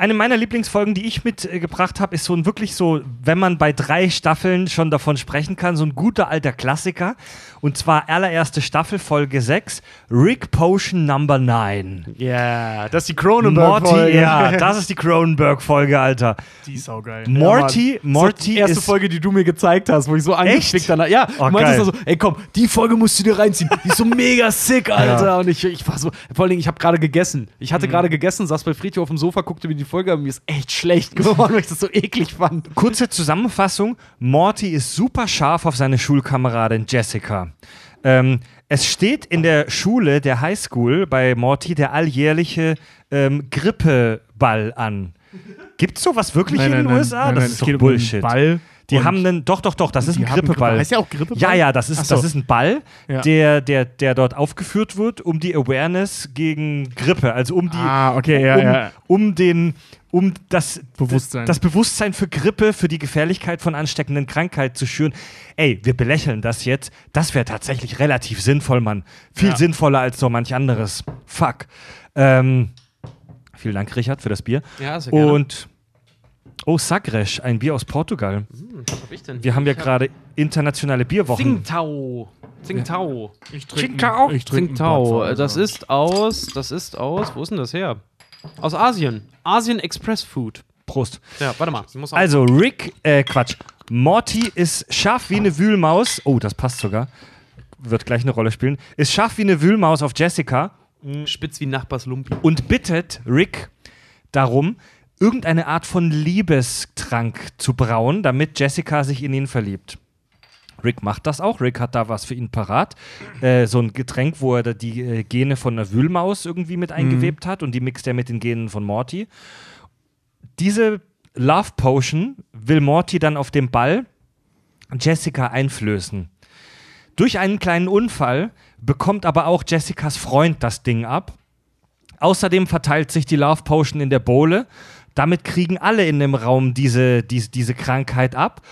Eine meiner Lieblingsfolgen, die ich mitgebracht habe, ist so ein wirklich so, wenn man bei drei Staffeln schon davon sprechen kann, so ein guter alter Klassiker. Und zwar allererste Staffel, Folge 6, Rick Potion Number 9. Ja, das ist die Morty, ja, [LAUGHS] das ist die Cronenberg-Folge, Alter. Die ist saugeil. Morty, Morty die erste ist Folge, die du mir gezeigt hast, wo ich so angefickt danach. Ja, Oh, du meintest geil. also, ey komm, die Folge musst du dir reinziehen. Die ist so mega sick, [LAUGHS] Alter. Und ich, ich war so, vor allen Dingen, ich habe gerade gegessen. Ich Mhm. hatte gerade gegessen, saß bei Friedhof auf dem Sofa, guckte mir die Folge, aber mir ist echt schlecht geworden, [LAUGHS] weil ich das so eklig fand. Kurze Zusammenfassung: Morty ist super scharf auf seine Schulkameradin Jessica. Ähm, es steht in der Schule der Highschool bei Morty der alljährliche ähm, Grippeball an. Gibt's sowas wirklich in den USA? das ist doch Bullshit. Ball. Die und haben einen, doch, doch, doch, das ist ein Grippeball. Grippe. Heißt ja auch Grippeball? Ja, ja, das ist, so. das ist ein Ball, Ja. der, der, der dort aufgeführt wird, um die Awareness gegen Grippe, also um die, Ah, okay, ja, um, ja. um den, um das Bewusstsein. das Bewusstsein für Grippe, für die Gefährlichkeit von ansteckenden Krankheiten zu schüren. Ey, wir belächeln das jetzt. Das wäre tatsächlich relativ sinnvoll, Mann. Viel Ja. sinnvoller als so manch anderes. Fuck. Ähm, vielen Dank, Richard, für das Bier. Ja, sehr gerne. Und oh, Sagres, ein Bier aus Portugal. Was hab ich denn? Wir haben ja gerade internationale Bierwochen. Tsingtao. Tsingtao. Ich Tsingtao. Ich trinke Tsingtao. Das ist aus, das ist aus, wo ist denn das her? Aus Asien. Asien Express Food. Prost. Ja, warte mal. ich Muss auch- Also, Rick, äh, Quatsch. Morty ist scharf wie eine Wühlmaus. Oh, das passt sogar. Wird gleich eine Rolle spielen. Ist scharf wie eine Wühlmaus auf Jessica spitz wie Nachbars Lumpi. und bittet Rick darum, irgendeine Art von Liebestrank zu brauen, damit Jessica sich in ihn verliebt. Rick macht das auch. Rick hat da was für ihn parat. Äh, so ein Getränk, wo er da die äh, Gene von einer Wühlmaus irgendwie mit eingewebt hat und die mixt er mit den Genen von Morty. Diese Love Potion will Morty dann auf dem Ball Jessica einflößen. Durch einen kleinen Unfall bekommt aber auch Jessicas Freund das Ding ab. Außerdem verteilt sich die Love Potion in der Bowle. Damit kriegen alle in dem Raum diese, diese, diese Krankheit ab.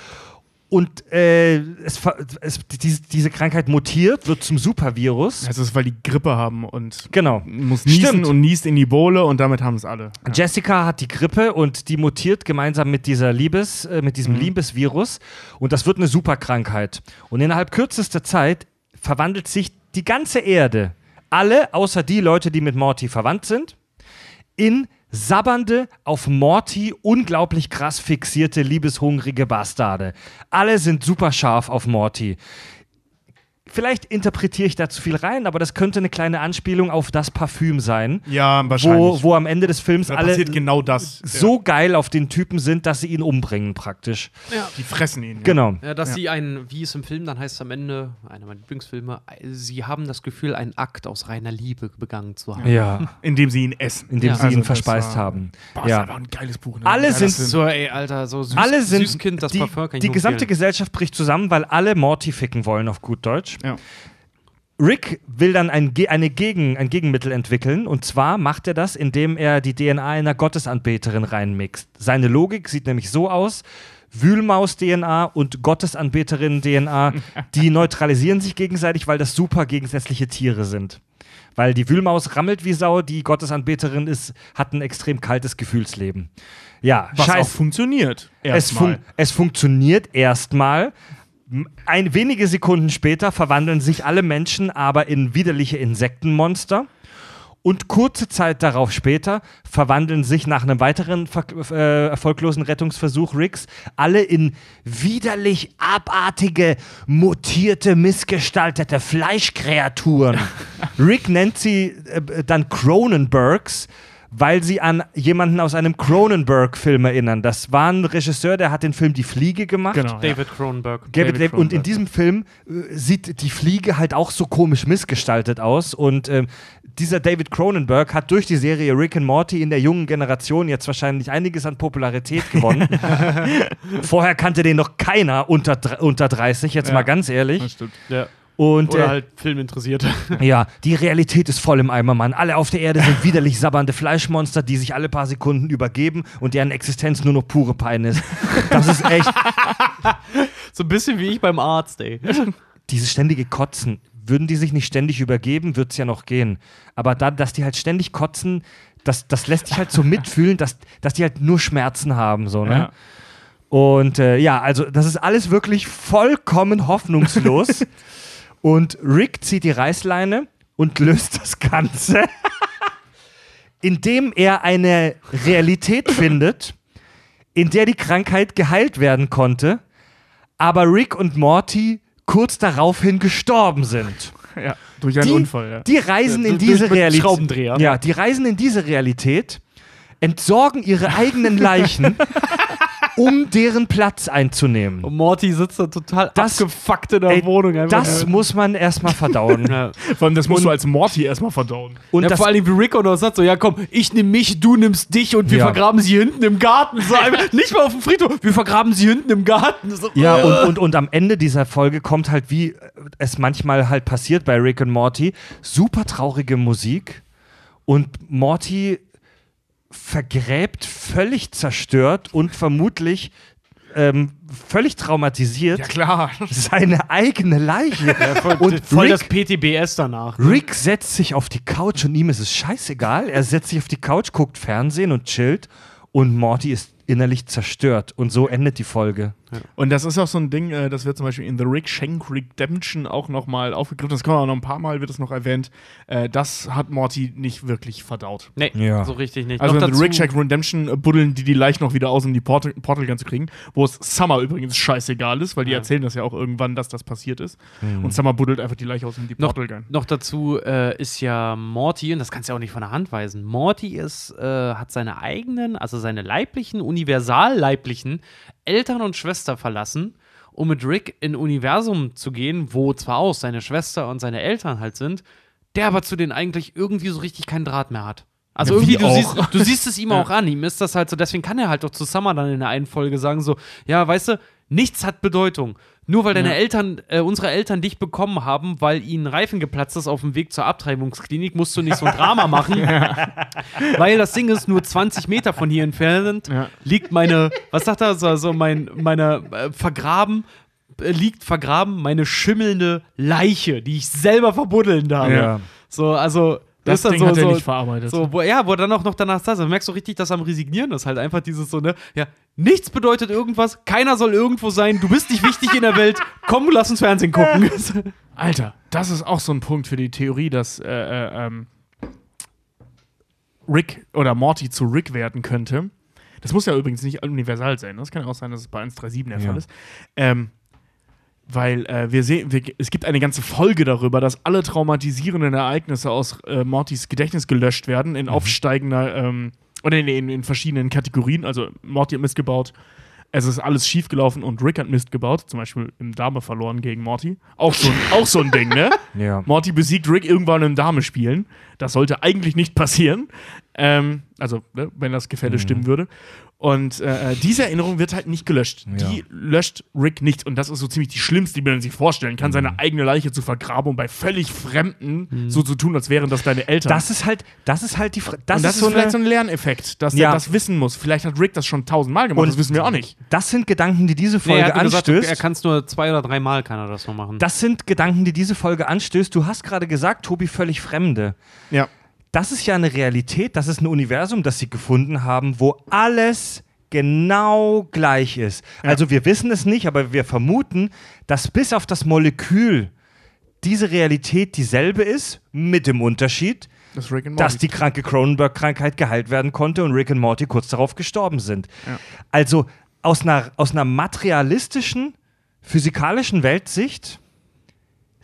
Und äh, es, es, diese, diese Krankheit mutiert, wird zum Supervirus. Das ist, weil die Grippe haben und Genau. muss niesen Stimmt. und niest in die Bohle und damit haben es alle. Ja. Jessica hat die Grippe und die mutiert gemeinsam mit dieser Liebes, äh, mit Mhm. diesem Liebesvirus und das wird eine Superkrankheit. Und innerhalb kürzester Zeit verwandelt sich die ganze Erde, alle außer die Leute, die mit Morty verwandt sind, in sabbernde, auf Morty unglaublich krass fixierte, liebeshungrige Bastarde. Alle sind super scharf auf Morty. Vielleicht interpretiere ich da zu viel rein, aber das könnte eine kleine Anspielung auf das Parfüm sein, Ja, wahrscheinlich. wo, wo am Ende des Films da alle genau das. so geil auf den Typen sind, dass sie ihn umbringen praktisch. Ja. Die fressen ihn. Ja. Genau. Ja, dass Ja. sie ein, wie es im Film dann heißt am Ende, einer meiner Lieblingsfilme, sie haben das Gefühl, einen Akt aus reiner Liebe begangen zu haben. Ja, Indem sie ihn essen. indem Ja. sie Also ihn verspeist war- haben. Boah, ist Ja. ein geiles Buch. Ne? Alle sind. So, ey, Alter, so süß, alle sind Süßkind, das die, Parfum kann ich die gesamte empfehlen. Gesellschaft bricht zusammen, weil alle Morty ficken wollen auf gut Deutsch. Ja. Rick will dann ein, eine Gegen, ein Gegenmittel entwickeln und zwar macht er das, indem er die DNA einer Gottesanbeterin reinmixt. Seine Logik sieht nämlich so aus: Wühlmaus-DNA und Gottesanbeterin-DNA, [LAUGHS] die neutralisieren sich gegenseitig, weil das super gegensätzliche Tiere sind. Weil die Wühlmaus rammelt wie Sau, die Gottesanbeterin ist, hat ein extrem kaltes Gefühlsleben. Ja, Was auch scheiß. funktioniert. Es, fun es funktioniert erstmal. Ein, wenige Sekunden später verwandeln sich alle Menschen aber in widerliche Insektenmonster. Und kurze Zeit darauf später verwandeln sich nach einem weiteren äh, erfolglosen Rettungsversuch Ricks alle in widerlich abartige, mutierte, missgestaltete Fleischkreaturen. [LAUGHS] Rick nennt sie äh, dann Cronenbergs, weil sie an jemanden aus einem Cronenberg-Film erinnern. Das war ein Regisseur, der hat den Film Die Fliege gemacht. Genau. ja. David Cronenberg. David David David und in Cronenberg, diesem Film äh, sieht die Fliege halt auch so komisch missgestaltet aus. Und ähm, dieser David Cronenberg hat durch die Serie Rick and Morty in der jungen Generation jetzt wahrscheinlich einiges an Popularität gewonnen. [LAUGHS] Vorher kannte den noch keiner unter, unter 30, jetzt Ja. mal ganz ehrlich. Das stimmt. Ja. Und Oder äh, halt Filminteressierte. [LAUGHS] ja, die Realität ist voll im Eimer, Mann. Alle auf der Erde sind widerlich sabbernde Fleischmonster, die sich alle paar Sekunden übergeben und deren Existenz nur noch pure Pein ist. Das ist echt. [LAUGHS] So ein bisschen wie ich beim Arzt, ey. [LAUGHS] dieses ständige Kotzen, würden die sich nicht ständig übergeben, wird es ja noch gehen. Aber da, dass die halt ständig kotzen, das, das lässt dich halt so mitfühlen, dass, dass die halt nur Schmerzen haben, so, ne? Ja. Und äh, ja, also das ist alles wirklich vollkommen hoffnungslos. Und Rick zieht die Reißleine und löst das Ganze, [LAUGHS] indem er eine Realität findet, in der die Krankheit geheilt werden konnte, aber Rick und Morty kurz daraufhin gestorben sind. ja. Durch einen Die, Unfall, ja. die reisen in Durch- diese mit Realität. Schraubendreher. Ja, die reisen in diese Realität, entsorgen ihre eigenen Leichen, [LAUGHS] um deren Platz einzunehmen. Und Morty sitzt da total Das- abgefuckt in der Ey, Wohnung. einfach Das muss man erstmal verdauen. [LAUGHS] ja. Vor allem, das musst du als Morty erstmal verdauen. Und ja, das, vor allem wie Rick auch noch sagt, so, ja komm, ich nehm mich, du nimmst dich und wir Ja. vergraben sie hinten im Garten. So, [LAUGHS] nicht mal auf dem Friedhof, wir vergraben sie hinten im Garten. So, ja, äh. und, und, und am Ende dieser Folge kommt halt, wie es manchmal halt passiert bei Rick und Morty, super traurige Musik und Morty vergräbt völlig zerstört und vermutlich ähm, völlig traumatisiert Ja, klar. seine eigene Leiche. und voll Rick, das PTBS danach. Rick setzt sich auf die Couch und ihm ist es scheißegal. Er setzt sich auf die Couch, guckt Fernsehen und chillt und Morty ist innerlich zerstört. Und so endet die Folge. Und das ist auch so ein Ding, äh, das wird zum Beispiel in The Rick Shank Redemption auch nochmal aufgegriffen. Das kommt auch noch ein paar Mal, wird es noch erwähnt. Äh, das hat Morty nicht wirklich verdaut. Nee, Ja. so richtig nicht. Also Noch in The Rick Shank Redemption äh, buddeln die die Leicht noch wieder aus, um die Portal, Portal Gun zu kriegen. Wo es Summer übrigens scheißegal ist, weil die Ja. erzählen das ja auch irgendwann, dass das passiert ist. Und Summer buddelt einfach die Leiche aus, um die noch, Portal Gun. noch dazu äh, ist ja Morty, und das kannst du ja auch nicht von der Hand weisen, Morty ist, äh, hat seine eigenen, also seine leiblichen, universal leiblichen Eltern und Schwester verlassen, um mit Rick in ein Universum zu gehen, wo zwar auch seine Schwester und seine Eltern halt sind, der aber zu denen eigentlich irgendwie so richtig keinen Draht mehr hat. Also Ja, wie irgendwie, du auch. siehst, du siehst es ihm [LAUGHS] auch an. Ihm ist das halt so, deswegen kann er halt doch zu Summer dann in der einen Folge sagen: so, ja, weißt du, nichts hat Bedeutung. Nur weil deine Ja. Eltern, äh, unsere Eltern dich bekommen haben, weil ihnen Reifen geplatzt ist auf dem Weg zur Abtreibungsklinik, musst du nicht so ein Drama machen. [LAUGHS] weil das Ding ist, nur 20 Meter von hier entfernt Ja. liegt meine, was sagt er, so, so mein, meine äh, vergraben, äh, liegt vergraben meine schimmelnde Leiche, die ich selber verbuddeln darf. Ja. So, also Das dann Ding so, hat er so, nicht verarbeitet. so, wo, ja, wo er dann auch noch danach saß. Du merkst so richtig, dass er am Resignieren ist. Halt einfach dieses so, ne, ja, nichts bedeutet irgendwas, keiner soll irgendwo sein, du bist nicht wichtig in der Welt, [LAUGHS] komm, lass uns Fernsehen gucken. [LAUGHS] Alter, das ist auch so ein Punkt für die Theorie, dass äh, äh, ähm, Rick oder Morty zu Rick werden könnte. Das muss ja übrigens nicht universal sein. ne? Das kann auch sein, dass es bei 137 der Ja. Fall ist. Ähm, weil äh, wir sehen, wir, es gibt eine ganze Folge darüber, dass alle traumatisierenden Ereignisse aus äh, Mortys Gedächtnis gelöscht werden in aufsteigender ähm, oder in, in, in verschiedenen Kategorien. Also Morty hat Mist gebaut, es ist alles schief gelaufen und Rick hat Mist gebaut, zum Beispiel im Dame verloren gegen Morty. Auch so ein, auch so ein Ding, ne? [LAUGHS] Ja. Morty besiegt Rick irgendwann im Dame spielen. Das sollte eigentlich nicht passieren. Ähm, also, ne, wenn das Gefälle stimmen würde. Und äh, diese Erinnerung wird halt nicht gelöscht. Die löscht Rick nicht. Und das ist so ziemlich die schlimmste, die man sich vorstellen kann, seine eigene Leiche zu vergraben und bei völlig Fremden so zu tun, als wären das deine Eltern. Das ist halt, das ist halt die Fra das, und das ist so vielleicht eine, so ein Lerneffekt, dass Ja. er das wissen muss. Vielleicht hat Rick das schon tausendmal gemacht, Und- das wissen wir auch nicht. Das sind Gedanken, die diese Nee, Folge er hat nur gesagt, anstößt. er kann es nur zwei oder dreimal kann er das nur machen. das sind Gedanken, die diese Folge anstößt. Du hast gerade gesagt, Tobi, völlig Fremde. Ja. Das ist ja eine Realität, das ist ein Universum, das sie gefunden haben, wo alles genau gleich ist. Also wir wissen es nicht, aber wir vermuten, dass bis auf das Molekül diese Realität dieselbe ist, mit dem Unterschied, Das dass die kranke Cronenberg-Krankheit geheilt werden konnte und Rick und Morty kurz darauf gestorben sind. Ja. Also aus einer, aus einer materialistischen, physikalischen Weltsicht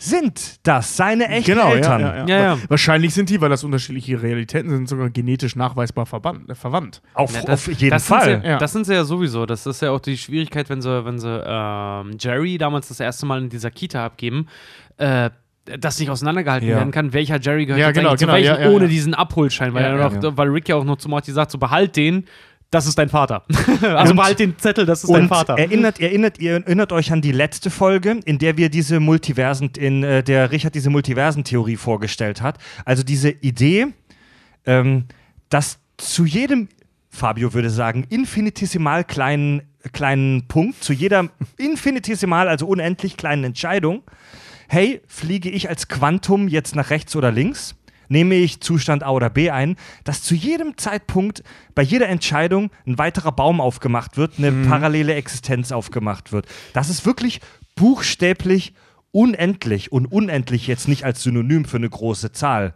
sind das seine echten Genau, Eltern. Ja, ja, ja. Ja, ja. Wahrscheinlich sind die, weil das unterschiedliche Realitäten sind, sogar genetisch nachweisbar verbannt, äh, verwandt. Auf, Ja, auf jeden das Sind Fall. sie, Ja. Das sind sie ja sowieso. Das ist ja auch die Schwierigkeit, wenn sie, wenn sie ähm, Jerry damals das erste Mal in dieser Kita abgeben, äh, das nicht auseinandergehalten Ja. werden kann, welcher Jerry gehört Ja, jetzt genau, genau, zu welchem, ja, ja, ohne ja. diesen Abholschein, weil, Ja, er ja, noch, ja. weil Rick ja auch noch zu Morty sagt, so behalt den, das ist dein Vater. [LAUGHS] also Und- behalt den Zettel, das ist dein Vater. erinnert, erinnert, ihr erinnert euch an die letzte Folge, in der wir diese Multiversen, in äh, der Richard diese Multiversentheorie vorgestellt hat. Also diese Idee, ähm, dass zu jedem, Fabio würde sagen, infinitesimal kleinen, kleinen Punkt, zu jeder infinitesimal, also unendlich kleinen Entscheidung, hey, fliege ich als Quantum jetzt nach rechts oder links? Nehme ich Zustand A oder B ein, dass zu jedem Zeitpunkt bei jeder Entscheidung ein weiterer Baum aufgemacht wird, eine parallele Existenz aufgemacht wird. Das ist wirklich buchstäblich unendlich und unendlich jetzt nicht als Synonym für eine große Zahl,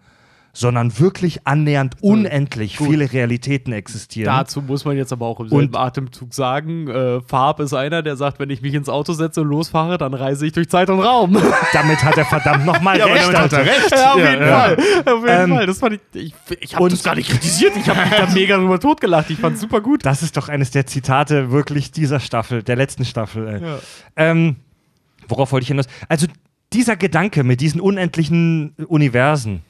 sondern wirklich annähernd unendlich viele Realitäten existieren. Dazu muss man jetzt aber auch im selben Atemzug sagen, äh, Farb ist einer, der sagt, wenn ich mich ins Auto setze und losfahre, dann reise ich durch Zeit und Raum. [LAUGHS] damit hat er verdammt nochmal aber recht. damit hat er recht. Ja, auf Ja, jeden ja. Fall. Auf jeden Ähm, Fall. Das fand ich, ich, ich habe und- das gar nicht kritisiert. Ich habe mich da [LAUGHS] mega drüber totgelacht. Ich fand's super gut. Das ist doch eines der Zitate wirklich dieser Staffel, der letzten Staffel. Ey. Ähm, worauf wollte ich hinaus? Also dieser Gedanke mit diesen unendlichen Universen.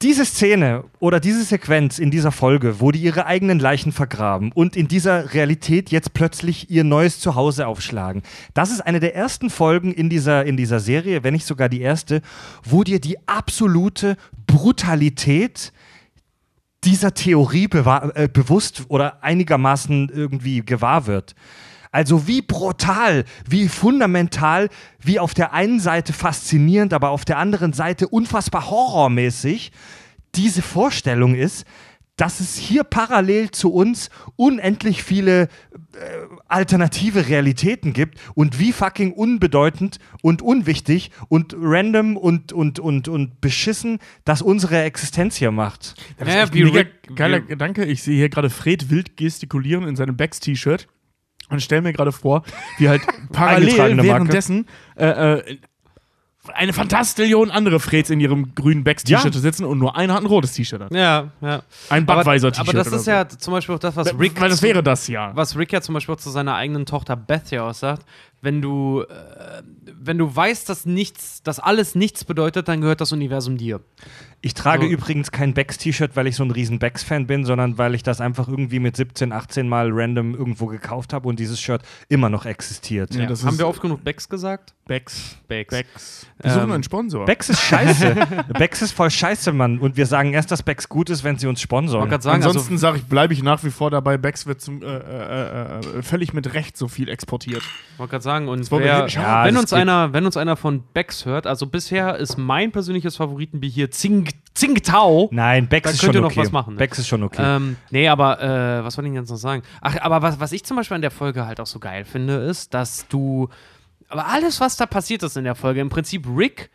Diese Szene oder diese Sequenz in dieser Folge, wo die ihre eigenen Leichen vergraben und in dieser Realität jetzt plötzlich ihr neues Zuhause aufschlagen, das ist eine der ersten Folgen in dieser, in dieser Serie, wenn nicht sogar die erste, wo dir die absolute Brutalität dieser Theorie äh, bewusst oder einigermaßen irgendwie gewahr wird. Also wie brutal, wie fundamental, wie auf der einen Seite faszinierend, aber auf der anderen Seite unfassbar horrormäßig diese Vorstellung ist, dass es hier parallel zu uns unendlich viele äh, alternative Realitäten gibt und wie fucking unbedeutend und unwichtig und random und, und, und, und beschissen das unsere Existenz hier macht. Das ist Ja, echt wie mega Rick- geiler wie- Gedanke. Ich sehe hier gerade Fred wild gestikulieren in seinem Becks-T-Shirt und stelle mir gerade vor, wie halt [LAUGHS] parallel währenddessen äh, äh, eine Fantastillion andere Freds in ihrem grünen Becks-T-Shirt Ja. sitzen und nur einer hat ein rotes T-Shirt an. Ja, ja. Ein Budweiser-T-Shirt. aber das ist so. ja zum Beispiel auch das, was Rick, Weil das wäre das ja. was Rick ja zum Beispiel auch zu seiner eigenen Tochter Beth ja auch sagt, wenn du, äh, wenn du weißt, dass nichts, dass alles nichts bedeutet, dann gehört das Universum dir. Ich trage So. übrigens kein Becks-T-Shirt, weil ich so ein riesen Becks-Fan bin, sondern weil ich das einfach irgendwie mit 17, 18 Mal random irgendwo gekauft habe und dieses Shirt immer noch existiert. Ja, das Haben wir oft genug Becks gesagt? Becks. Becks. Becks. Wir suchen Ähm, einen Sponsor. Becks ist scheiße. [LAUGHS] Becks ist voll scheiße, Mann. Und wir sagen erst, dass Becks gut ist, wenn sie uns sponsoren. wollte gerade sagen, Ansonsten also, sage ich, bleibe ich nach wie vor dabei, Becks wird zum, äh, äh, äh, völlig mit Recht so viel exportiert. wollte gerade sagen, und wollen wir wer. Ja, wenn, uns geht. einer, wenn uns einer von Becks hört, also bisher ist mein persönliches Favoritenbier hier Zing, Tsingtao. Nein, Becks Da ist schon ihr noch okay. was machen, ne? Becks ist schon okay. Ähm, nee, aber äh, was wollte ich jetzt noch sagen? Ach, aber was, was ich zum Beispiel an der Folge halt auch so geil finde, ist, dass du. Aber alles, was da passiert ist in der Folge, im Prinzip Rick,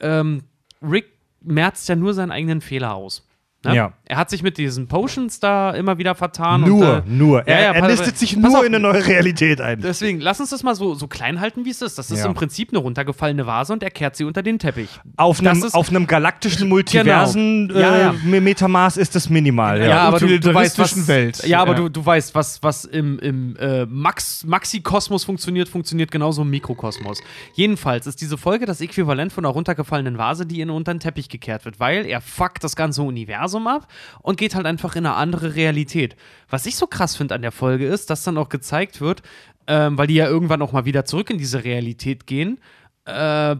ähm, Rick merzt ja nur seinen eigenen Fehler aus. Ne? Ja. Er hat sich mit diesen Potions da immer wieder vertan. nur, und, äh, nur. Er, ja, ja, er pass- listet sich nur auf. in eine neue Realität ein. Deswegen, lass uns das mal so, so klein halten, wie es ist. Das ist Ja. im Prinzip eine runtergefallene Vase und er kehrt sie unter den Teppich. Auf einem, ist- auf einem galaktischen [LAUGHS] Multiversen Genau. Ja, ja. Äh, Metamaß ist das minimal. Ja. Ja, aber du, du weißt, was, Welt. Ja, aber Ja. Du, du weißt, was, was im, im äh, Max, Maxi-Kosmos funktioniert, funktioniert genauso im Mikrokosmos. Jedenfalls ist diese Folge das Äquivalent von einer runtergefallenen Vase, die in unter den Teppich gekehrt wird, weil er fuckt das ganze Universum ab und geht halt einfach in eine andere Realität. Was ich so krass finde an der Folge ist, dass dann auch gezeigt wird, ähm, weil die ja irgendwann auch mal wieder zurück in diese Realität gehen, äh,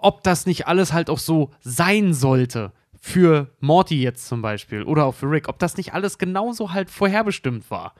ob das nicht alles halt auch so sein sollte. Für Morty jetzt zum Beispiel oder auch für Rick, ob das nicht alles genauso halt vorherbestimmt war.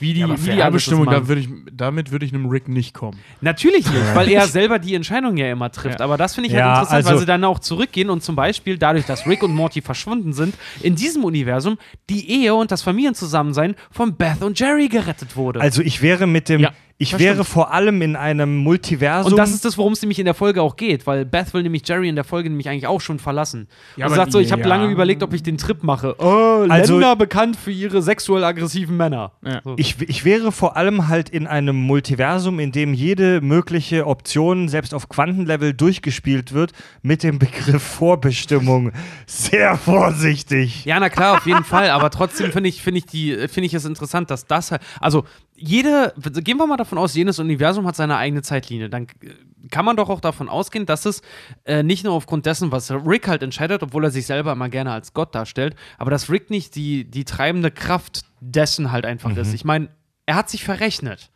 Wie die, Ja, wie die das da würd ich, damit würde ich einem Rick nicht kommen. Natürlich nicht, weil er selber die Entscheidung ja immer trifft. Ja. Aber das finde ich Ja, halt interessant, weil also- sie dann auch zurückgehen und zum Beispiel dadurch, dass Rick und Morty verschwunden sind, in diesem Universum die Ehe und das Familienzusammensein von Beth und Jerry gerettet wurde. Also ich wäre mit dem, Ja, ich das wäre stimmt. vor allem in einem Multiversum. und das ist das, worum es nämlich in der Folge auch geht, weil Beth will nämlich Jerry in der Folge nämlich eigentlich auch schon verlassen. Ja, und aber sagt so, ich habe ja. lange überlegt, ob ich den Trip mache. Oh, Also- Länder bekannt für ihre sexuell aggressiven Männer. Ja. So. ich, ich wäre vor allem halt in einem Multiversum, in dem jede mögliche Option, selbst auf Quantenlevel, durchgespielt wird, mit dem Begriff Vorbestimmung. Sehr vorsichtig. Ja, na klar, auf jeden Fall. Aber trotzdem finde ich, finde ich, die, finde ich es interessant, dass das halt. Also, jede, gehen wir mal davon aus, jedes Universum hat seine eigene Zeitlinie. Dann äh, kann man doch auch davon ausgehen, dass es äh, nicht nur aufgrund dessen, was Rick halt entscheidet, obwohl er sich selber immer gerne als Gott darstellt, aber dass Rick nicht die, die treibende Kraft dessen halt einfach ist. Ich meine, er hat sich verrechnet.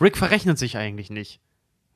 Rick verrechnet sich eigentlich nicht.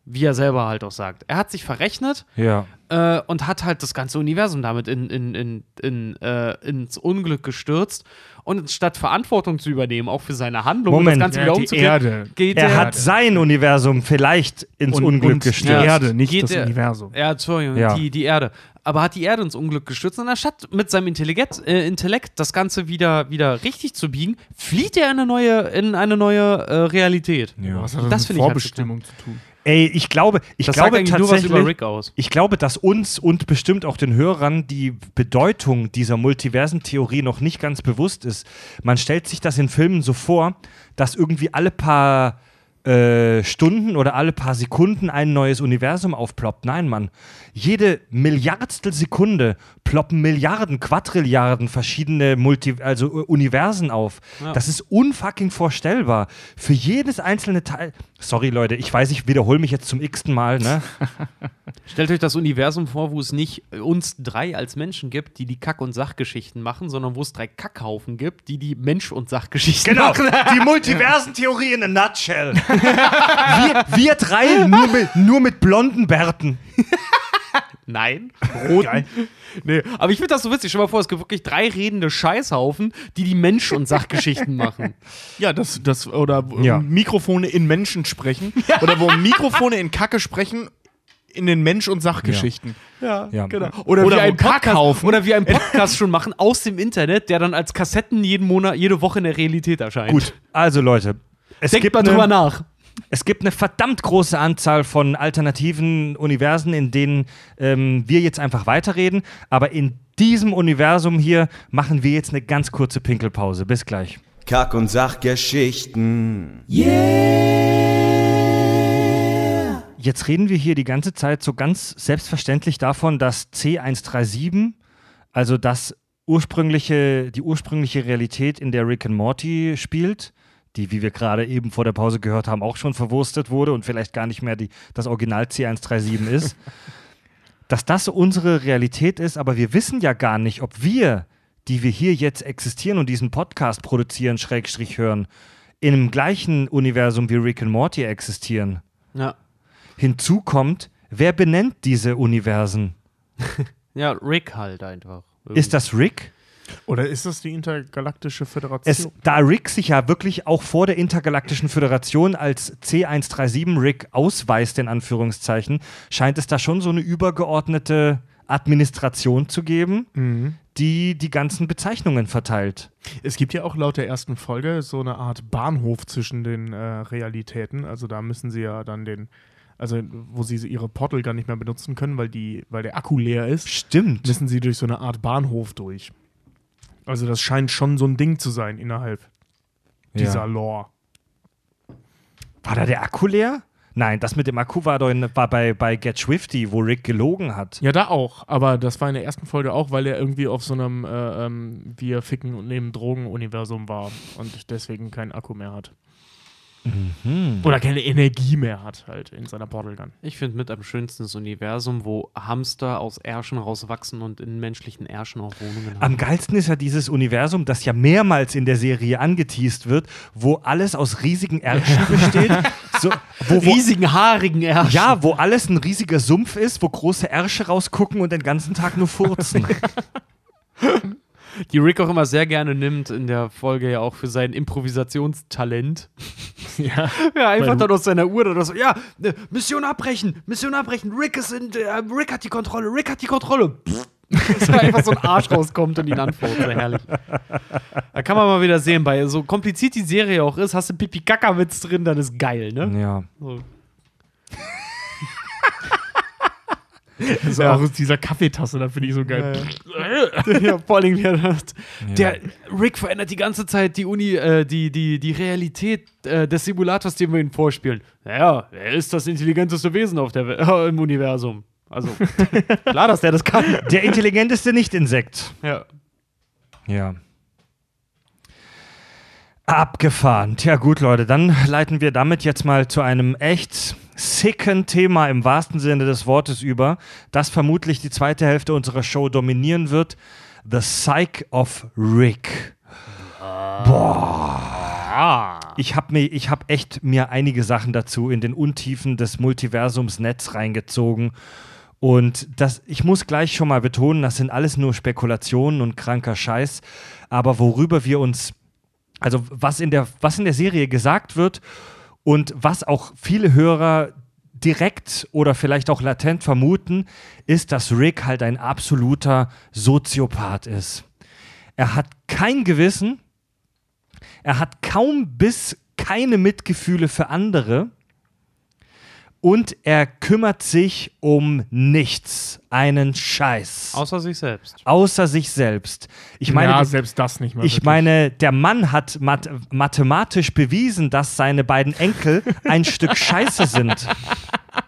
Wie er selber halt auch sagt. Er hat sich verrechnet Ja. äh, und hat halt das ganze Universum damit in, in, in, in, äh, ins Unglück gestürzt. Und statt Verantwortung zu übernehmen, auch für seine Handlung Moment. das Ganze wieder die umzugehen, Erde. geht Er der, hat sein Universum vielleicht ins Und- Unglück und die gestürzt. Erde, nicht Geht das der- Universum. Ja, Entschuldigung, Ja. Die, die Erde. Aber hat die Erde ins Unglück gestürzt und anstatt mit seinem Intellekt, äh, Intellekt das Ganze wieder, wieder richtig zu biegen, flieht er in eine neue, in eine neue äh, Realität. Ja. Was hat das, Das mit halt Vorbestimmung zu tun? Ey, ich glaube, ich Das glaube tatsächlich, über Rick aus. ich glaube, dass uns und bestimmt auch den Hörern die Bedeutung dieser Multiversentheorie noch nicht ganz bewusst ist. Man stellt sich das in Filmen so vor, dass irgendwie alle paar äh, Stunden oder alle paar Sekunden ein neues Universum aufploppt. Nein, Mann. Jede Milliardstel Sekunde ploppen Milliarden, Quadrilliarden verschiedene Multi also äh, Universen auf. Das ist unfucking vorstellbar. Für jedes einzelne Teil. Sorry, Leute, ich weiß, ich wiederhole mich jetzt zum x-ten Mal, ne? [LAUGHS] Stellt euch das Universum vor, wo es nicht uns drei als Menschen gibt, die die Kack- und Sachgeschichten machen, sondern wo es drei Kackhaufen gibt, die die Mensch- und Sachgeschichten Genau, machen. die Multiversentheorie in a nutshell. [LAUGHS] Wir, wir drei nur mit, nur mit blonden Bärten. Nein. Roten. Nee, aber ich finde das so witzig. Stell dir mal vor, es gibt wirklich drei redende Scheißhaufen, die die Mensch- und Sachgeschichten [LAUGHS] machen. Ja, das, das, oder wo Ja. Mikrofone in Menschen sprechen. Oder wo Mikrofone in Kacke sprechen, in den Mensch- und Sachgeschichten. Ja, Ja. genau. Oder, Oder wie ein Podcast, Kackhaufen. oder wie ein Podcast schon machen aus dem Internet, der dann als Kassetten jeden Monat, jede Woche in der Realität erscheint. Gut, also Leute. Es Denkt gibt, mal drüber eine, nach. es gibt eine verdammt große Anzahl von alternativen Universen, in denen ähm, wir jetzt einfach weiterreden. Aber in diesem Universum hier machen wir jetzt eine ganz kurze Pinkelpause. Bis gleich. Kack- und Sachgeschichten. Jetzt reden wir hier die ganze Zeit so ganz selbstverständlich davon, dass C137, also das ursprüngliche, die ursprüngliche Realität, in der Rick and Morty spielt, die, wie wir gerade eben vor der Pause gehört haben, auch schon verwurstet wurde und vielleicht gar nicht mehr die, das Original C137 ist, [LAUGHS] dass das unsere Realität ist, aber wir wissen ja gar nicht, ob wir, die wir hier jetzt existieren und diesen Podcast produzieren, Schrägstrich hören, in dem gleichen Universum wie Rick and Morty existieren. Ja. Hinzu kommt, wer benennt diese Universen? [LAUGHS] ja, Rick halt einfach. Ist das Rick? Oder ist das die intergalaktische Föderation? Es, da Rick sich ja wirklich auch vor der Intergalaktischen Föderation als C137 Rick ausweist, in Anführungszeichen, scheint es da schon so eine übergeordnete Administration zu geben, Mhm. die die ganzen Bezeichnungen verteilt. Es gibt ja auch laut der ersten Folge so eine Art Bahnhof zwischen den äh, Realitäten. Also da müssen sie ja dann den, also wo sie ihre Portal gar nicht mehr benutzen können, weil die, weil der Akku leer ist, Stimmt. müssen sie durch so eine Art Bahnhof durch. Also das scheint schon so ein Ding zu sein innerhalb dieser Ja. Lore. War da der Akku leer? Nein, das mit dem Akku war, doch in, war bei, bei Get Swifty, wo Rick gelogen hat. Ja, da auch. Aber das war in der ersten Folge auch, weil er irgendwie auf so einem äh, ähm, Wir ficken und nehmen Drogen-Universum war und deswegen keinen Akku mehr hat. Oder keine Energie mehr hat halt in seiner Portal Gun. Ich finde mit am schönsten das Universum, wo Hamster aus Ärschen rauswachsen und in menschlichen Ärschen auch Wohnungen Am haben. geilsten ist ja dieses Universum, das ja mehrmals in der Serie angeteased wird, wo alles aus riesigen Ärschen [LAUGHS] besteht. So, wo, wo, Riesigen, haarigen Ärschen. ja, wo alles ein riesiger Sumpf ist, wo große Ärsche rausgucken und den ganzen Tag nur furzen. [LAUGHS] Die Rick auch immer sehr gerne nimmt, in der Folge ja auch für sein Improvisationstalent. Ja. [LAUGHS] Ja, einfach dann aus seiner Uhr oder so, ja, äh, Mission abbrechen, Mission abbrechen, Rick ist in, äh, Rick hat die Kontrolle, Rick hat die Kontrolle. [LAUGHS] Dass da einfach so ein Arsch rauskommt und ihn antwortet, sehr herrlich. Da kann man mal wieder sehen, bei so kompliziert die Serie auch ist, hast du Pipi-Kaka-Witz drin, dann ist geil, ne? ja. So. [LAUGHS] Also auch aus dieser Kaffeetasse, da finde ich so geil. ja, [LAUGHS] vor allem, wie er das- Ja. der Rick verändert die ganze Zeit die Uni, äh, die, die, die Realität äh, des Simulators, den wir ihm vorspielen. Naja, er ist das intelligenteste Wesen auf der äh, [LAUGHS] im Universum. Also, klar, dass der das kann. Der intelligenteste Nicht-Insekt. Ja. Ja. Abgefahren. Tja, gut, Leute, dann leiten wir damit jetzt mal zu einem echt sicken Thema im wahrsten Sinne des Wortes über, das vermutlich die zweite Hälfte unserer Show dominieren wird. The Psych of Rick. Boah. Ich habe mir, ich habe echt mir einige Sachen dazu in den Untiefen des Multiversums Netz reingezogen. Und das, ich muss gleich schon mal betonen, das sind alles nur Spekulationen und kranker Scheiß. Aber worüber wir uns, also was in der, was in der Serie gesagt wird und was auch viele Hörer direkt oder vielleicht auch latent vermuten, ist, dass Rick halt ein absoluter Soziopath ist. Er hat kein Gewissen, er hat kaum bis keine Mitgefühle für andere und er kümmert sich um nichts, einen Scheiß, Außer sich selbst. außer sich selbst. Ich meine, ja, selbst das nicht mehr. ich wirklich. meine, der Mann hat math mathematisch bewiesen, dass seine beiden Enkel ein Stück Scheiße sind. [LAUGHS]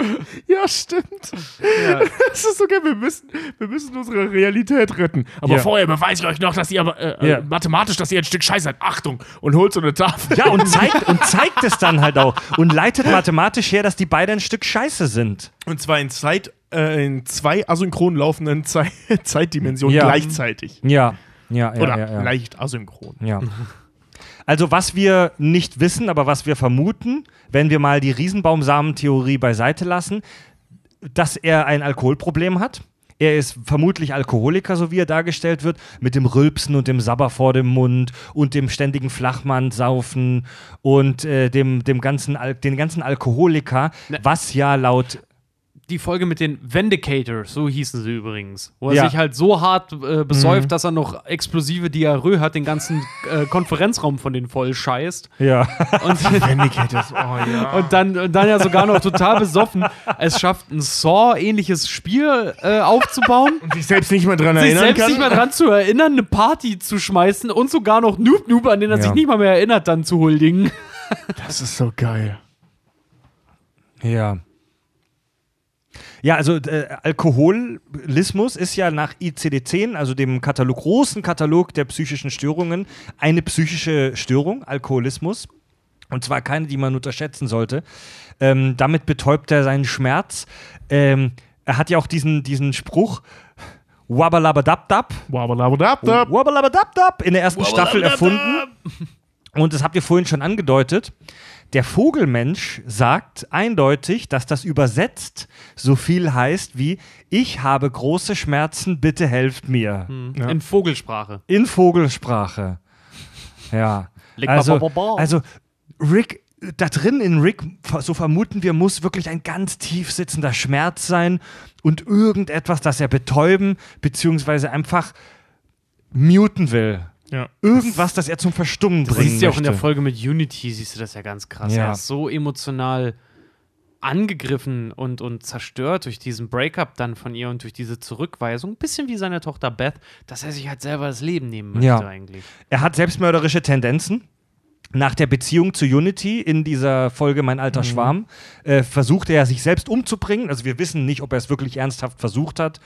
[LAUGHS] Ja, stimmt. Das [LAUGHS] ist geil. Wir müssen, wir müssen unsere Realität retten. Aber Ja. vorher beweise ich euch noch, dass ihr äh, Ja. äh, mathematisch, dass ihr ein Stück Scheiße seid. Achtung! Und holt so eine Tafel. Ja, und zeigt, [LAUGHS] und zeigt es dann halt auch. Und leitet mathematisch her, dass die beide ein Stück Scheiße sind. Und zwar in, Zeit, äh, in zwei asynchron laufenden Zei Zeitdimensionen Ja. gleichzeitig. Ja. Ja, ja, Oder ja, ja. leicht asynchron. ja. Also, was wir nicht wissen, aber was wir vermuten, wenn wir mal die Riesenbaumsamentheorie beiseite lassen, dass er ein Alkoholproblem hat. Er ist vermutlich Alkoholiker, so wie er dargestellt wird, mit dem Rülpsen und dem Sabber vor dem Mund und dem ständigen Flachmann-Saufen und äh, dem, dem ganzen Al den ganzen Alkoholiker, was ja laut Die Folge mit den Vindicators, so hießen sie übrigens. Wo er Ja. sich halt so hart äh, besäuft, dass er noch explosive Diarrhoe hat, den ganzen äh, Konferenzraum von denen voll scheißt. ja, [LAUGHS] Und, [LAUGHS] Vindicators, oh ja. und, dann, und dann ja sogar noch total besoffen es schafft, ein Saw-ähnliches Spiel äh, aufzubauen. Und sich selbst nicht mehr dran sich erinnern selbst kann. nicht mehr dran zu erinnern, eine Party zu schmeißen und sogar noch Noob Noob, an den er Ja. sich nicht mal mehr erinnert, dann zu huldigen. das ist so geil. Ja. Ja, also äh, Alkoholismus ist ja nach ICD-10, also dem Katalog, großen Katalog der psychischen Störungen, eine psychische Störung, Alkoholismus. Und zwar keine, die man unterschätzen sollte. Ähm, damit betäubt er seinen Schmerz. Ähm, er hat ja auch diesen, diesen Spruch, Wabbalabadabdab, Wabbalabadabdab. Wabbalabadabdab in der ersten Staffel erfunden. Und das habt ihr vorhin schon angedeutet. Der Vogelmensch sagt eindeutig, dass das übersetzt so viel heißt wie Ich habe große Schmerzen, bitte helft mir. In Vogelsprache. In Vogelsprache. Ja. Also, also Rick, da drin in Rick, so vermuten wir, muss wirklich ein ganz tief sitzender Schmerz sein und irgendetwas, das er betäuben, beziehungsweise einfach muten will. Ja. Irgendwas, das er zum Verstummen Du bringen siehst ja auch in der. Folge mit Unity, siehst du das ja ganz krass. Ja. Er ist so emotional angegriffen und, und zerstört durch diesen Breakup dann von ihr und durch diese Zurückweisung, ein bisschen wie seine Tochter Beth, dass er sich halt selber das Leben nehmen möchte Ja. eigentlich. Er hat selbstmörderische Tendenzen. Nach der Beziehung zu Unity in dieser Folge Mein alter Schwarm äh, versuchte er sich selbst umzubringen. Also wir wissen nicht, ob er es wirklich ernsthaft versucht hat.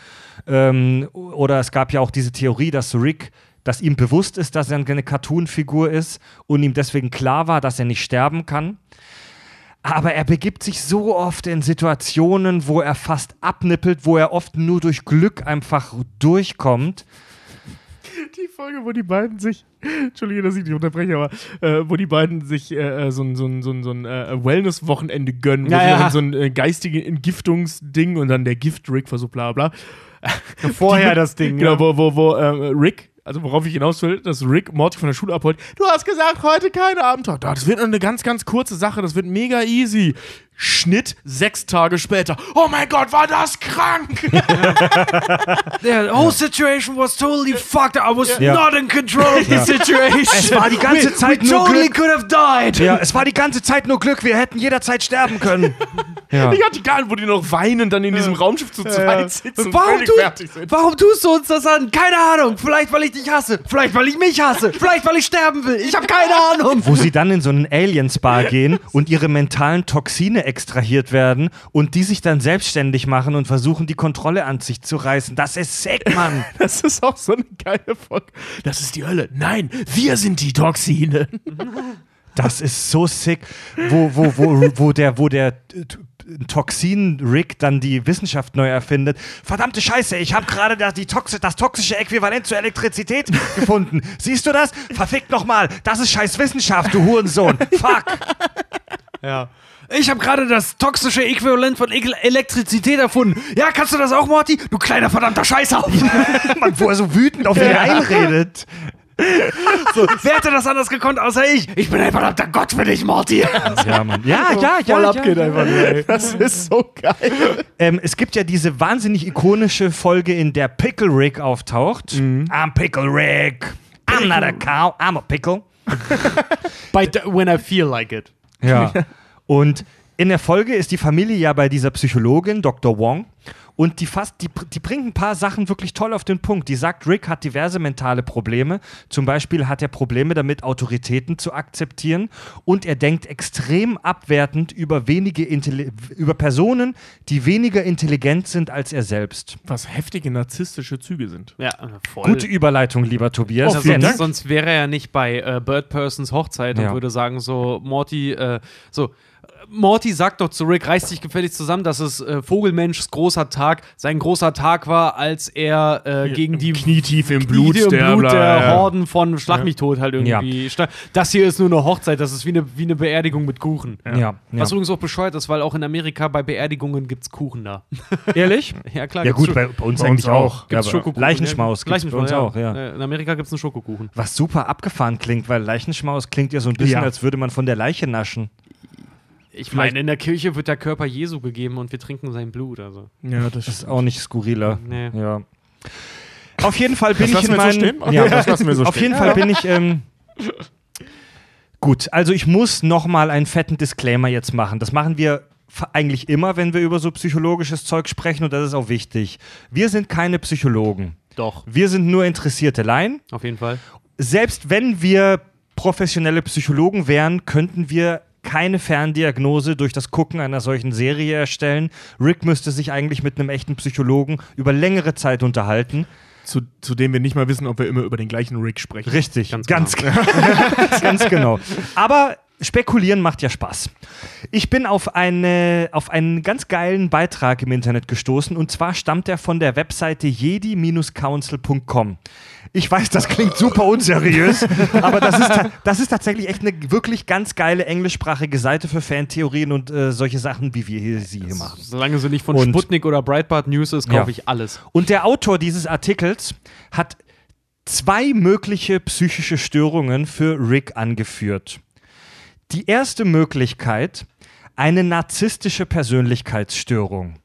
Ähm, oder es gab ja auch diese Theorie, dass Rick, dass ihm bewusst ist, dass er eine Cartoon-Figur ist und ihm deswegen klar war, dass er nicht sterben kann. Aber er begibt sich so oft in Situationen, wo er fast abnippelt, wo er oft nur durch Glück einfach durchkommt. Die Folge, wo die beiden sich, Entschuldige, dass ich dich unterbreche, aber äh, wo die beiden sich äh, äh, so ein, so ein, so ein, so ein äh, Wellness-Wochenende gönnen, Ja, so ein äh, geistigen Entgiftungsding und dann der Gift-Rick versucht, bla bla. Vorher das Ding. [LAUGHS] Genau, ja. wo, wo, wo äh, Rick, also worauf ich hinaus will, dass Rick Morty von der Schule abholt. Du hast gesagt, heute kein Abenteuer. Da, Das wird nur eine ganz, ganz kurze Sache, das wird mega easy. Schnitt sechs Tage später. Oh mein Gott, war das krank! [LAUGHS] The whole situation was totally fucked. I was Ja. not in control of the situation. Es war die ganze we, Zeit we nur totally Glück. could have died. Ja, es war die ganze Zeit nur Glück, wir hätten jederzeit sterben können. [LAUGHS] Ja. Ich hatte gar nicht, wo die noch weinen, dann in diesem Raumschiff zu zweit sitzen und Warum, tu, fertig sind. warum tust du uns das an? Keine Ahnung. Vielleicht, weil ich dich hasse. Vielleicht, weil ich mich hasse. Vielleicht, weil ich sterben will. Ich habe keine Ahnung. Wo sie dann in so einen Alien-Spa [LAUGHS] gehen und ihre mentalen Toxine extrahiert werden und die sich dann selbstständig machen und versuchen, die Kontrolle an sich zu reißen. Das ist sick, Mann. [LAUGHS] Das ist auch so eine geile Folge. Das ist die Hölle. Nein, wir sind die Toxine. Das ist so sick, wo, wo, wo, wo der, wo der äh, Toxin-Rick dann die Wissenschaft neu erfindet. Verdammte Scheiße, ich habe gerade das, toxi das toxische Äquivalent zur Elektrizität [LAUGHS] gefunden. Siehst du das? Verfickt nochmal. Das ist scheiß Wissenschaft, du Hurensohn. Fuck. [LAUGHS] Ja. Ich habe gerade das toxische Äquivalent von Elektrizität erfunden. Ja, kannst du das auch, Morty? Du kleiner verdammter Scheißhaufen. [LAUGHS] Mann, wo er so wütend auf ihn einredet. So, wer hätte das anders gekonnt, außer ich? Ich bin ein verdammter Gott für dich, Morty. Ja, Mann. Ja, ja, ja. Voll ja, abgeht ja. einfach ey. Das ist so geil. Ähm, es gibt ja diese wahnsinnig ikonische Folge, in der Pickle Rick auftaucht. I'm Pickle Rick. I'm not a cow, I'm a pickle. [LAUGHS] By the, when I feel like it. Ja. Und in der Folge ist die Familie ja bei dieser Psychologin, Dr. Wong. Und die, fast, die, die bringt ein paar Sachen wirklich toll auf den Punkt. Die sagt, Rick hat diverse mentale Probleme. Zum Beispiel hat er Probleme damit, Autoritäten zu akzeptieren. Und er denkt extrem abwertend über, wenige Intelli über Personen, die weniger intelligent sind als er selbst. Was heftige narzisstische Züge sind. Ja, voll. Gute Überleitung, lieber Tobias. Vielen sonst, Dank. sonst wäre er ja nicht bei äh, Bird Persons Hochzeit Ja. und würde sagen so, Morty, äh, so, Morty sagt doch zu Rick, reiß dich gefälligst zusammen, dass es äh, Vogelmenschs großer Tag, sein großer Tag war, als er äh, gegen die Knietief im Blut, im der, Blut der ja. Horden von Schlag mich tot halt irgendwie stand. Das hier ist nur eine Hochzeit, das ist wie eine, wie eine Beerdigung mit Kuchen. Ja, ja. Was übrigens auch bescheuert ist, weil auch in Amerika bei Beerdigungen gibt's Kuchen da. [LAUGHS] Ehrlich? ja, klar. Ja gut, bei, bei uns bei eigentlich uns auch. gibt's Ja, Schokokuchen. Leichenschmaus ja. gibt's bei uns auch, ja. In Amerika gibt's einen Schokokuchen. Was super abgefahren klingt, weil Leichenschmaus klingt ja so ein bisschen, Ja. als würde man von der Leiche naschen. Ich meine, in der Kirche wird der Körper Jesu gegeben und wir trinken sein Blut. Also. Ja, das ist auch nicht skurriler. Nee. Ja. Auf jeden Fall bin Das ich in so meinen. Okay, ja, das lassen wir so auf jeden Fall bin ich. Ähm, gut, also ich muss nochmal einen fetten Disclaimer jetzt machen. Das machen wir eigentlich immer, wenn wir über so psychologisches Zeug sprechen und das ist auch wichtig. Wir sind keine Psychologen. Doch, Wir sind nur interessierte Laien. auf jeden Fall. selbst wenn wir professionelle Psychologen wären, könnten wir keine Ferndiagnose durch das Gucken einer solchen Serie erstellen. Rick müsste sich eigentlich mit einem echten Psychologen über längere Zeit unterhalten. zu, zu dem wir nicht mal wissen, ob wir immer über den gleichen Rick sprechen. Richtig, Ganz ganz, [LAUGHS] ganz, genau. Aber spekulieren macht ja Spaß. Ich bin auf, eine, auf einen ganz geilen Beitrag im Internet gestoßen und zwar stammt er von der Webseite jedi-council.com. Ich weiß, das klingt super unseriös, [LAUGHS] aber das ist, das ist tatsächlich echt eine wirklich ganz geile englischsprachige Seite für Fantheorien und äh, solche Sachen, wie wir hier, sie hier machen. Solange sie nicht von Und- Sputnik oder Breitbart News ist, kaufe Ja. ich alles. Und der Autor dieses Artikels hat zwei mögliche psychische Störungen für Rick angeführt. Die erste Möglichkeit, eine narzisstische Persönlichkeitsstörung.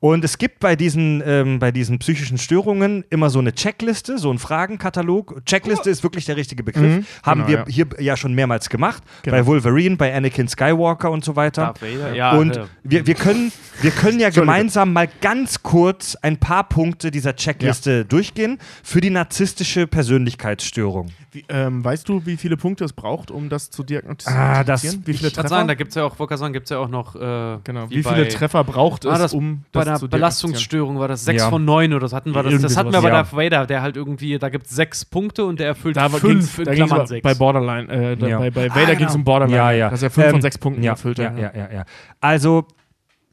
Und es gibt bei diesen, ähm, bei diesen psychischen Störungen immer so eine Checkliste, so einen Fragenkatalog. Checkliste ist wirklich der richtige Begriff. Haben genau, wir ja. hier ja schon mehrmals gemacht. Genau. Bei Wolverine, bei Anakin Skywalker und so weiter. Ja, und äh, wir, wir, können, wir können ja [LAUGHS] gemeinsam mal ganz kurz ein paar Punkte dieser Checkliste durchgehen für die narzisstische Persönlichkeitsstörung. Wie, ähm, weißt du, wie viele Punkte es braucht, um das zu diagnostizieren? Ah, das- wie viele Treffer? sagen, da gibt es ja auch, sagen, gibt es ja auch noch. Äh, genau. wie Wie, viele bei- Treffer braucht es, Ah, das- um das einer zu? Belastungsstörung war das 6 Ja. von 9 oder das hatten wir. Das, Irgendwie das hatten wir bei ja. Darth Vader, der halt irgendwie, da gibt es 6 Punkte und der erfüllt Da war- 5 ging's- in Klammern aber 6. bei Borderline, äh, da, Ja. bei, bei Ah, Vader ging genau. es um Borderline, Ja, ja. dass er 5 Ähm, von 6 Punkten ja, erfüllt ja, hat. ja, ja, ja. Also,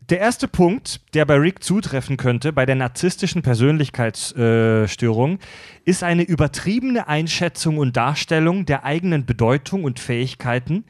der erste Punkt, der bei Rick zutreffen könnte, bei der narzisstischen Persönlichkeitsstörung, ist eine übertriebene Einschätzung und Darstellung der eigenen Bedeutung und Fähigkeiten,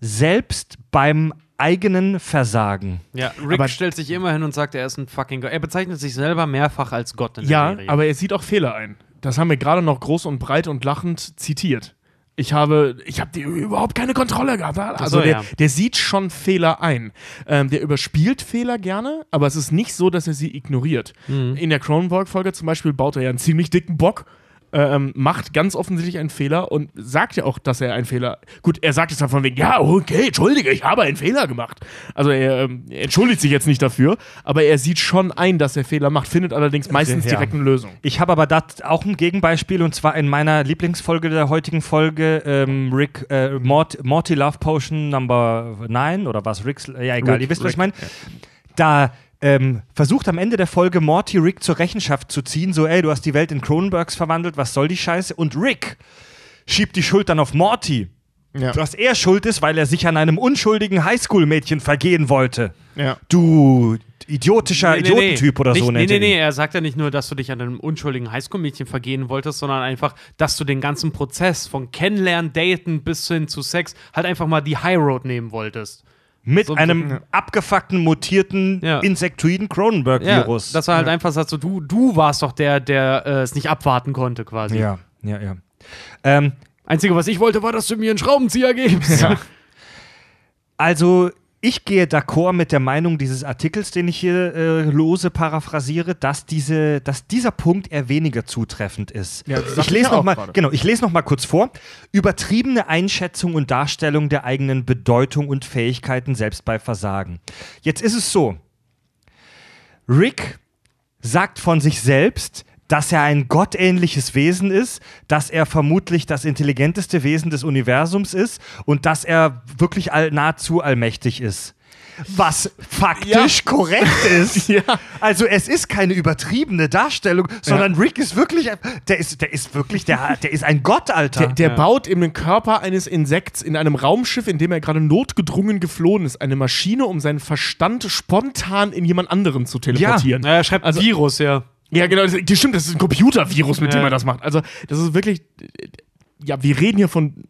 selbst beim eigenen Versagen. ja, Rick Aber- stellt sich immer hin und sagt, er ist ein fucking Gott. Er bezeichnet sich selber mehrfach als Gott in Ja, der Serie. aber er sieht auch Fehler ein. Das haben wir gerade noch groß und breit und lachend zitiert. Ich habe, ich habe die überhaupt keine Kontrolle gehabt. Also so, der, ja. der sieht schon Fehler ein. Ähm, der überspielt Fehler gerne, aber es ist nicht so, dass er sie ignoriert. Mhm. In der Cronenberg-Folge zum Beispiel baut er ja einen ziemlich dicken Bock, ähm, macht ganz offensichtlich einen Fehler und sagt ja auch, dass er einen Fehler. Gut, er sagt es dann von wegen, ja, okay, entschuldige, ich habe einen Fehler gemacht. Also er, ähm, entschuldigt sich jetzt nicht dafür, aber er sieht schon ein, dass er Fehler macht, findet allerdings meistens Ja. direkt eine Lösung. Ich habe aber da auch ein Gegenbeispiel und zwar in meiner Lieblingsfolge der heutigen Folge, ähm, Rick, äh, Mort, Morty Love Potion Number 9 oder was, Rick's, ja egal, Rick, ihr wisst, was ich Rick, meine. Da ähm, versucht am Ende der Folge Morty Rick zur Rechenschaft zu ziehen, so ey, du hast die Welt in Cronenbergs verwandelt, was soll die Scheiße? Und Rick schiebt die Schuld dann auf Morty. Ja. Dass er schuld ist, weil er sich an einem unschuldigen Highschool-Mädchen vergehen wollte. Ja. Du idiotischer Idiotentyp oder nicht, so Nee, nee, er nee, er sagt ja nicht nur, dass du dich an einem unschuldigen Highschool-Mädchen vergehen wolltest, sondern einfach, dass du den ganzen Prozess von Kennenlernen, Daten bis hin zu Sex halt einfach mal die High Road nehmen wolltest. Mit So- einem abgefuckten, mutierten, Ja. insektoiden Cronenberg-Virus. dass er halt einfach sagt, so, du, du warst doch der, der äh, es nicht abwarten konnte quasi. ja, ja, ja. Ähm, Einzige, was ich wollte, war, dass du mir einen Schraubenzieher gibst. also, ich gehe d'accord mit der Meinung dieses Artikels, den ich hier äh, lose paraphrasiere, dass, diese, dass dieser Punkt eher weniger zutreffend ist. Ja, ich lese ja noch mal, gerade. genau, ich lese noch mal kurz vor. Übertriebene Einschätzung und Darstellung der eigenen Bedeutung und Fähigkeiten selbst bei Versagen. Jetzt ist es so. Rick sagt von sich selbst, dass er ein gottähnliches Wesen ist, dass er vermutlich das intelligenteste Wesen des Universums ist und dass er wirklich all, nahezu allmächtig ist. Was faktisch korrekt ist. [LAUGHS] Ja. Also es ist keine übertriebene Darstellung, sondern Rick ist wirklich, der ist, der ist wirklich, der, der ist ein Gott, Alter. Der, der baut in den Körper eines Insekts in einem Raumschiff, in dem er gerade notgedrungen geflohen ist, eine Maschine, um seinen Verstand spontan in jemand anderen zu teleportieren. Naja, er schreibt Also- Virus, ja. Ja, genau, das, das stimmt, das ist ein Computervirus, mit dem Ja. er das macht. Also, das ist wirklich, ja, wir reden hier von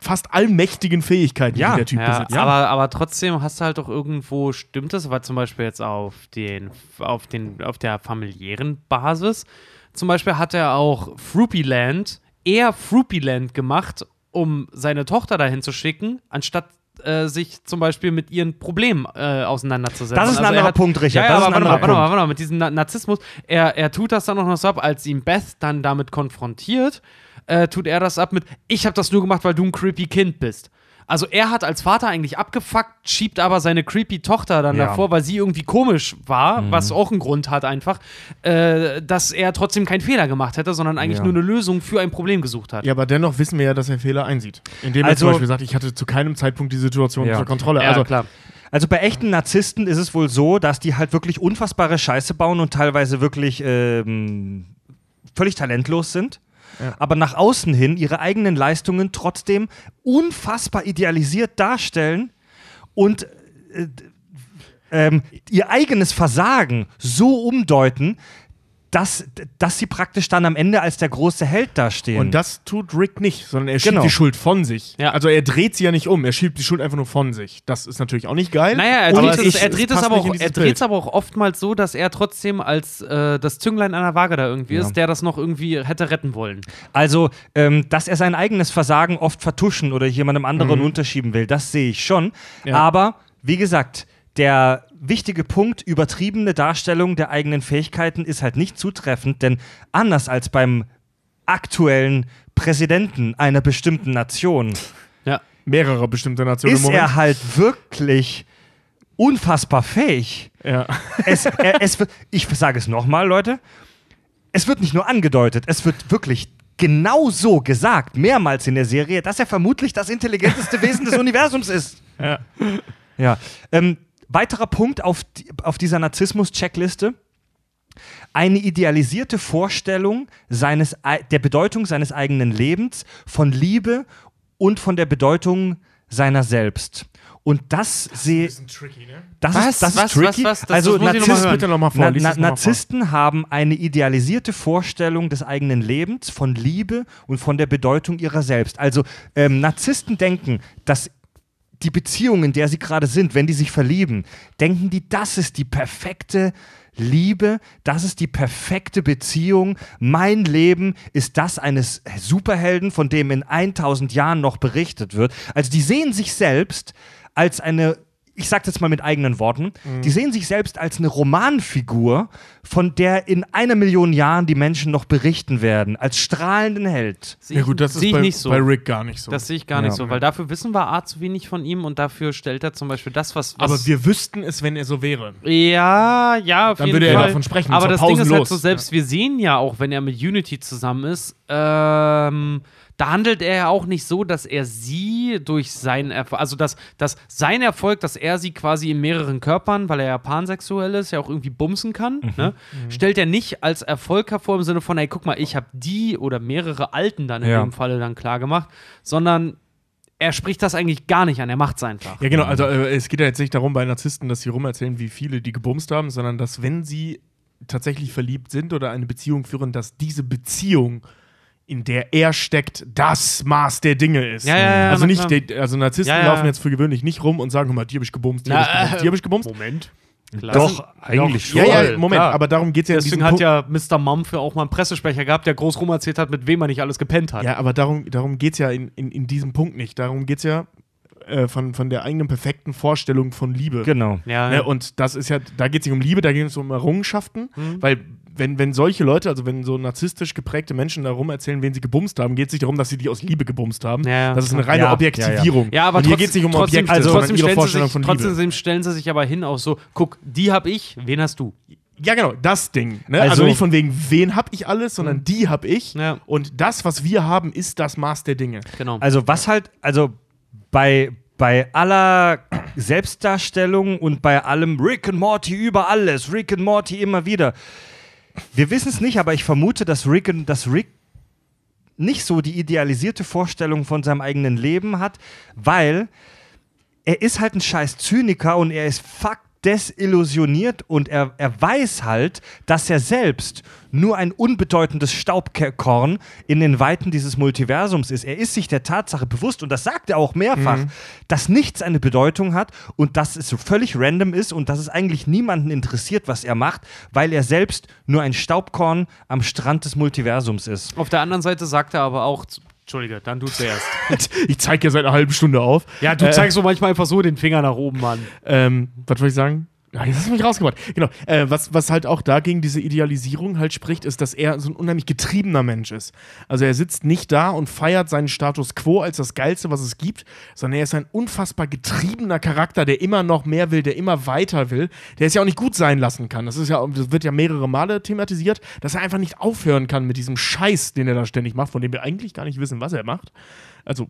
fast allmächtigen Fähigkeiten, Ja. die der Typ Ja, besitzt. aber, aber trotzdem hast du halt doch irgendwo, stimmt es, weil zum Beispiel jetzt auf, den, auf, den, auf der familiären Basis, zum Beispiel hat er auch Fruipyland, eher Fruipyland gemacht, um seine Tochter dahin zu schicken, anstatt äh, sich zum Beispiel mit ihren Problemen äh, auseinanderzusetzen. Das ist ein er anderer Punkt, Richard. Ja, Das ja ist ein aber warte mal, anderer warte mal, Punkt. warte mal, mit diesem Na Narzissmus, er, er tut das dann auch noch so ab, als ihn Beth dann damit konfrontiert, äh, tut er das ab mit, ich habe das nur gemacht, weil du ein creepy Kind bist. Also er hat als Vater eigentlich abgefuckt, schiebt aber seine creepy Tochter dann Ja. davor, weil sie irgendwie komisch war, was auch einen Grund hat einfach, äh, dass er trotzdem keinen Fehler gemacht hätte, sondern eigentlich Ja. nur eine Lösung für ein Problem gesucht hat. Ja, aber dennoch wissen wir ja, dass er Fehler einsieht. Indem er Also- zum Beispiel sagt, ich hatte zu keinem Zeitpunkt die Situation Ja. unter Kontrolle. Ja, also, klar. Also bei echten Narzissten ist es wohl so, dass die halt wirklich unfassbare Scheiße bauen und teilweise wirklich ähm, völlig talentlos sind. Aber nach außen hin ihre eigenen Leistungen trotzdem unfassbar idealisiert darstellen und äh, ähm, ihr eigenes Versagen so umdeuten, dass, dass sie praktisch dann am Ende als der große Held dastehen. Und das tut Rick nicht, sondern er schiebt Genau. die Schuld von sich. Ja. Also er dreht sie ja nicht um, er schiebt die Schuld einfach nur von sich. Das ist natürlich auch nicht geil. Naja, er dreht, es er dreht es es aber auch, er dreht es aber auch oftmals so, dass er trotzdem als äh, das Zünglein an der Waage da irgendwie ist, der das noch irgendwie hätte retten wollen. Also, ähm, dass er sein eigenes Versagen oft vertuschen oder jemandem anderen unterschieben will, das sehe ich schon. Ja. Aber, wie gesagt, der wichtige Punkt, übertriebene Darstellung der eigenen Fähigkeiten ist halt nicht zutreffend, denn anders als beim aktuellen Präsidenten einer bestimmten Nation Ja. Mehrere bestimmte Nationen ist er halt wirklich unfassbar fähig. ja. Es, er, es wird, ich sage es nochmal, Leute. Es wird nicht nur angedeutet, es wird wirklich genau so gesagt, mehrmals in der Serie, dass er vermutlich das intelligenteste Wesen des [LAUGHS] Universums ist. Ja. Ja. Ähm, weiterer Punkt auf, auf dieser Narzissmus-Checkliste. Eine idealisierte Vorstellung seines, ei- der Bedeutung seines eigenen Lebens, von Liebe und von der Bedeutung seiner selbst. Und das sehe tricky, ne? das Was? ist, das Was? ist tricky. Was? Das- also das noch mal Narzissten, noch mal Na. Narzissten haben eine idealisierte Vorstellung des eigenen Lebens, von Liebe und von der Bedeutung ihrer selbst. Also ähm, Narzissten denken, dass die Beziehung, in der sie gerade sind, wenn die sich verlieben, denken die, das ist die perfekte Liebe, das ist die perfekte Beziehung. Mein Leben ist das eines Superhelden, von dem in 1000 Jahren noch berichtet wird. Also die sehen sich selbst als eine ich sage jetzt mal mit eigenen Worten, die sehen sich selbst als eine Romanfigur, von der in einer Million Jahren die Menschen noch berichten werden, als strahlenden Held. Sehe Ja gut, das ist sehe ich bei, nicht so. bei Rick gar nicht so. Das sehe ich gar Ja. nicht so, weil dafür wissen wir A zu wenig von ihm und dafür stellt er zum Beispiel das, was. was aber wir wüssten es, wenn er so wäre. Ja, ja, auf Dann jeden würde er Fall. davon sprechen, Aber das Ding ist halt so, selbst wir sehen ja auch, wenn er mit Unity zusammen ist, ähm, da handelt er ja auch nicht so, dass er sie durch seinen Erfolg, also dass, dass sein Erfolg, dass er sie quasi in mehreren Körpern, weil er ja pansexuell ist, ja auch irgendwie bumsen kann, ne? stellt er nicht als Erfolg hervor im Sinne von, ey, guck mal, ich habe die oder mehrere Alten dann in Ja. dem Falle dann klar gemacht, sondern er spricht das eigentlich gar nicht an, er macht es einfach. Ja, genau. Also äh, es geht ja jetzt nicht darum bei Narzissten, dass sie rumerzählen, wie viele die gebumst haben, sondern dass, wenn sie tatsächlich verliebt sind oder eine Beziehung führen, dass diese Beziehung, in der er steckt, das Maß der Dinge ist. Ja, ja, ja, also nicht, klar. die, also Narzissten Ja, ja. laufen jetzt für gewöhnlich nicht rum und sagen, hör mal, die habe ich gebumst, die habe ich gebumst, die habe ich gebumst. Moment. Doch, eigentlich Ja, schon. ja, Moment, klar. aber darum geht es ja in diesem Deswegen hat ja Mr. Mumph ja auch mal einen Pressesprecher gehabt, der groß rum erzählt hat, mit wem er nicht alles gepennt hat. Ja, aber darum, darum geht es ja in, in, in diesem Punkt nicht. Darum geht es ja, äh, von, von der eigenen perfekten Vorstellung von Liebe. Genau. Ja, Ne, und das ist ja, da geht es nicht um Liebe, da geht es um Errungenschaften, weil wenn, wenn solche Leute, also wenn so narzisstisch geprägte Menschen darum erzählen, wen sie gebumst haben, geht es nicht darum, dass sie die aus Liebe gebumst haben. Ja, ja, das ist eine reine Ja, Objektivierung. Ja, aber und hier geht es nicht um trotzdem, Objekte, also trotzdem, ihre stellen sie Vorstellung sich, von Liebe. trotzdem stellen sie sich aber hin auch so, guck, die hab ich, wen hast du? Ja, genau, das Ding. Ne? Also, Also- nicht von wegen, wen hab ich alles, sondern die hab ich. Ja. Und das, was wir haben, ist das Maß der Dinge. Genau. Also was halt, also bei, bei aller Selbstdarstellung und bei allem Rick and Morty über alles, Rick and Morty immer wieder. Wir wissen es nicht, aber ich vermute, dass Rick, dass Rick nicht so die idealisierte Vorstellung von seinem eigenen Leben hat, weil er ist halt ein scheiß Zyniker und er ist fuck desillusioniert und er, er weiß halt, dass er selbst nur ein unbedeutendes Staubkorn in den Weiten dieses Multiversums ist. Er ist sich der Tatsache bewusst und das sagt er auch mehrfach, dass nichts eine Bedeutung hat und dass es so völlig random ist und dass es eigentlich niemanden interessiert, was er macht, weil er selbst nur ein Staubkorn am Strand des Multiversums ist. Auf der anderen Seite sagt er aber auch, Entschuldige, dann du zuerst. [LAUGHS] Ich zeige ja seit einer halben Stunde auf. ja, du Äh, zeigst so manchmal einfach so den Finger nach oben, Mann. Ähm, was wollte ich sagen? Ja, jetzt hast du mich rausgebracht. Genau. Äh, was, was halt auch dagegen diese Idealisierung halt spricht, ist, dass er so ein unheimlich getriebener Mensch ist. Also er sitzt nicht da und feiert seinen Status quo als das Geilste, was es gibt, sondern er ist ein unfassbar getriebener Charakter, der immer noch mehr will, der immer weiter will, der es ja auch nicht gut sein lassen kann. Das ist ja, das wird ja mehrere Male thematisiert, dass er einfach nicht aufhören kann mit diesem Scheiß, den er da ständig macht, von dem wir eigentlich gar nicht wissen, was er macht. Also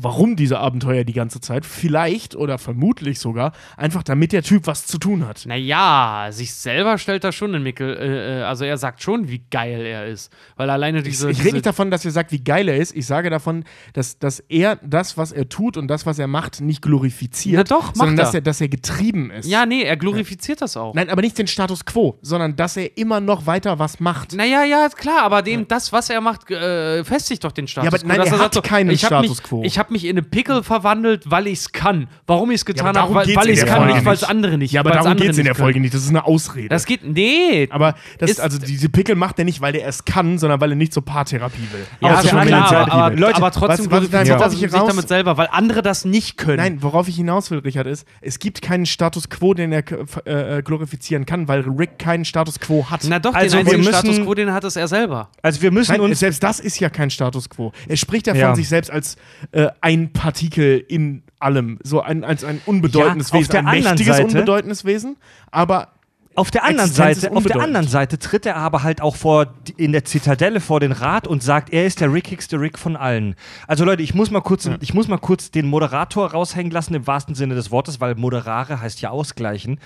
warum diese Abenteuer die ganze Zeit. Vielleicht oder vermutlich sogar einfach, damit der Typ was zu tun hat. Naja, sich selber stellt er schon in Mickel, äh, äh, also er sagt schon, wie geil er ist. Weil alleine Ich, diese. ich diese rede nicht davon, dass er sagt, wie geil er ist. Ich sage davon, dass, dass er das, was er tut und das, was er macht, nicht glorifiziert. Na doch, macht sondern dass er. er, dass er getrieben ist. ja, nee, er glorifiziert das auch. Nein, aber nicht den Status quo, sondern dass er immer noch weiter was macht. Naja, ja, klar, aber dem, das, was er macht, äh, festigt doch den Status Ja, aber quo. nein, er hat sagt keinen ich Status mich, quo. Ich habe mich in eine Pickel verwandelt, weil ich es kann. Warum ich es aber getan darum habe, weil, ich es kann, Folge nicht weil es andere nicht Ja, aber darum geht es in der Folge können. nicht. Das ist eine Ausrede. Das geht, nee. aber das, Ist- also diese Pickel macht er nicht, weil er es kann, sondern weil er nicht zur Paartherapie will. ja, schon anderen klar, aber, aber, Leute, aber trotzdem was- was- er worauf ich sich hinaus- damit selber, weil andere das nicht können. Nein, worauf ich hinaus will, Richard, ist, es gibt keinen Status quo, den er äh, äh, glorifizieren kann, weil Rick keinen Status quo hat. Na doch, Also den wir einzigen müssen- Status quo, den hat es er selber. Also wir müssen Nein, uns selbst das ist ja kein Status quo. Er spricht ja von Ja. sich selbst als äh, ein Partikel in allem, so ein, als ein unbedeutendes Ja, auf Wesen, ein mächtiges, Seite- unbedeutendes Wesen, aber Auf der anderen Existenz ist Seite, auf der anderen Seite tritt er aber halt auch vor in der Zitadelle vor den Rat und sagt, er ist der rickigste Rick von allen. Also Leute, ich muss mal kurz, ich muss mal kurz den Moderator raushängen lassen im wahrsten Sinne des Wortes, weil moderare heißt ja ausgleichen.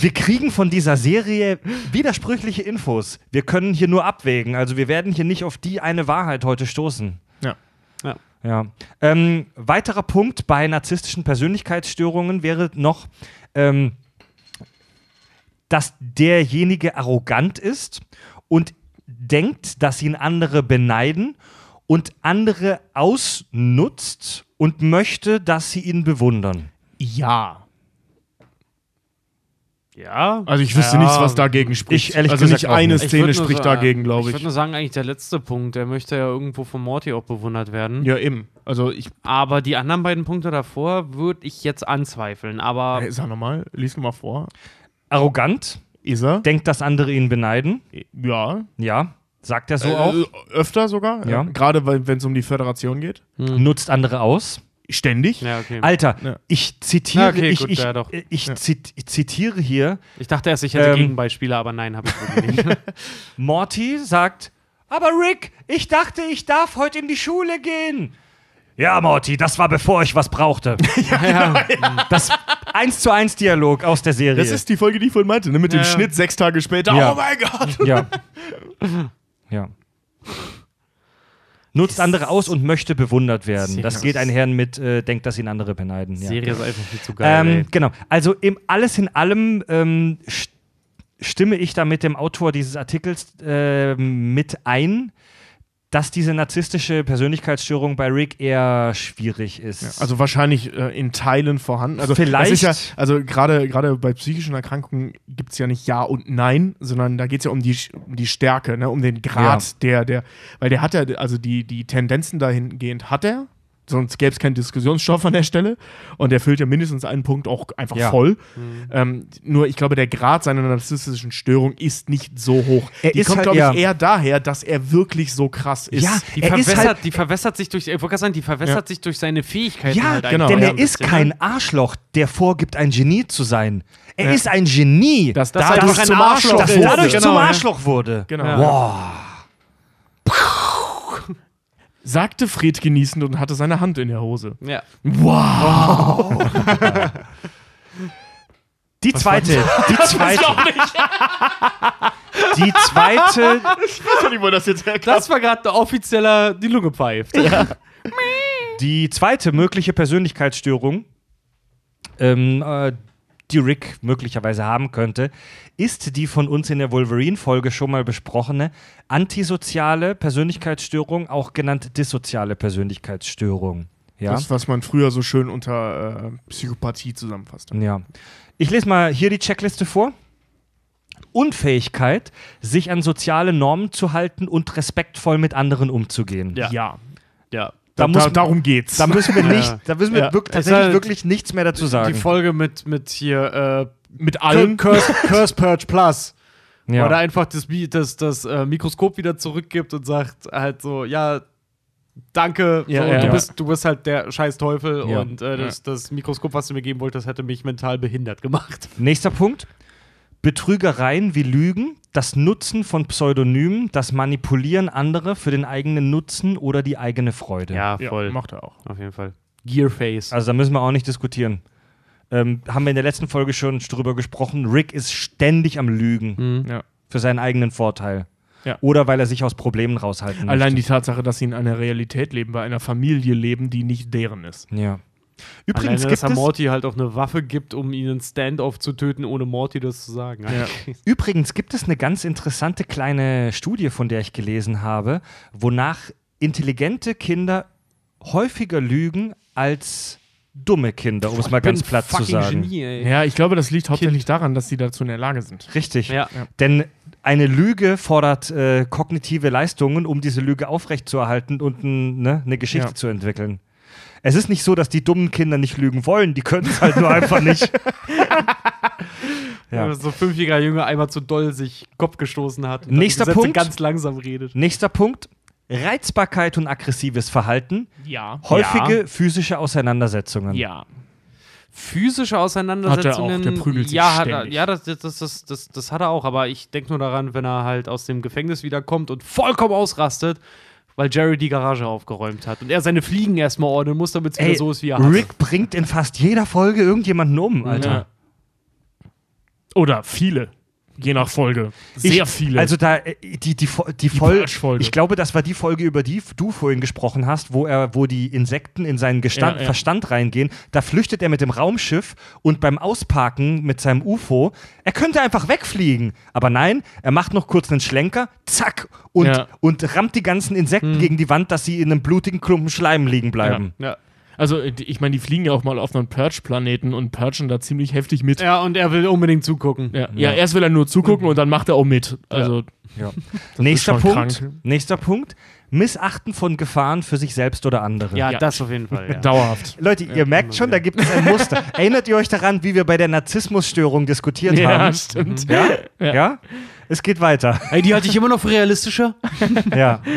Wir kriegen von dieser Serie widersprüchliche Infos. Wir können hier nur abwägen. Also wir werden hier nicht auf die eine Wahrheit heute stoßen. Ja. Ähm, weiterer Punkt bei narzisstischen Persönlichkeitsstörungen wäre noch, ähm, dass derjenige arrogant ist und denkt, dass ihn andere beneiden und andere ausnutzt und möchte, dass sie ihn bewundern. Ja. Ja. Also ich wüsste Ja. nichts, was dagegen spricht. Ich ehrlich also gesagt nicht eine nicht. Ich Szene spricht sa- dagegen, glaube Ich ich. würde nur sagen, eigentlich der letzte Punkt, der möchte ja irgendwo von Morty auch bewundert werden. ja, eben. Also ich, Aber die anderen beiden Punkte davor würde ich jetzt anzweifeln. Aber äh, sag nochmal, lies nochmal vor. Arrogant, Ist er? denkt, dass andere ihn beneiden. Ja. Ja, sagt er so Äh, auch. Öfter sogar. Ja. Gerade wenn es um die Föderation geht. Nutzt andere aus. Ständig. ja, okay. Alter, Ja. ich zitiere, Ja, okay, ich, gut, ich, ja, doch. ich, Ja. zit, ich zitiere hier, Ich dachte erst, ich hätte Ähm, Gegenbeispiele, aber nein, habe ich nicht. [LAUGHS] Morty sagt, aber Rick, ich dachte, ich darf heute in die Schule gehen. Ja, Morty, das war bevor ich was brauchte. [LAUGHS] ja, Das 1 zu 1 Dialog aus der Serie. Das ist die Folge, die ich vorhin meinte, ne? mit dem Ja, ja. Schnitt sechs Tage später. Ja. Oh mein Gott! ja. [LAUGHS] ja. Nutzt andere aus und möchte bewundert werden. Das geht einher mit, äh, denkt, dass ihn andere beneiden. Ja. Serie ist einfach viel zu geil. Ähm, genau. Also im, alles in allem ähm, st stimme ich da mit dem Autor dieses Artikels äh, mit ein, dass diese narzisstische Persönlichkeitsstörung bei Rick eher schwierig ist. Also wahrscheinlich äh, in Teilen vorhanden. Also Vielleicht- ja, also gerade gerade bei psychischen Erkrankungen gibt es ja nicht Ja und Nein, sondern da geht es ja um die, um die Stärke, ne? um den Grad Ja. der, der, weil der hat ja, also die, die Tendenzen dahingehend hat er, sonst gäbe es keinen Diskussionsstoff an der Stelle. Und er füllt ja mindestens einen Punkt auch einfach Ja. voll. Ähm, nur ich glaube, der Grad seiner narzisstischen Störung ist nicht so hoch. Er Die ist kommt, halt glaube eher- ich, eher daher, dass er wirklich so krass ist. Ja, Die er ist verwässert, halt, die verwässert sich durch, ich wollte gerade sagen, die verwässert sich durch seine Fähigkeiten ja, halt genau, denn ja, er ist kein? Arschloch, der vorgibt, ein Genie zu sein. Er Ja. ist ein Genie, Dass Das das halt dadurch ein zum Arschloch das ist. wurde. dadurch Genau, zum ja. Arschloch wurde. Genau. Ja. Sagte Fred genießend und hatte seine Hand in der Hose. Ja. Wow! Die zweite, die zweite, die zweite, Ich weiß nicht, wo das jetzt herkommt. Das war gerade der offizieller die Lunge pfeift. die zweite mögliche Persönlichkeitsstörung, ähm, äh, die Rick möglicherweise haben könnte, ist die von uns in der Wolverine-Folge schon mal besprochene antisoziale Persönlichkeitsstörung, auch genannt dissoziale Persönlichkeitsstörung. Ja. Das, was man früher so schön unter äh, Psychopathie zusammenfasst. Ja. Ich lese mal hier die Checkliste vor. Unfähigkeit, sich an soziale Normen zu halten und respektvoll mit anderen umzugehen. Ja. Ja. Ja. Da, Da, muss, da, darum geht's. da müssen wir [LAUGHS] Ja. nicht, da müssen wir Ja. wirklich, tatsächlich halt wirklich nichts mehr dazu sagen. Die Folge mit, mit hier Mit allen. Curse, Curse Purge Plus. [LAUGHS] ja. Oder einfach das, das, das äh, Mikroskop wieder zurückgibt und sagt halt so, ja, danke, Ja, so, ja, du, ja. Bist, du bist halt der scheiß Teufel Ja. und äh, das, das Mikroskop, was du mir geben wolltest, hätte mich mental behindert gemacht. [LAUGHS] Nächster Punkt. Betrügereien wie Lügen, das Nutzen von Pseudonymen, das Manipulieren anderer für den eigenen Nutzen oder die eigene Freude. ja, macht er auch. auf jeden Fall. Gearface. Also da müssen wir auch nicht diskutieren. Ähm, haben wir in der letzten Folge schon drüber gesprochen. Rick ist ständig am Lügen Mhm. Ja. für seinen eigenen Vorteil. Ja. Oder weil er sich aus Problemen raushalten Allein die möchte. Tatsache, dass sie in einer Realität leben, bei einer Familie leben, die nicht deren ist. Ja. Übrigens Alleine, gibt, dass er es, Morty halt auch eine Waffe gibt, um ihn in Standoff zu töten, ohne Morty das zu sagen. [LAUGHS] übrigens gibt es eine ganz interessante kleine Studie, von der ich gelesen habe, wonach intelligente Kinder häufiger lügen als dumme Kinder, um es mal ganz platt zu sagen. Genie, ey. Ja, ich glaube, das liegt hauptsächlich daran, dass sie dazu in der Lage sind. Richtig. Ja. Denn eine Lüge fordert äh, kognitive Leistungen, um diese Lüge aufrechtzuerhalten und n, ne, eine Geschichte Ja. zu entwickeln. Es ist nicht so, dass die dummen Kinder nicht lügen wollen, die können es halt nur einfach nicht. [LAUGHS] [LAUGHS] Ja. Wenn so ein fünfjähriger Junge einmal zu doll sich Kopf gestoßen hat und dann Nächster Punkt. ganz langsam redet. Nächster Punkt: Reizbarkeit und aggressives Verhalten, Ja. häufige physische Auseinandersetzungen. Ja. Physische Auseinandersetzungen. Hat er auch, der prügelt sich ja, hat er, ja das, das, das, das, das, das hat er auch, aber ich denke nur daran, wenn er halt aus dem Gefängnis wiederkommt und vollkommen ausrastet, weil Jerry die Garage aufgeräumt hat und er seine Fliegen erstmal ordnen muss, damit es wieder so ist, wie er hat. Rick bringt in fast jeder Folge irgendjemanden um, Alter. Ja. Oder viele. Je nach Folge. Sehr ich, viele. Also da äh, die die Fo- die Folge. Ich glaube, das war die Folge, über die du vorhin gesprochen hast, wo er, wo die Insekten in seinen Gestand, Ja, ja. Verstand reingehen. Da flüchtet er mit dem Raumschiff und beim Ausparken mit seinem UFO, er könnte einfach wegfliegen. Aber nein, er macht noch kurz einen Schlenker, zack und Ja. und rammt die ganzen Insekten gegen die Wand, dass sie in einem blutigen Klumpen Schleim liegen bleiben. Ja. Also, ich meine, die fliegen ja auch mal auf einen Purge-Planeten und purgen da ziemlich heftig mit. ja, und er will unbedingt zugucken. Ja, ja, erst will er nur zugucken und dann macht er auch mit. Also, Ja. Nächster Punkt. krank. Nächster Punkt. Missachten von Gefahren für sich selbst oder andere. Ja, Ja. das auf jeden Fall. Ja. [LAUGHS] dauerhaft. Leute, ihr merkt schon, da gibt es ein Muster. [LAUGHS] Erinnert ihr euch daran, wie wir bei der Narzissmusstörung diskutiert Ja, haben? stimmt. Ja? Ja. ja? Es geht weiter. Ey, die halte ich immer noch für realistischer. ja. [LAUGHS]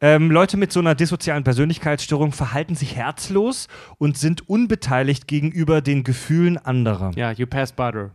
Ähm, Leute mit so einer dissozialen Persönlichkeitsstörung verhalten sich herzlos und sind unbeteiligt gegenüber den Gefühlen anderer. Ja, you pass butter.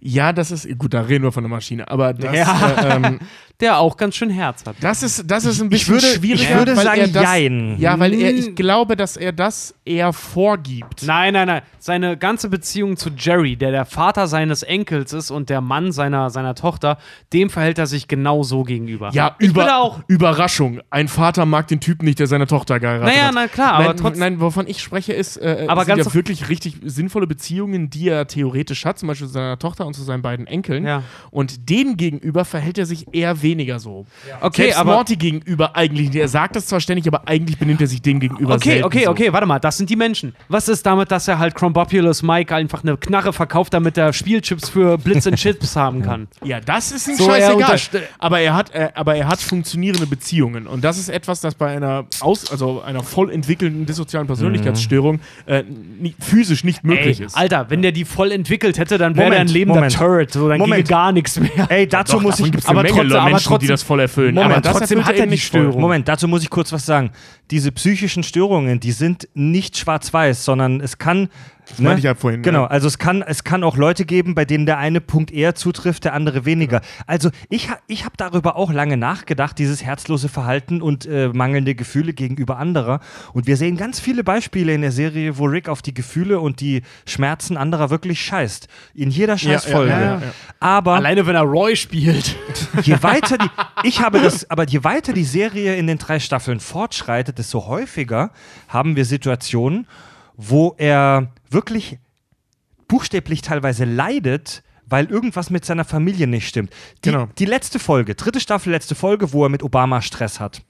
Ja, das ist, gut, da reden wir von der Maschine, aber das, Ja. äh, ähm, [LAUGHS] Der auch ganz schön Herz hat. das, ist, das ist ein Ich bisschen würde, schwierig. ich würde sagen, er das, jein. Ja, weil er, ich glaube, dass er das eher vorgibt. Nein, nein, nein. Seine ganze Beziehung zu Jerry, der der Vater seines Enkels ist und der Mann seiner, seiner Tochter, dem verhält er sich genau so gegenüber. Ja, ich über, auch. Überraschung. Ein Vater mag den Typen nicht, der seine Tochter geheiratet Naja, hat. na klar, aber nein, trotzdem. nein, wovon ich spreche, ist, äh, Aber sind ganz ja wirklich richtig sinnvolle Beziehungen, die er theoretisch hat, zum Beispiel zu seiner Tochter und zu seinen beiden Enkeln. Ja. Und denen gegenüber verhält er sich eher weniger so. Okay, Selbst aber. Morty gegenüber eigentlich, er sagt das zwar ständig, aber eigentlich benimmt er sich dem gegenüber Okay, selten okay, so. okay, warte mal, das sind die Menschen. Was ist damit, dass er halt Chrombopulous Mike einfach eine Knarre verkauft, damit er Spielchips für Blitz and Chips haben kann? [LAUGHS] Ja, das ist ein So, er scheißegal. Aber er hat, äh, aber er hat funktionierende Beziehungen und das ist etwas, das bei einer aus, also einer voll entwickelten dissozialen Persönlichkeitsstörung äh, nie, physisch nicht möglich Ey, ist. Alter, wenn der die voll entwickelt hätte, dann wäre der ein lebender Moment. Turret, so dann Moment. ginge gar nichts mehr. Ey, dazu Doch, muss ich. aber trotzdem- aber Menschen, die trotzdem- das voll erfüllen. Moment, aber trotzdem hat er die nicht voll. Störung. Moment, dazu muss ich kurz was sagen. Diese psychischen Störungen, die sind nicht schwarz-weiß, sondern es kann. Das meinte ich ja vorhin, Genau, ja. also es kann, es kann auch Leute geben, bei denen der eine Punkt eher zutrifft, der andere weniger. Also ich, ich habe darüber auch lange nachgedacht, dieses herzlose Verhalten und äh, mangelnde Gefühle gegenüber anderer. Und wir sehen ganz viele Beispiele in der Serie, wo Rick auf die Gefühle und die Schmerzen anderer wirklich scheißt. In jeder Scheißfolge. ja, ja, ja. Aber Alleine wenn er Roy spielt. [LAUGHS] je weiter die, [LAUGHS] ich habe das, aber je weiter die Serie in den drei Staffeln fortschreitet, desto häufiger haben wir Situationen, wo er wirklich buchstäblich teilweise leidet, weil irgendwas mit seiner Familie nicht stimmt. Die, Genau. die letzte Folge, dritte Staffel, letzte Folge, wo er mit Obama Stress hat.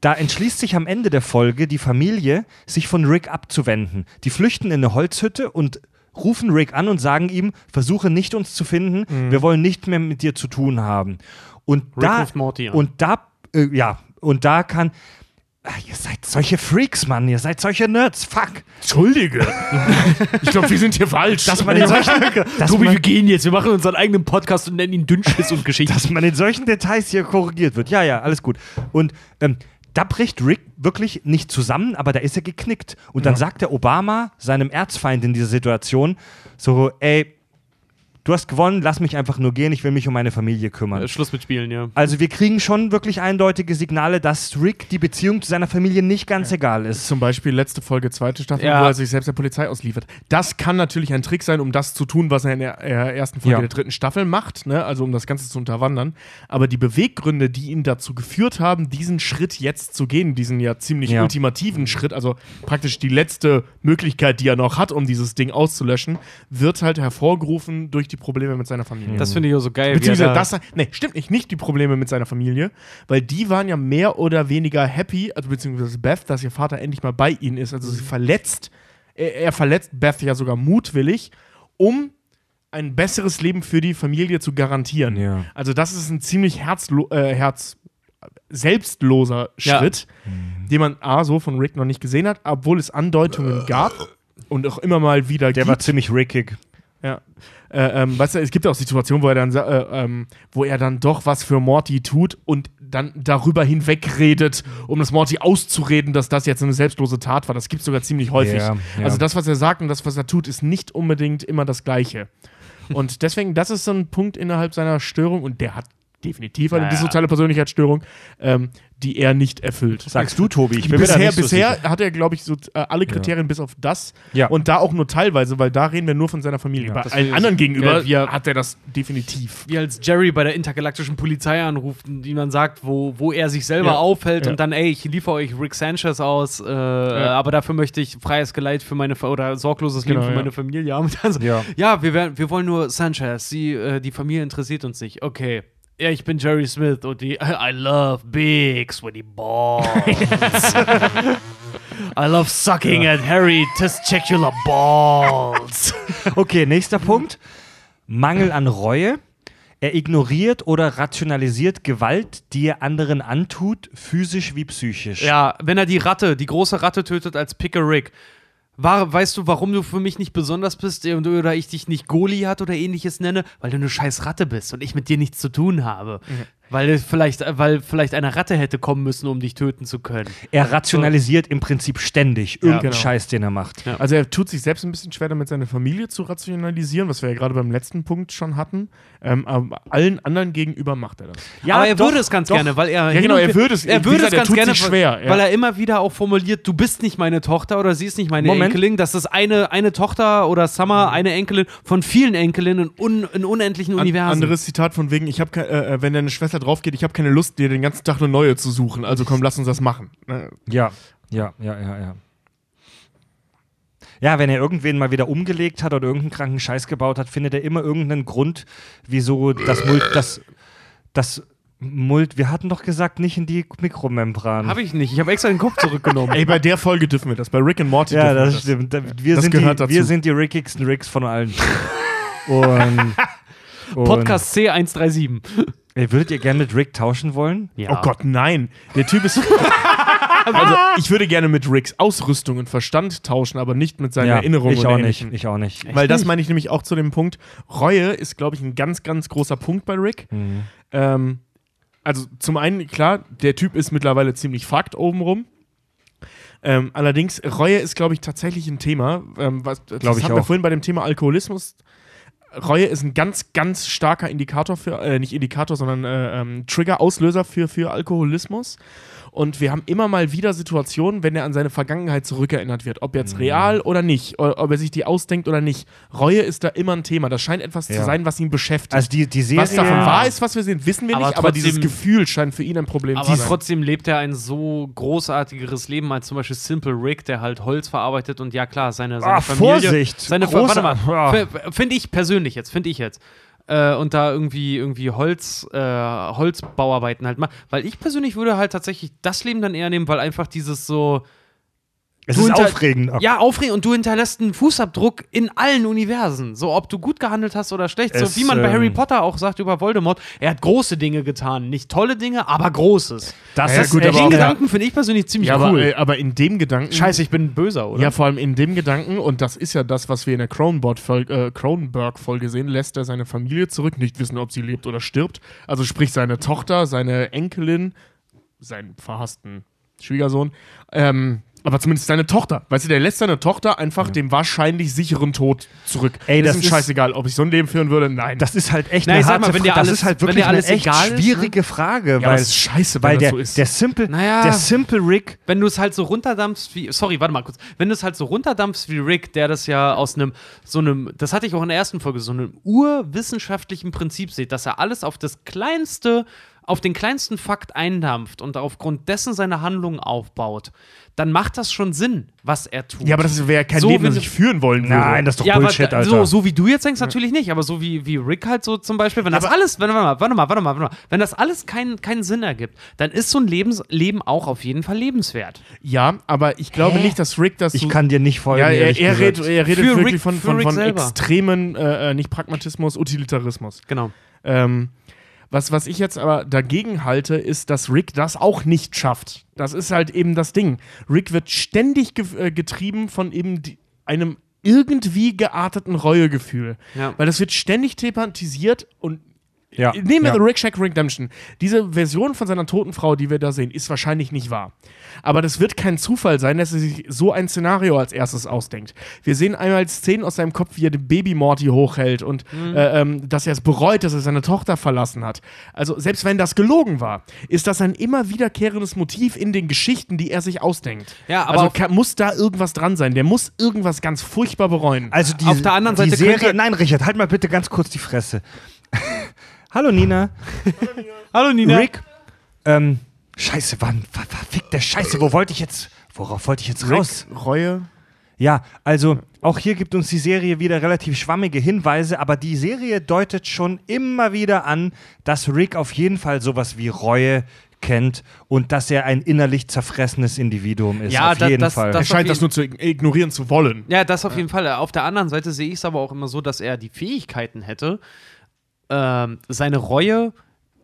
Da entschließt sich am Ende der Folge die Familie, sich von Rick abzuwenden. Die flüchten in eine Holzhütte und rufen Rick an und sagen ihm, versuche nicht uns zu finden, Mhm. wir wollen nicht mehr mit dir zu tun haben. Und Rick da, und da, äh, ja, und da kann, ah, ihr seid solche Freaks, Mann, ihr seid solche Nerds, fuck. Entschuldige. ich glaube, wir sind hier falsch. Dass man in solchen, [LAUGHS] dass Tobi, man, wir gehen jetzt, wir machen unseren eigenen Podcast und nennen ihn Dünnschiss und [LAUGHS] Geschichte. dass man in solchen Details hier korrigiert wird. Ja, ja, alles gut. Und ähm, da bricht Rick wirklich nicht zusammen, aber da ist er geknickt. Und dann sagt der Obama seinem Erzfeind in dieser Situation so, ey, du hast gewonnen, lass mich einfach nur gehen, ich will mich um meine Familie kümmern. Äh, Schluss mit Spielen, ja. Also wir kriegen schon wirklich eindeutige Signale, dass Rick die Beziehung zu seiner Familie nicht ganz egal ist. Zum Beispiel letzte Folge, zweite Staffel, Ja. wo er sich selbst der Polizei ausliefert. Das kann natürlich ein Trick sein, um das zu tun, was er in der äh, ersten Folge Ja. der dritten Staffel macht, ne? also um das Ganze zu unterwandern. Aber die Beweggründe, die ihn dazu geführt haben, diesen Schritt jetzt zu gehen, diesen ja ziemlich Ja. ultimativen Schritt, also praktisch die letzte Möglichkeit, die er noch hat, um dieses Ding auszulöschen, wird halt hervorgerufen durch die Probleme mit seiner Familie. Das finde ich auch so geil. Beziehungsweise da- das, nee, stimmt nicht, nicht die Probleme mit seiner Familie, weil die waren ja mehr oder weniger happy, also beziehungsweise Beth, dass ihr Vater endlich mal bei ihnen ist. Also sie verletzt, er, er verletzt Beth ja sogar mutwillig, um ein besseres Leben für die Familie zu garantieren. Ja. Also das ist ein ziemlich herzlo äh, herz selbstloser Ja. Schritt, den man A, so von Rick noch nicht gesehen hat, obwohl es Andeutungen gab und auch immer mal wieder Der gibt. war ziemlich rickig. Ja. Äh, ähm, weißt du, es gibt auch Situationen, wo er dann, äh, ähm, wo er dann doch was für Morty tut und dann darüber hinwegredet, um das Morty auszureden, dass das jetzt eine selbstlose Tat war. Das gibt es sogar ziemlich häufig. Ja, ja. Also das, was er sagt und das, was er tut, ist nicht unbedingt immer das Gleiche. Und deswegen, das ist so ein Punkt innerhalb seiner Störung und der hat definitiv eine Ja. dissoziale Persönlichkeitsstörung, ähm, die er nicht erfüllt. Sagst du, Tobi? Ich bin mir da bisher nicht so bisher sicher. hat er, glaube ich, so äh, alle Kriterien bis auf das Ja. und da auch nur teilweise, weil da reden wir nur von seiner Familie. Bei Das allen anderen gegenüber er- hat er das definitiv. wie als Jerry bei der intergalaktischen Polizei anruft, und ihm dann sagt, wo, wo er sich selber Ja. aufhält Ja. und dann, ey, ich liefere euch Rick Sanchez aus, äh, aber dafür möchte ich freies Geleit für meine Fa- oder sorgloses Leben Genau, für ja. meine Familie haben. Und [LAUGHS] dann so, Ja. ja, wir, werden, wir wollen nur Sanchez, sie, äh, die Familie interessiert uns nicht. Okay. Ja, ich bin Jerry Smith und die [LAUGHS] I love big sweaty balls. I love sucking at hairy testicular balls. Okay, nächster Punkt. Mangel an Reue. Er ignoriert oder rationalisiert Gewalt, die er anderen antut, physisch wie psychisch. Ja, wenn er die Ratte, die große Ratte tötet als Picker Rick. War, weißt du, warum du für mich nicht besonders bist und- oder ich dich nicht Goliath oder ähnliches nenne? Weil du eine scheiß Ratte bist und ich mit dir nichts zu tun habe. Weil, vielleicht, weil vielleicht eine Ratte hätte kommen müssen, um dich töten zu können. Er rationalisiert im Prinzip ständig irgendeinen genau. Scheiß, den er macht. Ja. Also er tut sich selbst ein bisschen schwer damit, seine Familie zu rationalisieren, was wir ja gerade beim letzten Punkt schon hatten. Ähm, aber allen anderen gegenüber macht er das. Ja, aber er doch, würde es ganz doch. gerne, weil er. Ja, genau, er würde es- Er würde gesagt, es ganz tut gerne, sich schwer, weil, ja. weil er immer wieder auch formuliert: Du bist nicht meine Tochter oder sie ist nicht meine Moment. Enkelin. Das ist eine, eine Tochter oder Summer, eine Enkelin von vielen Enkelinnen in, un, in unendlichen An, Universen. anderes Zitat von wegen, ich habe äh, äh, wenn deine Schwester drauf geht, ich habe keine Lust, dir den ganzen Tag eine neue zu suchen. Also komm, lass uns das machen. Ne? Ja, ja, ja, ja, ja. Ja, wenn er irgendwen mal wieder umgelegt hat oder irgendeinen kranken Scheiß gebaut hat, findet er immer irgendeinen Grund, wieso das, Mul das, das Mult, wir hatten doch gesagt, nicht in die Mikromembran. Habe ich nicht. Ich habe extra den Kopf zurückgenommen. [LAUGHS] Ey, bei der Folge dürfen wir das. Bei Rick and Morty ja, dürfen wir das stimmt. Wir, Das sind die, gehört dazu. wir sind die rickigsten Ricks von allen. und, [LAUGHS] und Podcast C137. Ey, würdet ihr gerne mit Rick tauschen wollen? Ja. Oh Gott, nein. Der Typ ist. [LAUGHS] also, ich würde gerne mit Ricks Ausrüstung und Verstand tauschen, aber nicht mit seiner Erinnerung ich oder auch nicht. Ich auch nicht. Weil das meine ich nämlich auch zu dem Punkt. Reue ist, glaube ich, ein ganz, ganz großer Punkt bei Rick. Ähm, also zum einen, klar, der Typ ist mittlerweile ziemlich fucked obenrum. Ähm, allerdings, Reue ist, glaube ich, tatsächlich ein Thema. Ähm, was, das ich hatten wir auch. vorhin bei dem Thema Alkoholismus. Reue ist ein ganz, ganz starker Indikator für, äh, nicht Indikator, sondern äh, ähm, Trigger, Auslöser für, für Alkoholismus. Und wir haben immer mal wieder Situationen, wenn er an seine Vergangenheit zurückerinnert wird, ob Mhm. jetzt real oder nicht, oder ob er sich die ausdenkt oder nicht. Reue ist da immer ein Thema. Das scheint etwas zu Ja. sein, was ihn beschäftigt. Also die, die Serie. was davon wahr ist, was wir sehen, wissen wir Aber nicht, aber dieses trotzdem- Gefühl scheint für ihn ein Problem Aber zu sein. trotzdem lebt er ein so großartigeres Leben als zum Beispiel Simple Rick, der halt Holz verarbeitet und ja klar, seine, seine Ah, Familie. Vorsicht! Seine Große- Warte mal, Ja. f- finde ich persönlich jetzt, finde ich jetzt. Äh, und da irgendwie, irgendwie Holz, äh, Holzbauarbeiten halt macht. Weil ich persönlich würde halt tatsächlich das Leben dann eher nehmen, weil einfach dieses so. Es Du ist aufregend. Ja, aufregend und du hinterlässt einen Fußabdruck in allen Universen. So, ob du gut gehandelt hast oder schlecht. Es, so wie man bei ähm, Harry Potter auch sagt über Voldemort. Er hat große Dinge getan. Nicht tolle Dinge, aber Großes. Das Ja, ist gut, echt, aber Den auch- Gedanken finde ich persönlich ziemlich ja, cool. äh, aber in dem Gedanken. Scheiße, ich bin Böser, oder? Ja, vor allem in dem Gedanken, und das ist ja das, was wir in der Cronenberg-Folge äh, Cronenberg-Folge sehen, lässt er seine Familie zurück, nicht wissen, ob sie lebt oder stirbt. Also sprich seine Tochter, seine Enkelin, seinen verhassten Schwiegersohn, ähm, aber zumindest seine Tochter. Weißt du, der lässt seine Tochter einfach dem wahrscheinlich sicheren Tod zurück. Ey, das das ist ist- scheißegal, ob ich so ein Leben führen würde, nein. Das ist halt echt Na, eine harte mal, wenn dir Frage. Das alles- ist halt wenn wirklich dir alles eine echt egal ist, ne? schwierige Frage, ja, weil, das ist scheiße, wenn weil das der, so ist. der Simple, Naja. der Simple Rick, wenn du es halt so runterdampfst wie, sorry, warte mal kurz, wenn du es halt so runterdampfst wie Rick, der das ja aus einem, so einem, das hatte ich auch in der ersten Folge, so einem urwissenschaftlichen Prinzip sieht, dass er alles auf das kleinste, auf den kleinsten Fakt eindampft und aufgrund dessen seine Handlungen aufbaut, dann macht das schon Sinn, was er tut. ja, aber das wäre kein So Leben, das ich führen wollen würde. nein, das ist doch ja, Bullshit, aber, Alter. So, so wie du jetzt denkst, natürlich nicht, aber so wie, wie Rick halt so zum Beispiel, wenn das aber- alles, warte mal, warte mal, warte mal, warte mal, wenn das alles keinen keinen Sinn ergibt, dann ist so ein Lebens, Leben auch auf jeden Fall lebenswert. Ja, aber ich glaube nicht, dass Rick das ich so kann dir nicht folgen. Ja, er, er, redet, er redet Für wirklich Rick- von, von, von selber. extremen, äh, äh, nicht Pragmatismus, Utilitarismus. Genau. Ähm, was, was ich jetzt aber dagegen halte, ist, dass Rick das auch nicht schafft. Das ist halt eben das Ding. Rick wird ständig ge äh, getrieben von eben die, einem irgendwie gearteten Reuegefühl. Ja. Weil das wird ständig thematisiert und ja. Nehmen wir ja. The Rick Shack Redemption. Diese Version von seiner toten Frau, die wir da sehen, ist wahrscheinlich nicht wahr. Aber das wird kein Zufall sein, dass er sich so ein Szenario als erstes ausdenkt. Wir sehen einmal Szenen aus seinem Kopf, wie er den Baby Morty hochhält und äh, ähm, dass er es bereut, dass er seine Tochter verlassen hat. Also selbst wenn das gelogen war, ist das ein immer wiederkehrendes Motiv in den Geschichten, die er sich ausdenkt. Ja, aber also kann, muss da irgendwas dran sein. Der muss irgendwas ganz furchtbar bereuen. Also die, Auf der anderen die Seite Serie, könnte- nein, Richard, halt mal bitte ganz kurz die Fresse. Hallo Nina. Hallo Nina. Rick. Ähm, scheiße, wann, ver- verfickte Scheiße, wo wollte ich jetzt, worauf wollte ich jetzt raus? Rick, Reue. Ja, also auch hier gibt uns die Serie wieder relativ schwammige Hinweise, aber die Serie deutet schon immer wieder an, dass Rick auf jeden Fall sowas wie Reue kennt und dass er ein innerlich zerfressenes Individuum ist. Ja, auf da- jeden das- Fall. Er das- scheint auf das nur zu ig- ignorieren zu wollen. Ja, das auf jeden Fall. Auf der anderen Seite sehe ich es aber auch immer so, dass er die Fähigkeiten hätte, ähm, seine Reue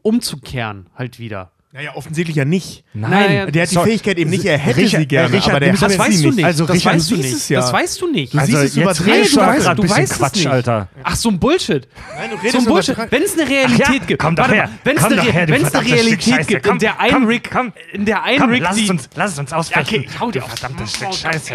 umzukehren halt wieder. Naja, offensichtlich ja nicht. Nein, Der hat die So, Fähigkeit eben nicht, er hätte Richard- sie gerne, Richard, aber der hat Das sie weißt du nicht. Also, das Richard, weißt du nicht. es ja. Das weißt du nicht. Du siehst es redest du weißt- gerade du ein weißt es Quatsch, nicht. Alter. Ach, so ein Bullshit. Nein, du So redest ein über Bullshit. Wenn es eine Realität ja, gibt, komm doch her. wenn es eine, doch her, du wenn es eine Realität Scheiße. gibt, Komm, in der ein komm, Rick, komm. in der ein Komm, Rick, lass die, es uns, lass es uns ausfechten. okay, hau dir auf. verdammtes Stück Scheiße.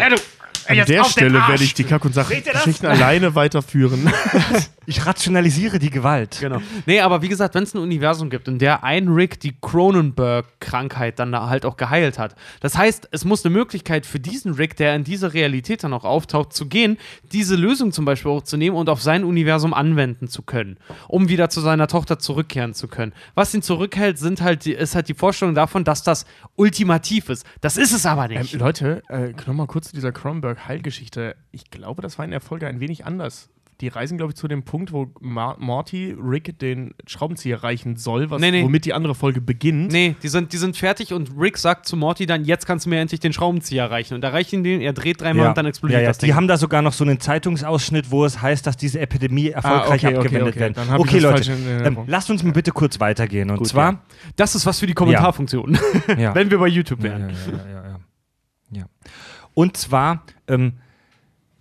An der Stelle werde ich die Kack- und? Sachgeschichten alleine weiterführen. [LAUGHS] Ich rationalisiere die Gewalt. Genau. Nee, aber wie gesagt, wenn es ein Universum gibt, in der ein Rick die Cronenberg-Krankheit dann da halt auch geheilt hat. Das heißt, es muss eine Möglichkeit für diesen Rick, der in diese Realität dann auch auftaucht, zu gehen, diese Lösung zum Beispiel auch zu nehmen und auf sein Universum anwenden zu können, um wieder zu seiner Tochter zurückkehren zu können. Was ihn zurückhält, sind halt die, ist halt die Vorstellung davon, dass das ultimativ ist. Das ist es aber ähm, nicht. Leute, äh, nochmal kurz zu dieser Cronenberg-Heilgeschichte. Ich glaube, das war in der Folge ein wenig anders. Die reisen, glaube ich, zu dem Punkt, wo Ma Morty Rick den Schraubenzieher reichen soll, was, Nee, nee. womit die andere Folge beginnt. Nee, die sind, die sind fertig und Rick sagt zu Morty dann, jetzt kannst du mir endlich den Schraubenzieher reichen. Und da reicht ihn den, er dreht dreimal und dann explodiert ja, ja. das Ding. Die haben da sogar noch so einen Zeitungsausschnitt, wo es heißt, dass diese Epidemie erfolgreich Ah, okay, okay, abgewendet okay. hab ich okay, das Leute, ähm, lasst uns mal bitte kurz weitergehen. Und Gut, zwar, das ist was für die Kommentarfunktion, ja. [LAUGHS] wenn wir bei YouTube Ja, wären. ja, ja, ja, ja, ja. Und zwar ähm,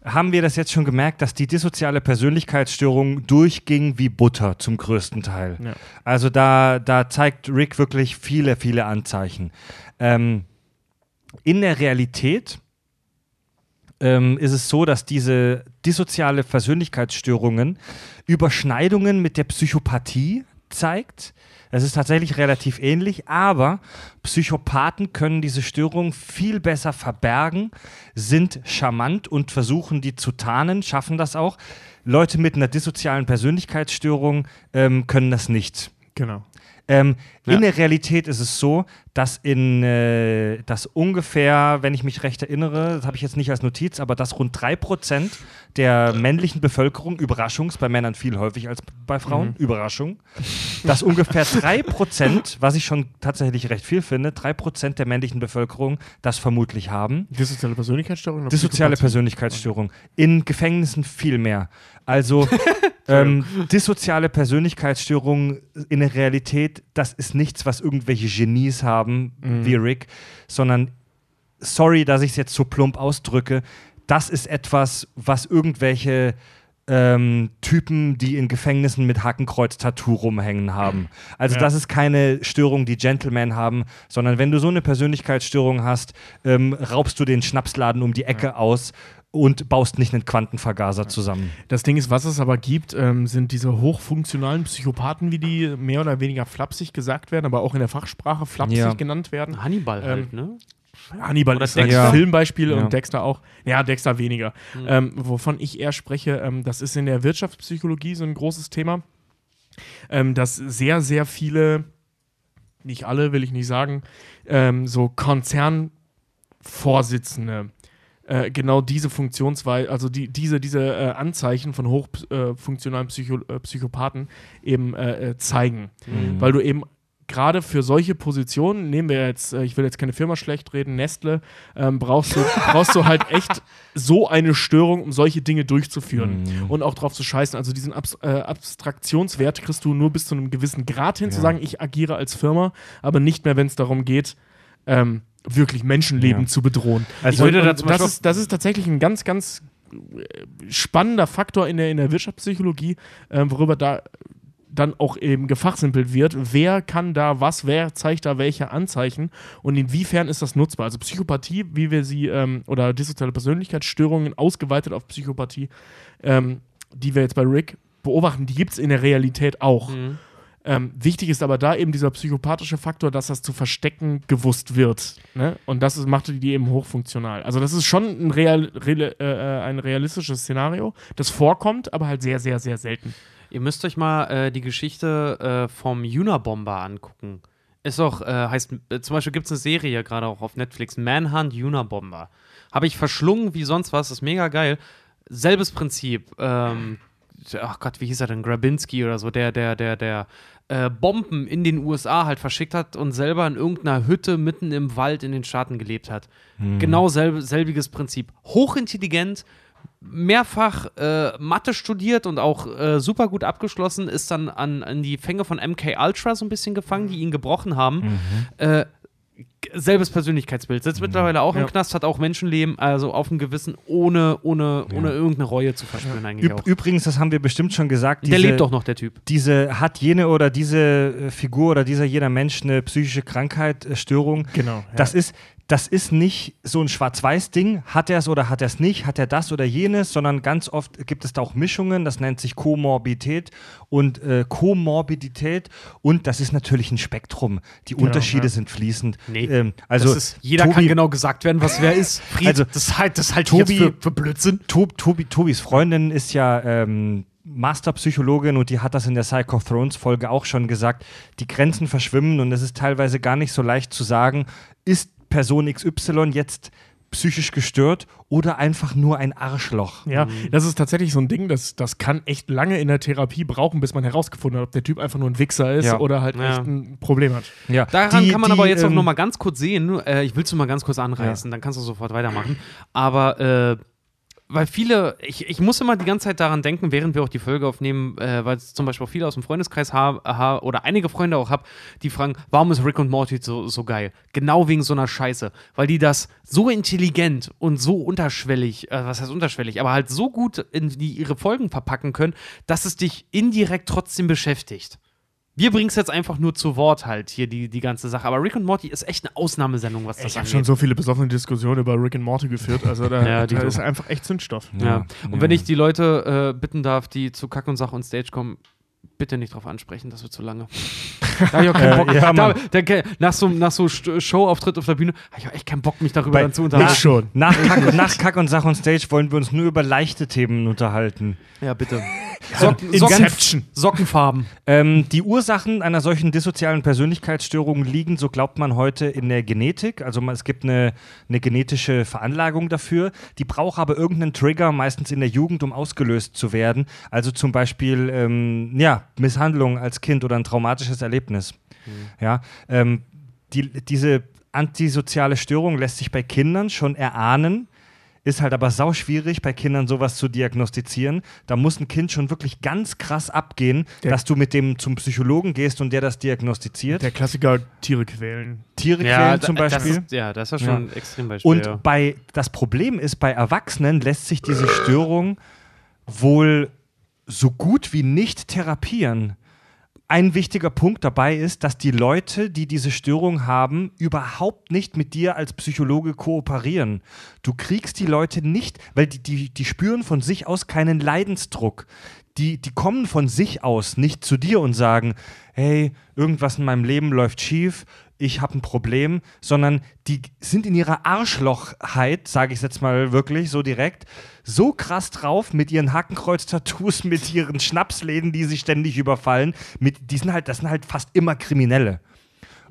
haben wir das jetzt schon gemerkt, dass die dissoziale Persönlichkeitsstörung durchging wie Butter zum größten Teil. Ja. Also da, da zeigt Rick wirklich viele, viele Anzeichen. Ähm, in der Realität ähm, ist es so, dass diese dissoziale Persönlichkeitsstörungen Überschneidungen mit der Psychopathie zeigt. Es ist tatsächlich relativ ähnlich, aber Psychopathen können diese Störung viel besser verbergen, sind charmant und versuchen die zu tarnen, schaffen das auch. Leute mit einer dissozialen Persönlichkeitsstörung ähm, können das nicht. Genau. Ähm, Ja. In der Realität ist es so, dass in äh, dass ungefähr, wenn ich mich recht erinnere, das habe ich jetzt nicht als Notiz, aber dass rund 3% der männlichen Bevölkerung, Überraschung, ist bei Männern viel häufig als bei Frauen, Überraschung, dass ungefähr 3%, was ich schon tatsächlich recht viel finde, 3% der männlichen Bevölkerung das vermutlich haben. Dissoziale Persönlichkeitsstörung? oder Dissoziale? Persönlichkeitsstörung. In Gefängnissen viel mehr. Also [LAUGHS] ähm, dissoziale Persönlichkeitsstörung in der Realität, das ist nichts, was irgendwelche Genies haben, wie Rick, sondern, sorry, dass ich es jetzt so plump ausdrücke, das ist etwas, was irgendwelche ähm, Typen, die in Gefängnissen mit Hakenkreuz-Tattoo rumhängen haben. Also Ja. das ist keine Störung, die Gentlemen haben, sondern wenn du so eine Persönlichkeitsstörung hast, ähm, raubst du den Schnapsladen um die Ecke aus und baust nicht einen Quantenvergaser zusammen. Das Ding ist, was es aber gibt, ähm, sind diese hochfunktionalen Psychopathen, wie die mehr oder weniger flapsig gesagt werden, aber auch in der Fachsprache flapsig Ja. genannt werden. Hannibal Ähm, halt, ne? Hannibal Oder ist ein Dexter. Filmbeispiel Ja. und Dexter auch. Ja, Dexter weniger. Ähm, wovon ich eher spreche, ähm, das ist in der Wirtschaftspsychologie so ein großes Thema, ähm, dass sehr, sehr viele, nicht alle, will ich nicht sagen, ähm, so Konzernvorsitzende äh, genau diese Funktionsweise, also die, diese, diese äh, Anzeichen von hochfunktionalen Psycho äh, Psychopathen eben äh, äh, zeigen. Weil du eben gerade für solche Positionen, nehmen wir jetzt, äh, ich will jetzt keine Firma schlecht reden, Nestle, ähm, brauchst, du, [LAUGHS] brauchst du halt echt so eine Störung, um solche Dinge durchzuführen und auch drauf zu scheißen. Also diesen Abs äh, Abstraktionswert kriegst du nur bis zu einem gewissen Grad hin, zu sagen, ich agiere als Firma, aber nicht mehr, wenn es darum geht, ähm, wirklich Menschenleben Ja. zu bedrohen. Also- Ich das, Beispiel- ist, das ist tatsächlich ein ganz, ganz äh, spannender Faktor in der, in der Wirtschaftspsychologie, ähm, worüber da dann auch eben gefachsimpelt wird, wer kann da was, wer zeigt da welche Anzeichen und inwiefern ist das nutzbar. Also Psychopathie, wie wir sie, ähm, oder dissoziale Persönlichkeitsstörungen ausgeweitet auf Psychopathie, ähm, die wir jetzt bei Rick beobachten, die gibt es in der Realität auch. Mhm. Ähm, wichtig ist aber da eben dieser psychopathische Faktor, dass das zu verstecken gewusst wird. Ne? Und das ist, macht die eben hochfunktional. Also das ist schon ein, real, real, äh, ein realistisches Szenario, das vorkommt, aber halt sehr, sehr, sehr selten. Ihr müsst euch mal äh, die Geschichte äh, vom Unabomber angucken. Ist auch, äh, heißt, äh, zum Beispiel gibt es eine Serie gerade auch auf Netflix, Manhunt Unabomber. Habe ich verschlungen wie sonst was, ist mega geil. Selbes Prinzip. Ähm, ach Gott, wie hieß er denn? Grabinski oder so, der, der, der, der äh, Bomben in den USA halt verschickt hat und selber in irgendeiner Hütte mitten im Wald in den Staaten gelebt hat. Genau selb, selbiges Prinzip. Hochintelligent, mehrfach äh, Mathe studiert und auch äh, super gut abgeschlossen, ist dann an, an die Fänge von MK Ultra so ein bisschen gefangen, die ihn gebrochen haben. Äh, g- selbes Persönlichkeitsbild. Sitzt mittlerweile auch im Ja. Knast, hat auch Menschenleben, also auf dem Gewissen, ohne, ohne, ohne irgendeine Reue zu verspüren eigentlich Üb auch. übrigens, das haben wir bestimmt schon gesagt. Der diese- lebt doch noch, der Typ. Diese hat jene oder diese äh, Figur oder dieser jeder Mensch eine psychische Krankheit, äh, Störung. Genau. Das ist das ist nicht so ein Schwarz-Weiß-Ding, hat er es oder hat er es nicht, hat er das oder jenes, sondern ganz oft gibt es da auch Mischungen, das nennt sich Komorbidität und äh, Komorbidität und das ist natürlich ein Spektrum. Die Unterschiede ja. sind fließend. Nee, ähm, also ist, jeder Tobi, kann genau gesagt werden, was wer ist. Fried, Also, das, halt, das halte ich Tobi- für, für Blödsinn. Tob, Tobi, Tobis Freundin ist ja ähm, Masterpsychologin und die hat das in der Psycho Thrones Folge auch schon gesagt. Die Grenzen verschwimmen und es ist teilweise gar nicht so leicht zu sagen, ist Person XY jetzt psychisch gestört oder einfach nur ein Arschloch. Ja, das ist tatsächlich so ein Ding, das, das kann echt lange in der Therapie brauchen, bis man herausgefunden hat, ob der Typ einfach nur ein Wichser ist Ja. oder halt Ja. echt ein Problem hat. Ja. Daran Die- kann man die, aber jetzt auch ähm, noch mal ganz kurz sehen. Äh, ich will es nur mal ganz kurz anreißen, dann kannst du sofort weitermachen. Aber äh, weil viele, ich, ich muss immer die ganze Zeit daran denken, während wir auch die Folge aufnehmen, äh, weil zum Beispiel auch viele aus dem Freundeskreis haben ha, oder einige Freunde auch habe, die fragen, warum ist Rick und Morty so, so geil? Genau wegen so einer Scheiße. Weil die das so intelligent und so unterschwellig, äh, was heißt unterschwellig, aber halt so gut in die, ihre Folgen verpacken können, dass es dich indirekt trotzdem beschäftigt. Wir bringen es jetzt einfach nur zu Wort halt hier, die, die ganze Sache. Aber Rick und Morty ist echt eine Ausnahmesendung, was das Ich habe angeht. schon so viele besoffene Diskussionen über Rick and Morty geführt, also da, [LAUGHS] Ja, die da ist einfach echt Zündstoff. Ja. Und wenn ja. ich die Leute äh, bitten darf, die zu Kack und Sach und Stage kommen, bitte nicht drauf ansprechen, das wird zu lange. [LAUGHS] Da hab ich auch keinen Bock. Äh, ja, da, da, nach so, nach so Showauftritt auf der Bühne habe ich auch echt keinen Bock, mich darüber Bei- zu unterhalten. Ich schon. Nach Kack, nach Kack und Sach und Stage wollen wir uns nur über leichte Themen unterhalten. Ja, bitte. Socken, Socken. Sockenfarben. Ähm, die Ursachen einer solchen dissozialen Persönlichkeitsstörung liegen, so glaubt man heute, in der Genetik. Also es gibt eine, eine genetische Veranlagung dafür. Die braucht aber irgendeinen Trigger, meistens in der Jugend, um ausgelöst zu werden. Also zum Beispiel ähm, ja, Misshandlung als Kind oder ein traumatisches Erlebnis. Ja, ähm, die, diese antisoziale Störung lässt sich bei Kindern schon erahnen. Ist halt aber sau schwierig, bei Kindern sowas zu diagnostizieren. Da muss ein Kind schon wirklich ganz krass abgehen, Der- dass du mit dem zum Psychologen gehst und der das diagnostiziert. Der Klassiker Tiere quälen. Tiere quälen da- zum Beispiel. Das ist, ja, das ist ja schon ein Extrembeispiel. Und ja. bei das Problem ist, bei Erwachsenen lässt sich diese Störung wohl so gut wie nicht therapieren. Ein wichtiger Punkt dabei ist, dass die Leute, die diese Störung haben, überhaupt nicht mit dir als Psychologe kooperieren. Du kriegst die Leute nicht, weil die, die, die spüren von sich aus keinen Leidensdruck. Die, die kommen von sich aus nicht zu dir und sagen, hey, irgendwas in meinem Leben läuft schief, ich habe ein Problem, sondern die sind in ihrer Arschlochheit, sage ich jetzt mal wirklich so direkt, so krass drauf mit ihren Hakenkreuz-Tattoos, [LAUGHS] mit ihren Schnapsläden, die sie ständig überfallen. Mit, die sind halt, das sind halt fast immer Kriminelle.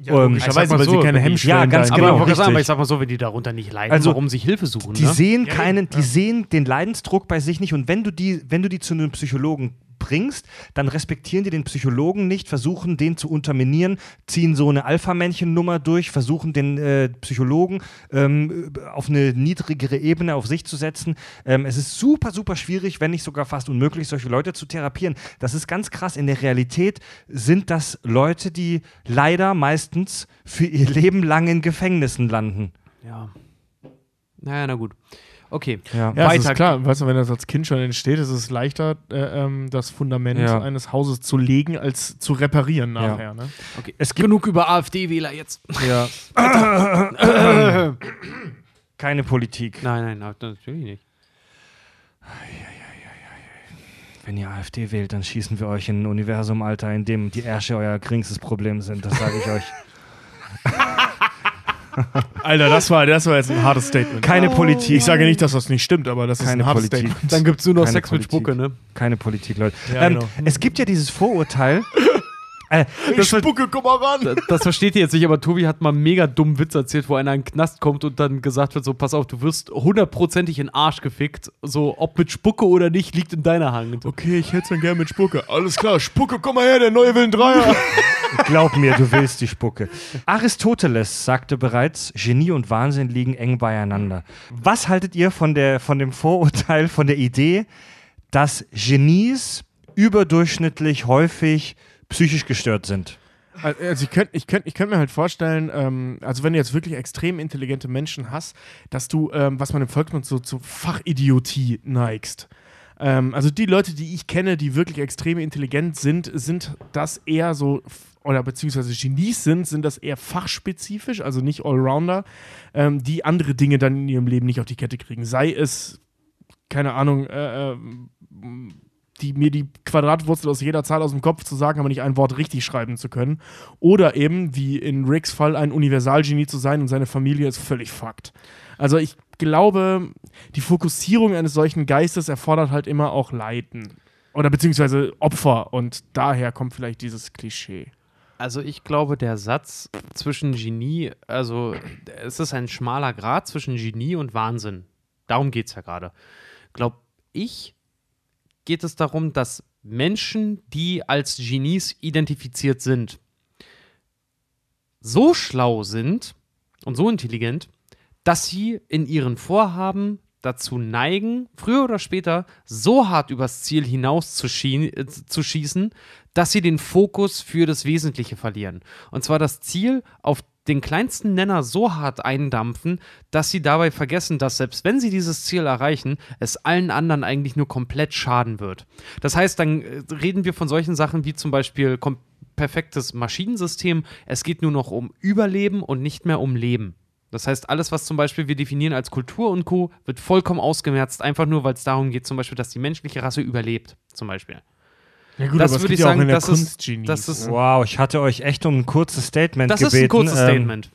Ähm, Ich sag Logischerweise, mal weil so, sie keine Hemmschwellen Ja, ganz da- aber genau, ich wollte sagen, aber ich sag mal so, wenn die darunter nicht leiden, Also, warum sich Hilfe suchen, Die ne? sehen Ja, keinen, ja. die sehen den Leidensdruck bei sich nicht. Und wenn du die, wenn du die zu einem Psychologen bringst, dann respektieren die den Psychologen nicht, versuchen den zu unterminieren, ziehen so eine Alpha-Männchen-Nummer durch, versuchen den äh, Psychologen ähm, auf eine niedrigere Ebene auf sich zu setzen. Ähm, es ist super, super schwierig, wenn nicht sogar fast unmöglich, solche Leute zu therapieren. Das ist ganz krass. In der Realität sind das Leute, die leider meistens für ihr Leben lang in Gefängnissen landen. Ja. Naja, na gut. Okay. Ja. Ja, Weiter. ist klar. Weißt du, wenn das als Kind schon entsteht, ist es leichter, äh, ähm, das Fundament Ja. eines Hauses zu legen, als zu reparieren nachher. Ne? okay. Es gibt genug über AfD-Wähler jetzt. Ja. [LAUGHS] Keine Politik. Nein, nein, nein, natürlich nicht. Wenn ihr AfD wählt, dann schießen wir euch in ein Universum, Alter, in dem die Ärsche euer geringstes Problem sind. Das sage ich euch. [LAUGHS] Alter, das war, das war jetzt ein hartes Statement. Keine Politik. Ich sage nicht, dass das nicht stimmt, aber das ist Keine ein hartes Politik. Statement. Dann gibt es nur noch Keine Sex mit Politik. Spucke, ne? Keine Politik, Leute. Ja, ähm, genau. Es gibt ja dieses Vorurteil. Äh, Ich spucke, komm mal ran! Das, das versteht ihr jetzt nicht, aber Tobi hat mal einen mega dummen Witz erzählt, wo einer in den Knast kommt und dann gesagt wird: So, pass auf, du wirst hundertprozentig in den Arsch gefickt. So, ob mit Spucke oder nicht, liegt in deiner Hand. Okay, ich hätte es dann gerne mit Spucke. Alles klar, Spucke, komm mal her, der neue will einen Dreier. [LAUGHS] glaub mir, du willst die Spucke. Aristoteles sagte bereits, Genie und Wahnsinn liegen eng beieinander. Was haltet ihr von, der, von dem Vorurteil, von der Idee, dass Genies überdurchschnittlich häufig psychisch gestört sind? Also ich könnte ich könnt, ich könnt mir halt vorstellen, ähm, also wenn du jetzt wirklich extrem intelligente Menschen hast, dass du, ähm, was man im Volksmund so zu Fachidiotie neigst. Ähm, also die Leute, die ich kenne, die wirklich extrem intelligent sind, sind das eher so, oder beziehungsweise Genies sind, sind das eher fachspezifisch, also nicht Allrounder, ähm, die andere Dinge dann in ihrem Leben nicht auf die Kette kriegen. Sei es, keine Ahnung, äh, ähm, die, mir die Quadratwurzel aus jeder Zahl aus dem Kopf zu sagen, aber nicht ein Wort richtig schreiben zu können. Oder eben, wie in Ricks Fall, ein Universalgenie zu sein und seine Familie ist völlig fucked. Also ich glaube, die Fokussierung eines solchen Geistes erfordert halt immer auch Leiden. Oder beziehungsweise Opfer. Und daher kommt vielleicht dieses Klischee. Also ich glaube, der Satz zwischen Genie, also es ist ein schmaler Grad zwischen Genie und Wahnsinn. Darum geht es ja gerade. Glaub ich, geht es darum, dass Menschen, die als Genies identifiziert sind, so schlau sind und so intelligent, dass sie in ihren Vorhaben dazu neigen, früher oder später so hart übers Ziel hinaus zu, schie äh, zu schießen, dass sie den Fokus für das Wesentliche verlieren. Und zwar das Ziel auf den kleinsten Nenner so hart eindampfen, dass sie dabei vergessen, dass selbst wenn sie dieses Ziel erreichen, es allen anderen eigentlich nur komplett schaden wird. Das heißt, dann äh, reden wir von solchen Sachen wie zum Beispiel perfektes Maschinensystem. Es geht nur noch um Überleben und nicht mehr um Leben. Das heißt, alles, was zum Beispiel wir definieren als Kultur und Co., wird vollkommen ausgemerzt, einfach nur, weil es darum geht, zum Beispiel, dass die menschliche Rasse überlebt, zum Beispiel. Ja gut, Das aber es würde gibt ich ja auch sagen, in der das ist- das ist- Wow, ich hatte euch echt um ein kurzes Statement Das gebeten. ist ein kurzes Ähm, Statement.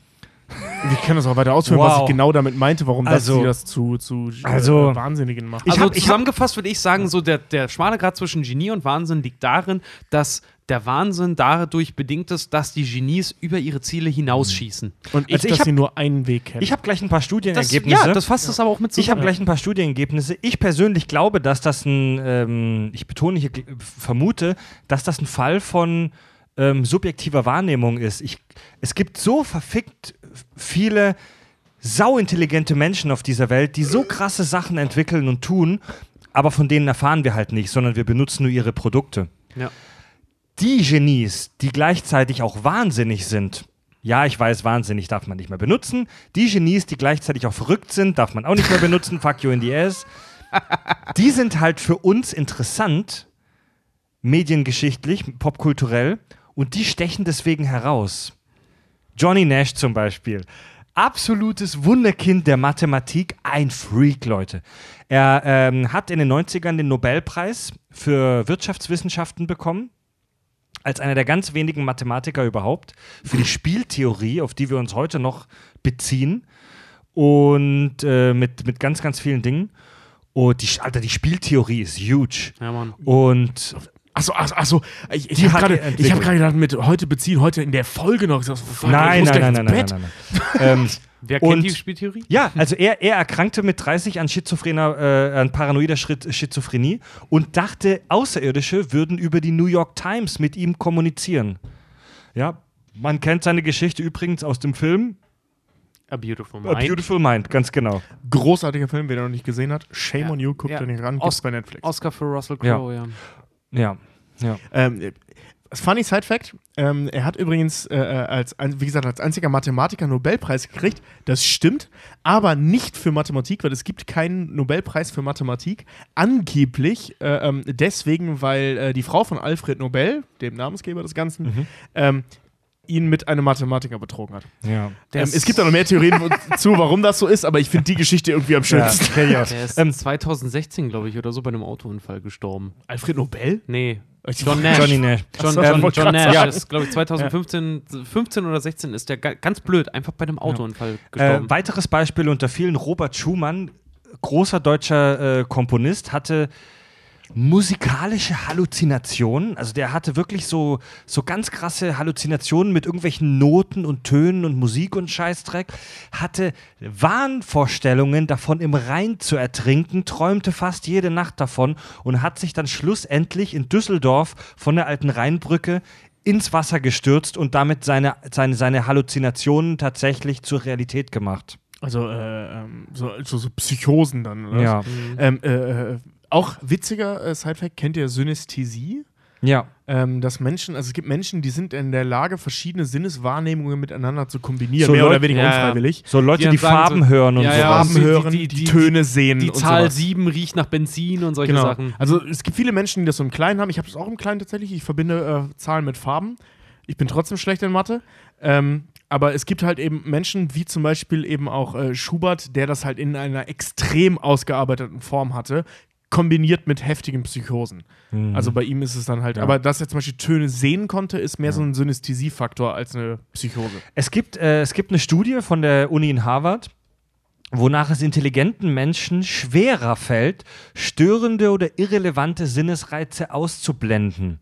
Wir können das auch weiter ausführen, was Wow. ich genau damit meinte, warum Also- das sie das zu, zu äh, Also- Wahnsinnigen macht. Ich also hab- ich hab- zusammengefasst würde ich sagen, so der, der schmale Grad zwischen Genie und Wahnsinn liegt darin, dass der Wahnsinn dadurch bedingt ist, dass die Genies über ihre Ziele hinausschießen. Und ich, also ich dass hab- sie nur einen Weg kennen. Ich habe gleich ein paar Das, Studienergebnisse. ja, das fasst es aber auch mit Ich habe zusammen. gleich ein paar Studienergebnisse. Ich persönlich glaube, dass das ein, ähm, ich betone hier, vermute, dass das ein Fall von ähm, subjektiver Wahrnehmung ist. Ich, es gibt so verfickt viele sauintelligente Menschen auf dieser Welt, die so krasse Sachen entwickeln und tun, aber von denen erfahren wir halt nicht, sondern wir benutzen nur ihre Produkte. Ja. Die Genies, die gleichzeitig auch wahnsinnig sind, ja, ich weiß, wahnsinnig darf man nicht mehr benutzen. Die Genies, die gleichzeitig auch verrückt sind, darf man auch nicht mehr benutzen. [LAUGHS] Fuck you in the ass. Die sind halt für uns interessant, mediengeschichtlich, popkulturell, und die stechen deswegen heraus. Johnny Nash zum Beispiel. Absolutes Wunderkind der Mathematik, ein Freak, Leute. Er ähm, hat in den 90ern den Nobelpreis für Wirtschaftswissenschaften bekommen als einer der ganz wenigen Mathematiker überhaupt für die Spieltheorie, auf die wir uns heute noch beziehen. Und äh, mit, mit ganz, ganz vielen Dingen. Und die, Alter, die Spieltheorie ist huge. Ja, Mann. Und Achso, achso, achso. Ich, ich habe gerade er hab gedacht, mit heute beziehen, heute in der Folge noch. Ich sag, fuck, nein, ich muss nein, nein, ins nein, nein, nein, nein, ähm, [LAUGHS] Wer kennt Und- die Spieltheorie? Ja, also er, er erkrankte mit 30 an schizophrener, äh, an paranoider Schritt, Schizophrenie und dachte, Außerirdische würden über die New York Times mit ihm kommunizieren. Ja, man kennt seine Geschichte übrigens aus dem Film A Beautiful A Mind. Beautiful Mind, ganz genau. Großartiger Film, wer den noch nicht gesehen hat. Shame Ja. on you, guckt Ja. den nicht ran, Os- gibt's bei Netflix. Oscar für Russell. Crowe, ja. Ja, ja. Ähm, funny Side Fact: ähm, Er hat übrigens äh, als, ein- wie gesagt, als einziger Mathematiker einen Nobelpreis gekriegt. Das stimmt, aber nicht für Mathematik, weil es gibt keinen Nobelpreis für Mathematik. Angeblich äh, ähm, deswegen, weil äh, die Frau von Alfred Nobel, dem Namensgeber des Ganzen, Mhm. ähm, ihn mit einem Mathematiker betrogen hat. ja. Ähm, es gibt da noch mehr Theorien [LAUGHS] zu, warum das so ist, aber ich finde die Geschichte irgendwie am ja schönsten. auch. Der ist Ähm, 2016, glaube ich, oder so bei einem Autounfall gestorben. Alfred Nobel? Nee, John Nash. Johnny Nash. John, John, wollte John grad Nash sagen. ist, glaube ich, 2015 15 oder 16 ist der ga- ganz blöd, einfach bei einem Autounfall gestorben. Äh, weiteres Beispiel unter vielen: Robert Schumann, großer deutscher äh, Komponist, hatte musikalische Halluzinationen. Also der hatte wirklich so, so ganz krasse Halluzinationen mit irgendwelchen Noten und Tönen und Musik und Scheißdreck. Hatte Wahnvorstellungen davon im Rhein zu ertrinken, träumte fast jede Nacht davon und hat sich dann schlussendlich in Düsseldorf von der alten Rheinbrücke ins Wasser gestürzt und damit seine, seine, seine Halluzinationen tatsächlich zur Realität gemacht. Also, äh, ähm, so, so, so Psychosen dann, oder? Ja. Ähm, äh, äh, auch witziger äh, Sidefact, kennt ihr Synästhesie? Ja. Ähm, dass Menschen, also es gibt Menschen, die sind in der Lage, verschiedene Sinneswahrnehmungen miteinander zu kombinieren, So mehr oder Leute- weniger Ja, ja. unfreiwillig. So Leute, Die die, Farben so- hören und Ja, so. ja. Farben die- hören, die- die, die- Töne sehen Die Zahl sowas. 7 riecht nach Benzin und solche Genau. Sachen. Also es gibt viele Menschen, die das so im Kleinen haben. Ich habe das auch im Kleinen tatsächlich. Ich verbinde äh, Zahlen mit Farben. Ich bin trotzdem schlecht in Mathe. Ähm, aber es gibt halt eben Menschen, wie zum Beispiel eben auch äh, Schubert, der das halt in einer extrem ausgearbeiteten Form hatte, kombiniert mit heftigen Psychosen. Also bei ihm ist es dann halt, Ja. aber dass er zum Beispiel Töne sehen konnte, ist mehr so ein Synästhesiefaktor als eine Psychose. Es gibt, äh, es gibt eine Studie von der Uni in Harvard, wonach es intelligenten Menschen schwerer fällt, störende oder irrelevante Sinnesreize auszublenden.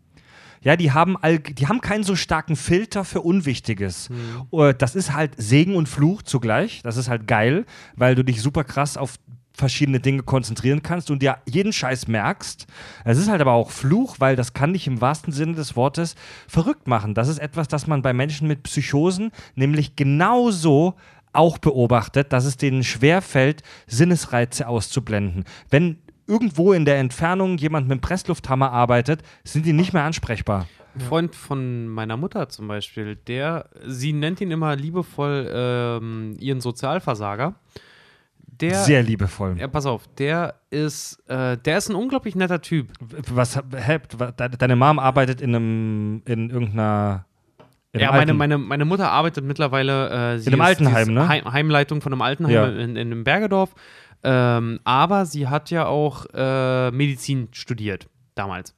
Ja, die haben, all, die haben keinen so starken Filter für Unwichtiges. Äh, Das ist halt Segen und Fluch zugleich. Das ist halt geil, weil du dich super krass auf verschiedene Dinge konzentrieren kannst und dir jeden Scheiß merkst. Es ist halt aber auch Fluch, weil das kann dich im wahrsten Sinne des Wortes verrückt machen. Das ist etwas, das man bei Menschen mit Psychosen nämlich genauso auch beobachtet, dass es denen schwerfällt, Sinnesreize auszublenden. Wenn irgendwo in der Entfernung jemand mit einem Presslufthammer arbeitet, sind die nicht mehr ansprechbar. Ein Freund von meiner Mutter zum Beispiel, der, sie nennt ihn immer liebevoll ähm, ihren Sozialversager. Der, Sehr liebevoll. ja, pass auf, der ist, äh, der ist ein unglaublich netter Typ. Was, hä, de- deine Mom arbeitet in einem, in irgendeiner. in Ja, meine, meine, meine Mutter arbeitet mittlerweile äh, In einem ist- Altenheim, ne? Heim, Heimleitung von einem Altenheim Ja. in, in einem Bergedorf. Ähm, aber sie hat ja auch äh, Medizin studiert damals.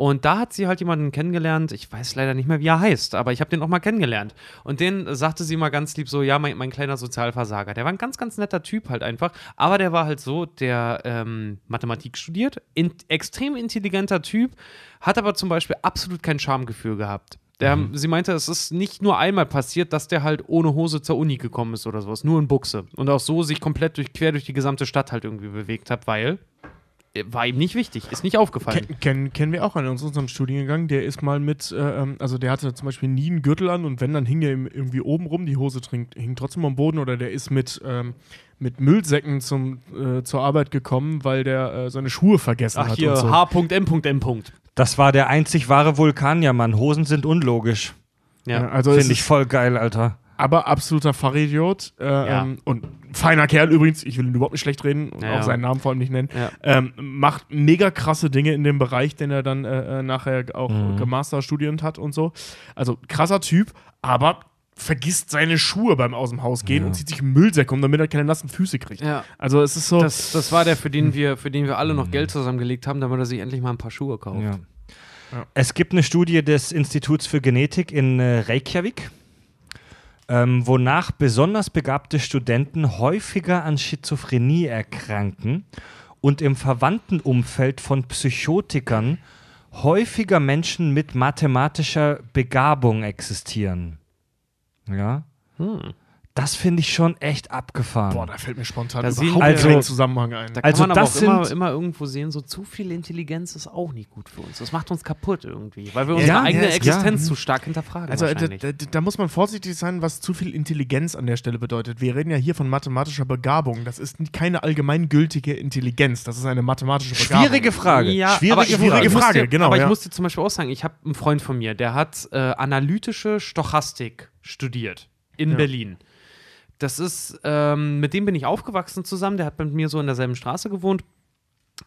Und da hat sie halt jemanden kennengelernt, ich weiß leider nicht mehr, wie er heißt, aber ich habe den auch mal kennengelernt. Und den sagte sie mal ganz lieb so, ja, mein, mein kleiner Sozialversager. Der war ein ganz, ganz netter Typ halt einfach, aber der war halt so, der ähm, Mathematik studiert, in, extrem intelligenter Typ, hat aber zum Beispiel absolut kein Schamgefühl gehabt. Der, Sie meinte, es ist nicht nur einmal passiert, dass der halt ohne Hose zur Uni gekommen ist oder sowas, nur in Buchse. Und auch so sich komplett durch, quer durch die gesamte Stadt halt irgendwie bewegt hat, weil war ihm nicht wichtig, ist nicht aufgefallen. Ken, kennen, kennen wir auch einen aus unserem Studiengang, der ist mal mit, äh, ähm, also der hatte zum Beispiel nie einen Gürtel an und wenn, dann hing ihm irgendwie oben rum, die Hose trinkt, hing trotzdem am Boden oder der ist mit, ähm, mit Müllsäcken zum, äh, zur Arbeit gekommen, weil der äh, seine Schuhe vergessen Ach hat hier, und so. H.M.M. Das war der einzig wahre Vulkanier-Mann. Hosen sind unlogisch. Ja, Ja. also es Finde ich voll geil, Alter. aber absoluter Fachidiot äh, Ja. ähm, und feiner Kerl übrigens, ich will ihn überhaupt nicht schlecht reden und Ja, auch seinen Namen vor allem nicht nennen. Ja. Ähm, macht mega krasse Dinge in dem Bereich, den er dann äh, äh, nachher auch Mhm. gemasterstudiert hat und so. Also krasser Typ, aber vergisst seine Schuhe beim aus dem Haus gehen Ja. und zieht sich einen Müllsack um, damit er keine nassen Füße kriegt. Ja. Also es ist so. Das, das war der, für den wir, für den wir alle noch Geld zusammengelegt haben, damit er sich endlich mal ein paar Schuhe kauft. Ja. Ja. Es gibt eine Studie des Instituts für Genetik in äh, Reykjavik, ähm, wonach besonders begabte Studenten häufiger an Schizophrenie erkranken und im verwandten Umfeld von Psychotikern häufiger Menschen mit mathematischer Begabung existieren. Ja, Hm. Das finde ich schon echt abgefahren. Boah, da fällt mir spontan Da überhaupt wir- kein Also- Zusammenhang ein. Da Also kann man aber das auch immer, sind- immer irgendwo sehen, so zu viel Intelligenz ist auch nicht gut für uns. Das macht uns kaputt irgendwie, weil wir Ja, unsere eigene ja, ist Existenz klar. zu stark hinterfragen Also da, da, da muss man vorsichtig sein, was zu viel Intelligenz an der Stelle bedeutet. Wir reden ja hier von mathematischer Begabung. Das ist keine allgemeingültige Intelligenz. Das ist eine mathematische Begabung. Schwierige Frage. Ja, Schwierige aber ich, Frage. ich muss Frage, dir, genau, Aber ich ja. muss dir zum Beispiel auch sagen, ich habe einen Freund von mir, der hat äh, analytische Stochastik studiert in Ja. Berlin. Das ist, ähm, mit dem bin ich aufgewachsen zusammen, der hat mit mir so in derselben Straße gewohnt.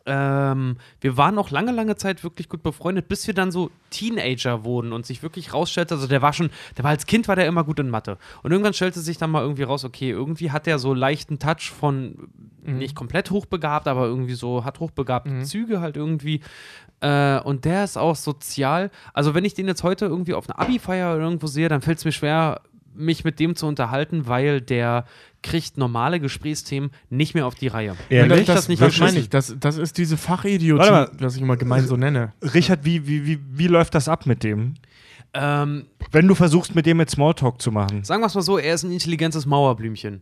Ähm, wir waren auch lange, lange Zeit wirklich gut befreundet, bis wir dann so Teenager wurden und sich wirklich rausstellte, also der war schon, der war als Kind war der immer gut in Mathe. Und irgendwann stellte sich dann mal irgendwie raus, okay, irgendwie hat der so leichten Touch von nicht komplett hochbegabt, aber irgendwie so, hat hochbegabte Züge halt irgendwie. Äh, und der ist auch sozial. Also, wenn ich den jetzt heute irgendwie auf einer Abi-Feier oder irgendwo sehe, dann fällt es mir schwer, mich mit dem zu unterhalten, weil der kriegt normale Gesprächsthemen nicht mehr auf die Reihe. Kriegt das, das nicht das meine ich. Das, das ist diese Fachidiotie, was ich immer gemein so nenne. Richard, wie, wie, wie, wie läuft das ab mit dem? Ähm, Wenn du versuchst, mit dem jetzt Smalltalk zu machen. sagen wir es mal so, er ist ein intelligentes Mauerblümchen.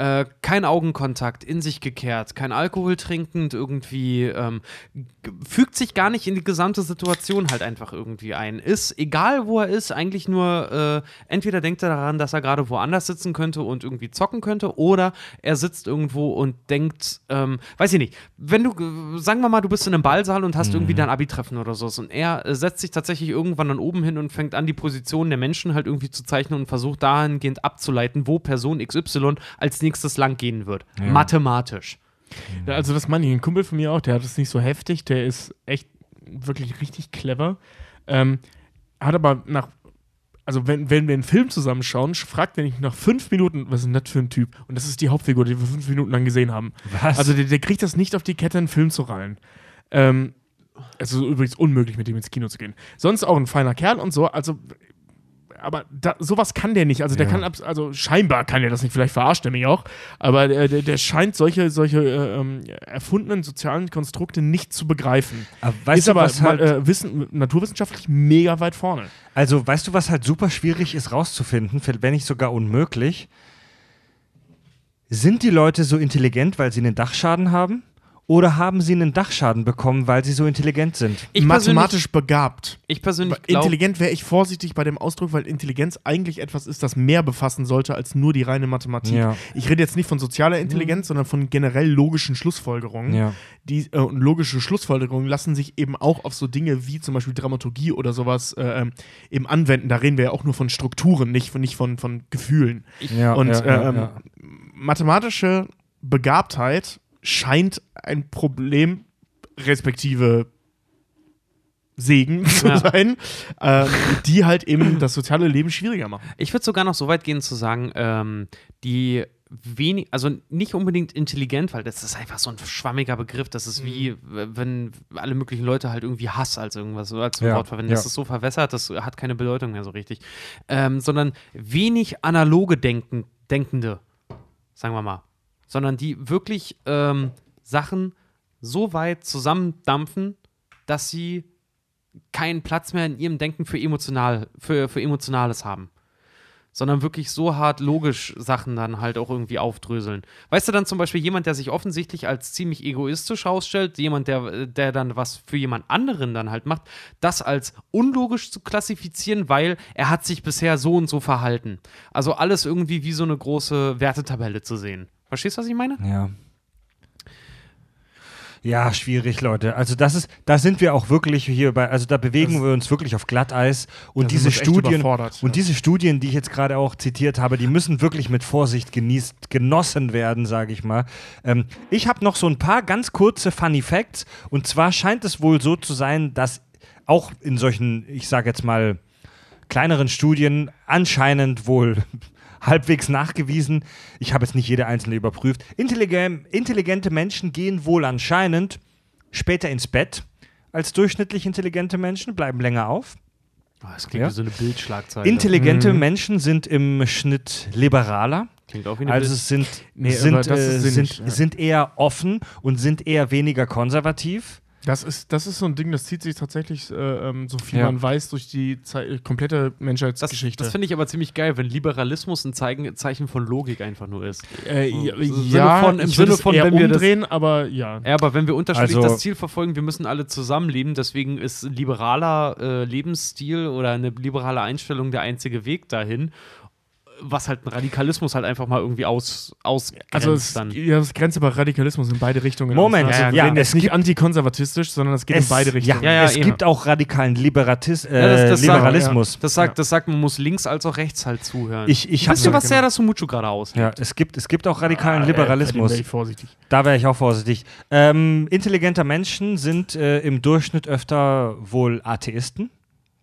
Äh, kein Augenkontakt, in sich gekehrt, kein Alkohol trinkend, irgendwie ähm, fügt sich gar nicht in die gesamte Situation halt einfach irgendwie ein. Ist, egal wo er ist, eigentlich nur, äh, entweder denkt er daran, dass er gerade woanders sitzen könnte und irgendwie zocken könnte, oder er sitzt irgendwo und denkt, ähm, weiß ich nicht, wenn du, sagen wir mal, du bist in einem Ballsaal und hast irgendwie dein Abi-Treffen oder so und er äh, setzt sich tatsächlich irgendwann dann oben hin und fängt an, die Position der Menschen halt irgendwie zu zeichnen und versucht dahingehend abzuleiten, wo Person XY als nächstes lang gehen wird. Mathematisch. Ja, Also das meine ich. Ein Kumpel von mir auch, der hat es nicht so heftig, der ist echt wirklich richtig clever. Ähm, hat aber nach, also wenn, wenn wir einen Film zusammenschauen, fragt er nicht nach fünf Minuten, was ist denn das für ein Typ? Und das ist die Hauptfigur, die wir fünf Minuten lang gesehen haben. Was? Also der, der kriegt das nicht auf die Kette, einen Film zu rallen. Ähm, es ist übrigens unmöglich, mit dem ins Kino zu gehen. Sonst auch ein feiner Kerl und so. Also aber da, sowas kann der nicht. Also der Ja. kann, also scheinbar kann er das nicht, vielleicht verarscht er mich auch, aber der, der, der scheint solche, solche äh, ähm, erfundenen sozialen Konstrukte nicht zu begreifen. Aber weißt ist du, aber was halt, äh, wissen, naturwissenschaftlich mega weit vorne. also weißt du, was halt super schwierig ist rauszufinden, wenn nicht sogar unmöglich? Sind die Leute so intelligent, weil sie einen Dachschaden haben? Oder haben sie einen Dachschaden bekommen, weil sie so intelligent sind? Ich Mathematisch begabt. ich persönlich glaube, Intelligent wäre ich vorsichtig bei dem Ausdruck, weil Intelligenz eigentlich etwas ist, das mehr befassen sollte als nur die reine Mathematik. Ja. Ich rede jetzt nicht von sozialer Intelligenz, sondern von generell logischen Schlussfolgerungen. Ja. Die, äh, und logische Schlussfolgerungen lassen sich eben auch auf so Dinge wie zum Beispiel Dramaturgie oder sowas äh, ähm, eben anwenden. Da reden wir ja auch nur von Strukturen, nicht von, nicht von, von Gefühlen. Ja, und ja, ja, ähm, ja. mathematische Begabtheit scheint ein Problem respektive Segen zu Ja. sein, ähm, die halt eben das soziale Leben schwieriger machen. Ich würde sogar noch so weit gehen zu sagen, ähm, die wenig, also nicht unbedingt intelligent, weil das ist einfach so ein schwammiger Begriff. Das ist wie, w- wenn alle möglichen Leute halt irgendwie Hass als irgendwas so als Ja, Wort verwenden. ja. Das ist so verwässert, das hat keine Bedeutung mehr so richtig. Ähm, sondern wenig analoge Denken, Denkende, sagen wir mal. Sondern die wirklich ähm, Sachen so weit zusammendampfen, dass sie keinen Platz mehr in ihrem Denken für, emotional, für, für Emotionales haben. Sondern wirklich so hart logisch Sachen dann halt auch irgendwie aufdröseln. Weißt du dann zum Beispiel jemand, der sich offensichtlich als ziemlich egoistisch ausstellt, jemand, der, der dann was für jemand anderen dann halt macht, das als unlogisch zu klassifizieren, weil er hat sich bisher so und so verhalten. Also alles irgendwie wie so eine große Wertetabelle zu sehen. Verstehst du, was ich meine? Ja. Ja, schwierig, Leute. Also das ist, da sind wir auch wirklich hier bei, also da bewegen Das- wir uns wirklich auf Glatteis und diese Studien überfordert, ja. und diese Studien, die ich jetzt gerade auch zitiert habe, die müssen wirklich mit Vorsicht genießt, genossen werden, sage ich mal. Ähm, ich habe noch so ein paar ganz kurze Funny Facts und zwar scheint es wohl so zu sein, dass auch in solchen, ich sage jetzt mal kleineren Studien anscheinend wohl halbwegs nachgewiesen. Ich habe jetzt nicht jede einzelne überprüft. Intelligen, intelligente Menschen gehen wohl anscheinend später ins Bett als durchschnittlich intelligente Menschen, bleiben länger auf. Oh, das klingt Ja. wie so eine Bildschlagzeile. Intelligente Menschen sind im Schnitt liberaler. klingt auch wie eine Also sind, Nee, sind, äh, sind, ja. sind eher offen und sind eher weniger konservativ. Das ist, das ist so ein Ding, das zieht sich tatsächlich, äh, ähm, so viel Ja. man weiß, durch die Zei komplette Das, Menschheitsgeschichte. das finde ich aber ziemlich geil, wenn Liberalismus ein Zeichen, Zeichen von Logik einfach nur ist. äh, ja, Im Sinne ja, von- im Sinne von, wenn wir das- umdrehen, aber ja. Ja, aber wenn wir unterschiedlich Also- das Ziel verfolgen, wir müssen alle zusammenleben, deswegen ist liberaler äh, Lebensstil oder eine liberale Einstellung der einzige Weg dahin, was halt ein Radikalismus halt einfach mal irgendwie aus, ausgrenzt Also es, dann. ja, das grenzt aber Radikalismus in beide Richtungen. Moment, aus. ja, also, ja, reden es jetzt nicht antikonservatistisch, sondern es geht in beide Richtungen. Ja, Ja, ja, es eben. gibt auch radikalen Liberatis, äh, Ja, das- das sagt- Liberalismus. Das sagt, das sagt, man muss links als auch rechts halt zuhören. Ich, ich Wisst habe ihr, was genau. der das Mucho gerade aus? ja, es gibt, es gibt auch radikalen Ah, äh, Liberalismus. vorsichtig. Da wäre ich auch vorsichtig. Ähm, intelligenter Menschen sind äh, im Durchschnitt öfter wohl Atheisten.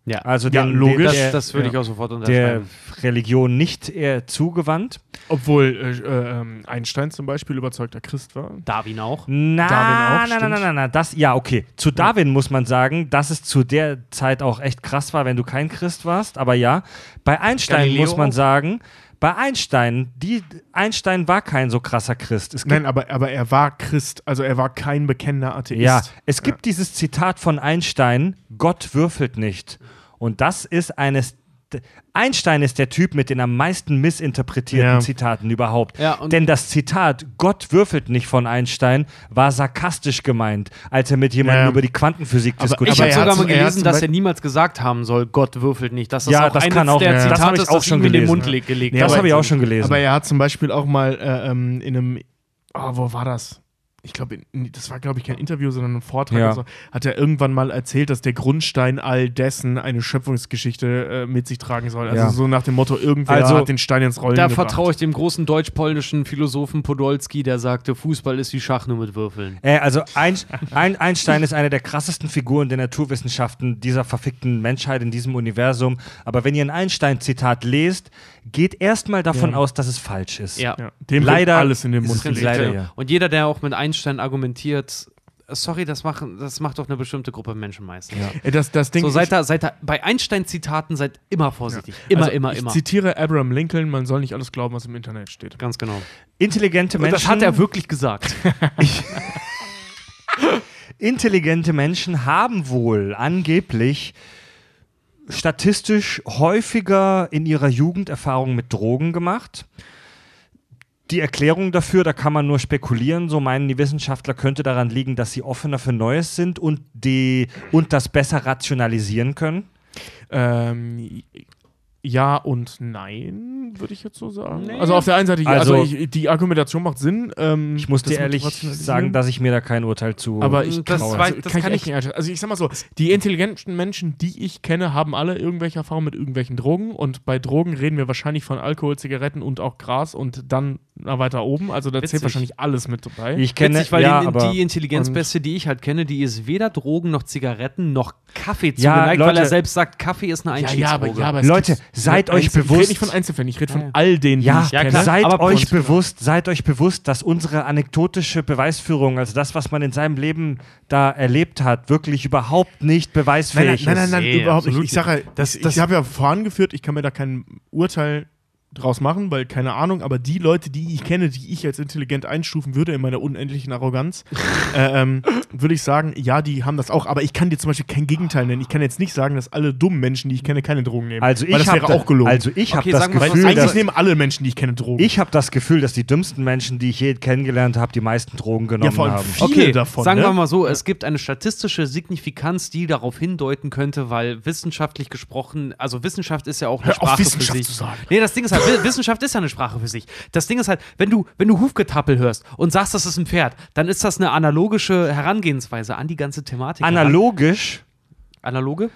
Ja. Also Ja, den, logisch. Der, Das, das würde ja. ich auch sofort der unterschreiben. Religion nicht eher zugewandt. Obwohl äh, äh, ähm, Einstein zum Beispiel überzeugter Christ war. Darwin auch. Na, Darwin auch, na, na, na, na, na, das, ja, okay. Zu Darwin muss man sagen, dass es zu der Zeit auch echt krass war, wenn du kein Christ warst. Aber ja, bei Einstein Galileo muss man auch? sagen, bei Einstein, die, Einstein war kein so krasser Christ. Es gibt Nein, aber, aber er war Christ, also er war kein bekennender Atheist. Ja, es gibt dieses Zitat von Einstein, Gott würfelt nicht. Und das ist eines. Einstein ist der Typ mit den am meisten missinterpretierten Ja. Zitaten überhaupt. Ja, Denn das Zitat Gott würfelt nicht von Einstein war sarkastisch gemeint, als er mit jemandem Ja. über die Quantenphysik Aber- diskutiert Ich Aber habe sogar hat mal hat gelesen, dass er niemals gesagt haben soll, Gott würfelt nicht. Das Ja, auch das eines kann auch- der ja, das Zitate habe ich ist, auch das schon ihm in den gelesen. Das aber- habe ich auch schon gelesen. Aber er hat zum Beispiel auch mal äh, ähm, in einem, oh, wo war das? Ich glaube, das war, glaube ich, kein Interview, sondern ein Vortrag. Ja. so, hat er irgendwann mal erzählt, dass der Grundstein all dessen eine Schöpfungsgeschichte äh, mit sich tragen soll. Also Ja. so nach dem Motto, irgendwer Also, hat den Stein ins Rollen Da gebracht. vertraue ich dem großen deutsch-polnischen Philosophen Podolski, der sagte, Fußball ist wie Schach nur mit Würfeln. Äh, also ein, ein, Einstein ist eine der krassesten Figuren der Naturwissenschaften dieser verfickten Menschheit in diesem Universum. Aber wenn ihr ein Einstein-Zitat lest, geht erstmal davon Ja. aus, dass es falsch ist. Ja. Ja, dem Leider wird alles in den Mund gelegt. leider, Ja. ja. Und jeder, der auch mit Einstein argumentiert, sorry, das, machen, das macht doch eine bestimmte Gruppe Menschen meistens. Äh, Das, das Ding So, ich- seid da, seid da, bei Einstein-Zitaten seid immer vorsichtig. Immer, also immer, ich immer. zitiere Abraham Lincoln, man soll nicht alles glauben, was im Internet steht. Ganz genau. Intelligente Und Menschen. das hat er wirklich gesagt. [LAUGHS] Intelligente Menschen haben wohl angeblich statistisch häufiger in ihrer Jugend Erfahrungen mit Drogen gemacht. Die Erklärung dafür, da kann man nur spekulieren, so meinen die Wissenschaftler, könnte daran liegen, dass sie offener für Neues sind und, die, und das besser rationalisieren können. Ähm, ja und nein, würde ich jetzt so sagen. Nee. Also auf der einen Seite, ja, Also- also, ich, die Argumentation macht Sinn. Ähm, Ich muss das dir ehrlich sagen, dass ich mir da kein Urteil zu. Aber ich Das kann, weiß- also, das kann, kann ich nicht einschätzen. Also ich sag mal so, die intelligenten Menschen, die ich kenne, haben alle irgendwelche Erfahrungen mit irgendwelchen Drogen und bei Drogen reden wir wahrscheinlich von Alkohol, Zigaretten und auch Gras und dann weiter oben. Also da Witzig. zählt wahrscheinlich alles mit dabei. ich kenne, Witzig, weil ja, die, aber die Intelligenzbeste, die ich halt kenne, die ist weder Drogen noch Zigaretten noch Kaffee Ja, zugeneigt, weil Leute- er selbst sagt, Kaffee ist eine ja, ja, aber, Einstiegsdroge. ja, aber es Leute, seid euch Einzel- Ich bewusst- rede nicht von Einzelfällen, ich rede von Ja. all denen, Ja, die ich Ja, kenne. klar. seid aber euch bewusst, seid euch bewusst, dass unsere anekdotische Beweisführung, also das, was man in seinem Leben da erlebt hat, wirklich überhaupt nicht Nein, nein, beweisfähig nein, nein, ist. nein, Nee, überhaupt nicht. Ich sage, Das- ich, ich habe ja vorangeführt, ich kann mir da kein Urteil draus machen, weil keine Ahnung, aber die Leute, die ich kenne, die ich als intelligent einstufen würde in meiner unendlichen Arroganz, [LAUGHS] äh, ähm, würde ich sagen, ja, die haben das auch, aber ich kann dir zum Beispiel kein Gegenteil nennen. Ich kann jetzt nicht sagen, dass alle dummen Menschen, die ich kenne, keine Drogen nehmen. Also weil ich das habe wäre auch gelogen. Also ich habe Okay, das mal, weil Gefühl, eigentlich dass nehmen alle Menschen, die ich kenne, Drogen. ich habe das Gefühl, dass die dümmsten Menschen, die ich je kennengelernt habe, die meisten Drogen genommen ja, vor allem haben. viele Okay, davon. sagen ne? wir mal so, es gibt eine statistische Signifikanz, die darauf hindeuten könnte, weil wissenschaftlich gesprochen, also Wissenschaft ist ja auch eine Hör auf, Sprache Wissenschaft für sich. zu sagen. Nee, das Ding ist halt, Wissenschaft ist ja eine Sprache für sich. Das Ding ist halt, wenn du, wenn du Hufgetappel hörst und sagst, das ist ein Pferd, dann ist das eine analogische Herangehensweise an die ganze Thematik. Analogisch, Analoge?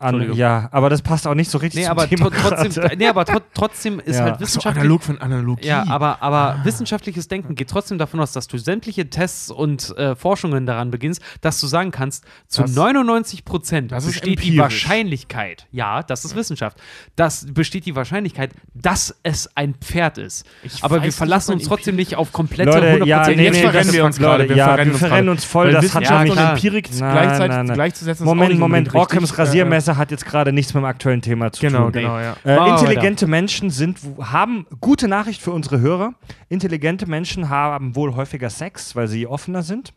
An, ja, aber das passt auch nicht so richtig Nee, zum aber, Thema tro trotzdem, nee, aber tro trotzdem ist Ja. halt Ach so, wissenschaftlich. analog von Analogie. Ja, aber, aber Ah. wissenschaftliches Denken geht trotzdem davon aus, dass du sämtliche Tests und äh, Forschungen daran beginnst, dass du sagen kannst, zu Das- 99 Prozent besteht die. Wahrscheinlichkeit, ja, das ist Wissenschaft, das besteht die Wahrscheinlichkeit, dass es ein Pferd ist. Ich aber wir verlassen uns trotzdem nicht auf komplette Leute, ja, 100% nee, jetzt nee, verrennen wir uns Leute, gerade. Wir ja, verrennen wir uns verrennen gerade. uns voll, Weil das hat Wissenschaft ja, und. Empirik gleichzeitig gleichzusetzen Moment, Moment, unbedingt Ockhams Rasiermesser hat jetzt gerade nichts mit dem aktuellen Thema zu Genau, tun. genau, ja. Äh, intelligente Menschen sind, haben gute Nachricht für unsere Hörer. Intelligente Menschen haben wohl häufiger Sex, weil sie offener sind.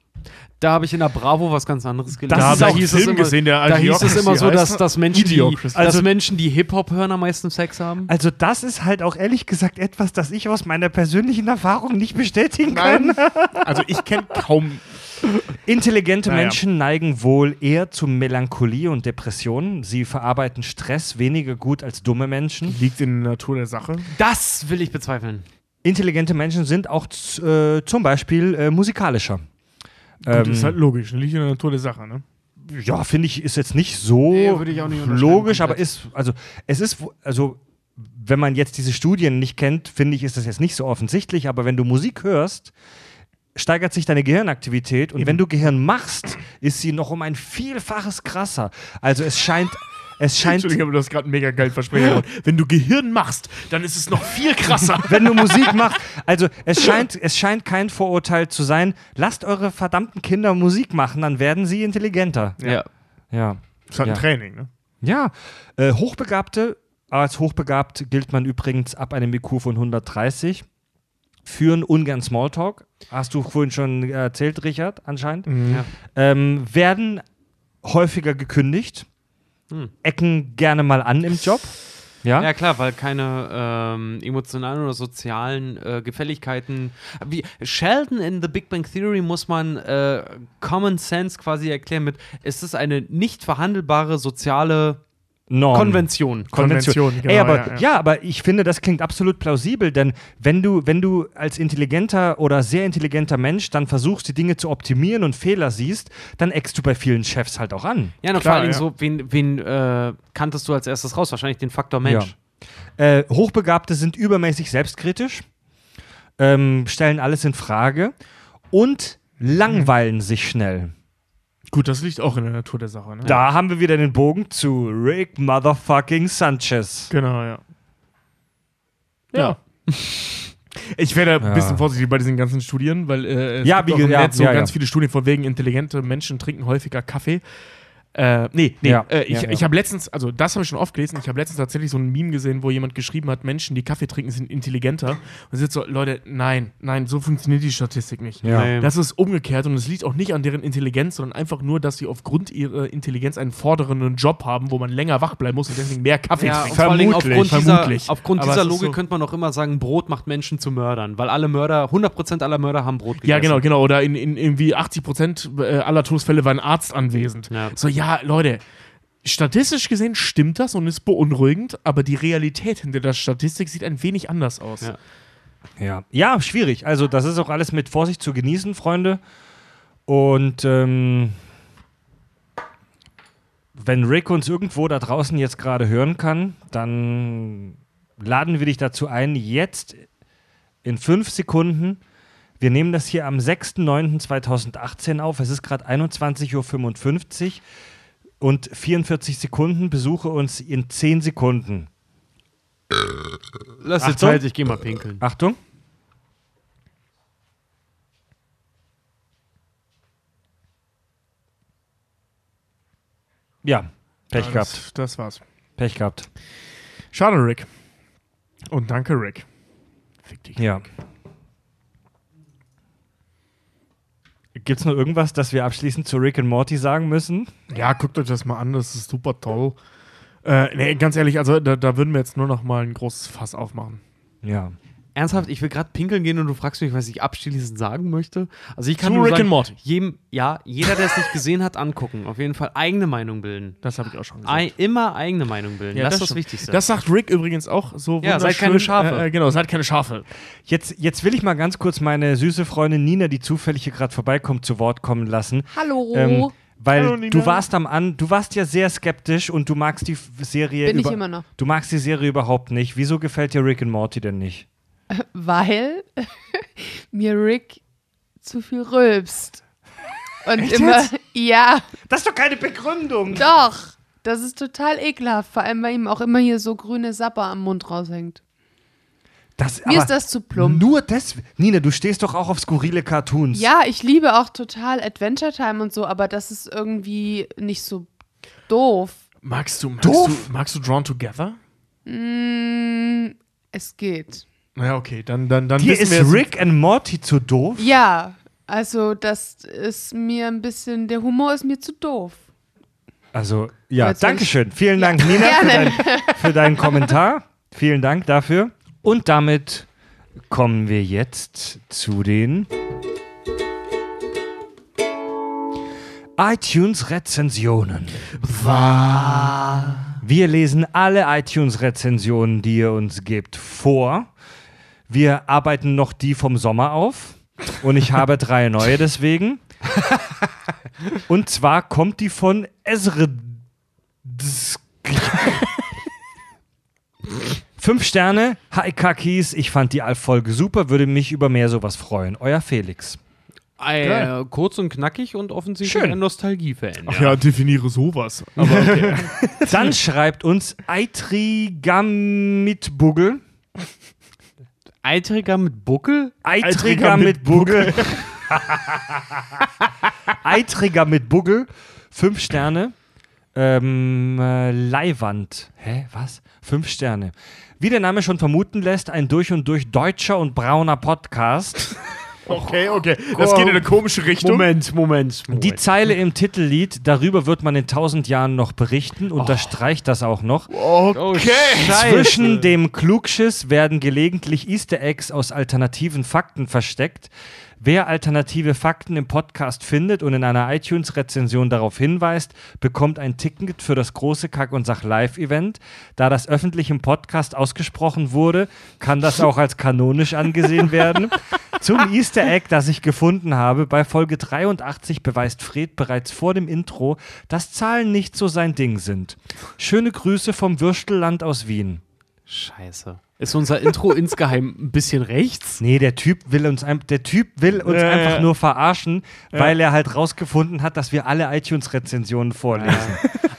Da habe ich in der Bravo was ganz anderes gelesen. Das Da ist habe auch ich einen Film gesehen, der da hieß es immer so, dass, dass Menschen, die, Idiocracy. dass Also- Menschen, die Hip-Hop hören, am meisten Sex haben. Also das ist halt auch ehrlich gesagt etwas, das ich aus meiner persönlichen Erfahrung nicht bestätigen kann. Nein. [LAUGHS] Also ich kenne kaum. Intelligente Naja. Menschen neigen wohl eher zu Melancholie und Depressionen. Sie verarbeiten Stress weniger gut als dumme Menschen. Liegt in der Natur der Sache. Das will ich bezweifeln. Intelligente Menschen sind auch äh, zum Beispiel äh, musikalischer. Gut, Ähm, ist halt logisch. Liegt in der Natur der Sache, ne? ja, finde ich, ist jetzt nicht so Nee, würde ich auch nicht logisch, aber ist, also es ist, also wenn man jetzt diese Studien nicht kennt, finde ich, ist das jetzt nicht so offensichtlich, aber wenn du Musik hörst, steigert sich deine Gehirnaktivität und wenn du Gehirn machst, ist sie noch um ein Vielfaches krasser. Also es scheint, es scheint, Entschuldigung, aber du hast gerade mega geilen Versprecher gemacht. [LAUGHS] Wenn du Gehirn machst, dann ist es noch viel krasser. [LAUGHS] wenn du Musik [LAUGHS] machst, also es scheint, es scheint kein Vorurteil zu sein, lasst eure verdammten Kinder Musik machen, dann werden sie intelligenter. Ja. Ja. Das ist halt ein Ja. Training, ne? Ja, äh, Hochbegabte, als hochbegabt gilt man übrigens ab einem IQ von 130, führen ungern Smalltalk, hast du vorhin schon erzählt, Richard, anscheinend, Ja. ähm, werden häufiger gekündigt, Hm. ecken gerne mal an im Job. Ja, Ja, klar, weil keine ähm, emotionalen oder sozialen äh, Gefälligkeiten. Wie Sheldon in The Big Bang Theory muss man äh, Common Sense quasi erklären mit: Es ist eine nicht verhandelbare soziale Norm. Konvention. Konvention. Konvention, genau, Ey, aber, ja, ja, ja. aber ich finde, das klingt absolut plausibel, denn wenn du, wenn du als intelligenter oder sehr intelligenter Mensch dann versuchst, die Dinge zu optimieren und Fehler siehst, dann eckst du bei vielen Chefs halt auch an. Ja, und Klar, vor allem ja. so, wen, wen äh, kanntest du als erstes raus? Wahrscheinlich den Faktor Mensch. Äh, Hochbegabte sind übermäßig selbstkritisch, ähm, stellen alles in Frage und langweilen sich schnell. Gut, das liegt auch in der Natur der Sache, ne? Da haben wir wieder den Bogen zu Rick Motherfucking Sanchez. Genau, ja. Ja. [LAUGHS] Ich wäre da ein Ja. bisschen vorsichtig bei diesen ganzen Studien, weil äh, es Ja, gibt wie auch im ja, Netz so ja, ganz ja. viele Studien von wegen intelligente Menschen trinken häufiger Kaffee. Äh, nee, nee, Ja, äh, ich, ja, ja. ich habe letztens, also das habe ich schon oft gelesen, ich habe letztens tatsächlich so ein Meme gesehen, wo jemand geschrieben hat, Menschen, die Kaffee trinken, sind intelligenter. Und es ist so, Leute, nein, nein, so funktioniert die Statistik nicht. Das ist umgekehrt und es liegt auch nicht an deren Intelligenz, sondern einfach nur, dass sie aufgrund ihrer Intelligenz einen fordernden Job haben, wo man länger wach bleiben muss und deswegen mehr Kaffee Ja, Dingen Vermutlich, aufgrund dieser, vermutlich. aufgrund Aber dieser es ist Logik so- könnte man auch immer sagen, Brot macht Menschen zu Mördern, weil alle Mörder, 100% aller Mörder haben Brot gegessen. Ja, genau, genau. Oder in, in irgendwie 80 Prozent äh, aller Todesfälle war ein Arzt anwesend. Ja. So, ja, Leute, statistisch gesehen stimmt das und ist beunruhigend, aber die Realität hinter der Statistik sieht ein wenig anders aus. Ja. Ja. ja, schwierig. Also, das ist auch alles mit Vorsicht zu genießen, Freunde. Und ähm, wenn Rick uns irgendwo da draußen jetzt gerade hören kann, dann laden wir dich dazu ein, jetzt in fünf Sekunden. Wir nehmen das hier am 6.9.2018 auf. Es ist gerade 21.55 Uhr und 44 Sekunden. Besuche uns in 10 Sekunden. Lass dir. Zeit, ich geh mal pinkeln. Achtung. Ja, Pech Ja, gehabt. das, das war's. Pech gehabt. Schade, Rick. Und danke, Rick. Fick dich. Ja. Gibt es noch irgendwas, das wir abschließend zu Rick und Morty sagen müssen? Ja, guckt euch das mal an, das ist super toll. Äh, nee, ganz ehrlich, also da, da würden wir jetzt nur noch mal ein großes Fass aufmachen. Ja. Ernsthaft, ich will gerade pinkeln gehen und du fragst mich, was ich abschließend sagen möchte. Also ich kann Zu nur Rick sagen, and Morty. Jedem, ja, jeder, der es nicht gesehen hat, angucken. Auf jeden Fall eigene Meinung bilden. Das habe ich auch schon gesagt. Ei, immer eigene Meinung bilden. Ja, das, ist das. Wichtigste. Das sagt Rick übrigens auch so Ja, seid keine Schafe. Äh, äh, genau, seid keine Schafe. Jetzt, jetzt will ich mal ganz kurz meine süße Freundin Nina, die zufällig hier gerade vorbeikommt, zu Wort kommen lassen. Hallo. Ähm, weil Hallo, Nina. du warst am an, du warst ja sehr skeptisch und du magst die Serie Bin ich immer noch. Du magst die Serie überhaupt nicht. Wieso gefällt dir Rick and Morty denn nicht? [LAUGHS] Weil [LAUGHS] mir Rick zu viel rülpst. Und Echt immer, jetzt? ja, Das ist doch keine Begründung. doch. Das ist total ekelhaft. Vor allem, weil ihm auch immer hier so grüne Sapper am Mund raushängt. Das, Mir ist das zu plump. Nur das. Nina, du stehst doch auch auf skurrile Cartoons. Ja, ich liebe auch total Adventure Time und so, aber das ist irgendwie nicht so doof. Magst du, magst Doof. du, magst du Drawn Together? Mm, es geht. Ja, okay, dann, dann, dann Dir ist Rick and Morty zu doof? Ja, also das ist mir ein bisschen, der Humor ist mir zu doof. Also, ja, Jetzt soll danke ich- schön. Vielen Dank, Nina, für, dein, für deinen Kommentar. Vielen Dank dafür. Und damit kommen wir jetzt zu den iTunes-Rezensionen. Wir lesen alle iTunes-Rezensionen, die ihr uns gebt, vor. Wir arbeiten noch die vom Sommer auf. Und ich habe drei neue deswegen. Und zwar kommt die von Ezra. Fünf Sterne, Hi Kakis, ich fand die Folge super, würde mich über mehr sowas freuen. Euer Felix. Äh, kurz und knackig und offensichtlich Schön. ein Nostalgie-Fan. Ach ja, definiere sowas. Aber [LAUGHS] okay. Dann schreibt uns Eitrigamitbugel. Eitriger mit Buckel? Eitriger mit Buggel. Eitriger mit Buggel. [LAUGHS] Fünf Sterne. Ähm, äh, Leihwand. Hä, was? Fünf Sterne. Wie der Name schon vermuten lässt, ein durch und durch deutscher und brauner Podcast. [LAUGHS] okay, okay. Das geht in eine komische Richtung. Moment, Moment, Moment. Die Zeile im Titellied, darüber wird man in tausend Jahren noch berichten, unterstreicht das auch noch. oh, Scheiße. Zwischen dem Klugschiss werden gelegentlich Easter Eggs aus alternativen Fakten versteckt. Wer alternative Fakten im Podcast findet und in einer iTunes-Rezension darauf hinweist, bekommt ein Ticket für das große Kack- und Sach-Live-Event. Da das öffentlich im Podcast ausgesprochen wurde, kann das auch als kanonisch angesehen werden. Zum Easter Egg, das ich gefunden habe, bei Folge 83 beweist Fred bereits vor dem Intro, dass Zahlen nicht so sein Ding sind. Schöne Grüße vom Würstelland aus Wien. Scheiße. Ist unser Intro [LAUGHS] insgeheim ein bisschen rechts? Nee, der Typ will uns, ein- der typ will uns Ja, einfach ja. nur verarschen, weil er halt rausgefunden hat, dass wir alle iTunes-Rezensionen vorlesen.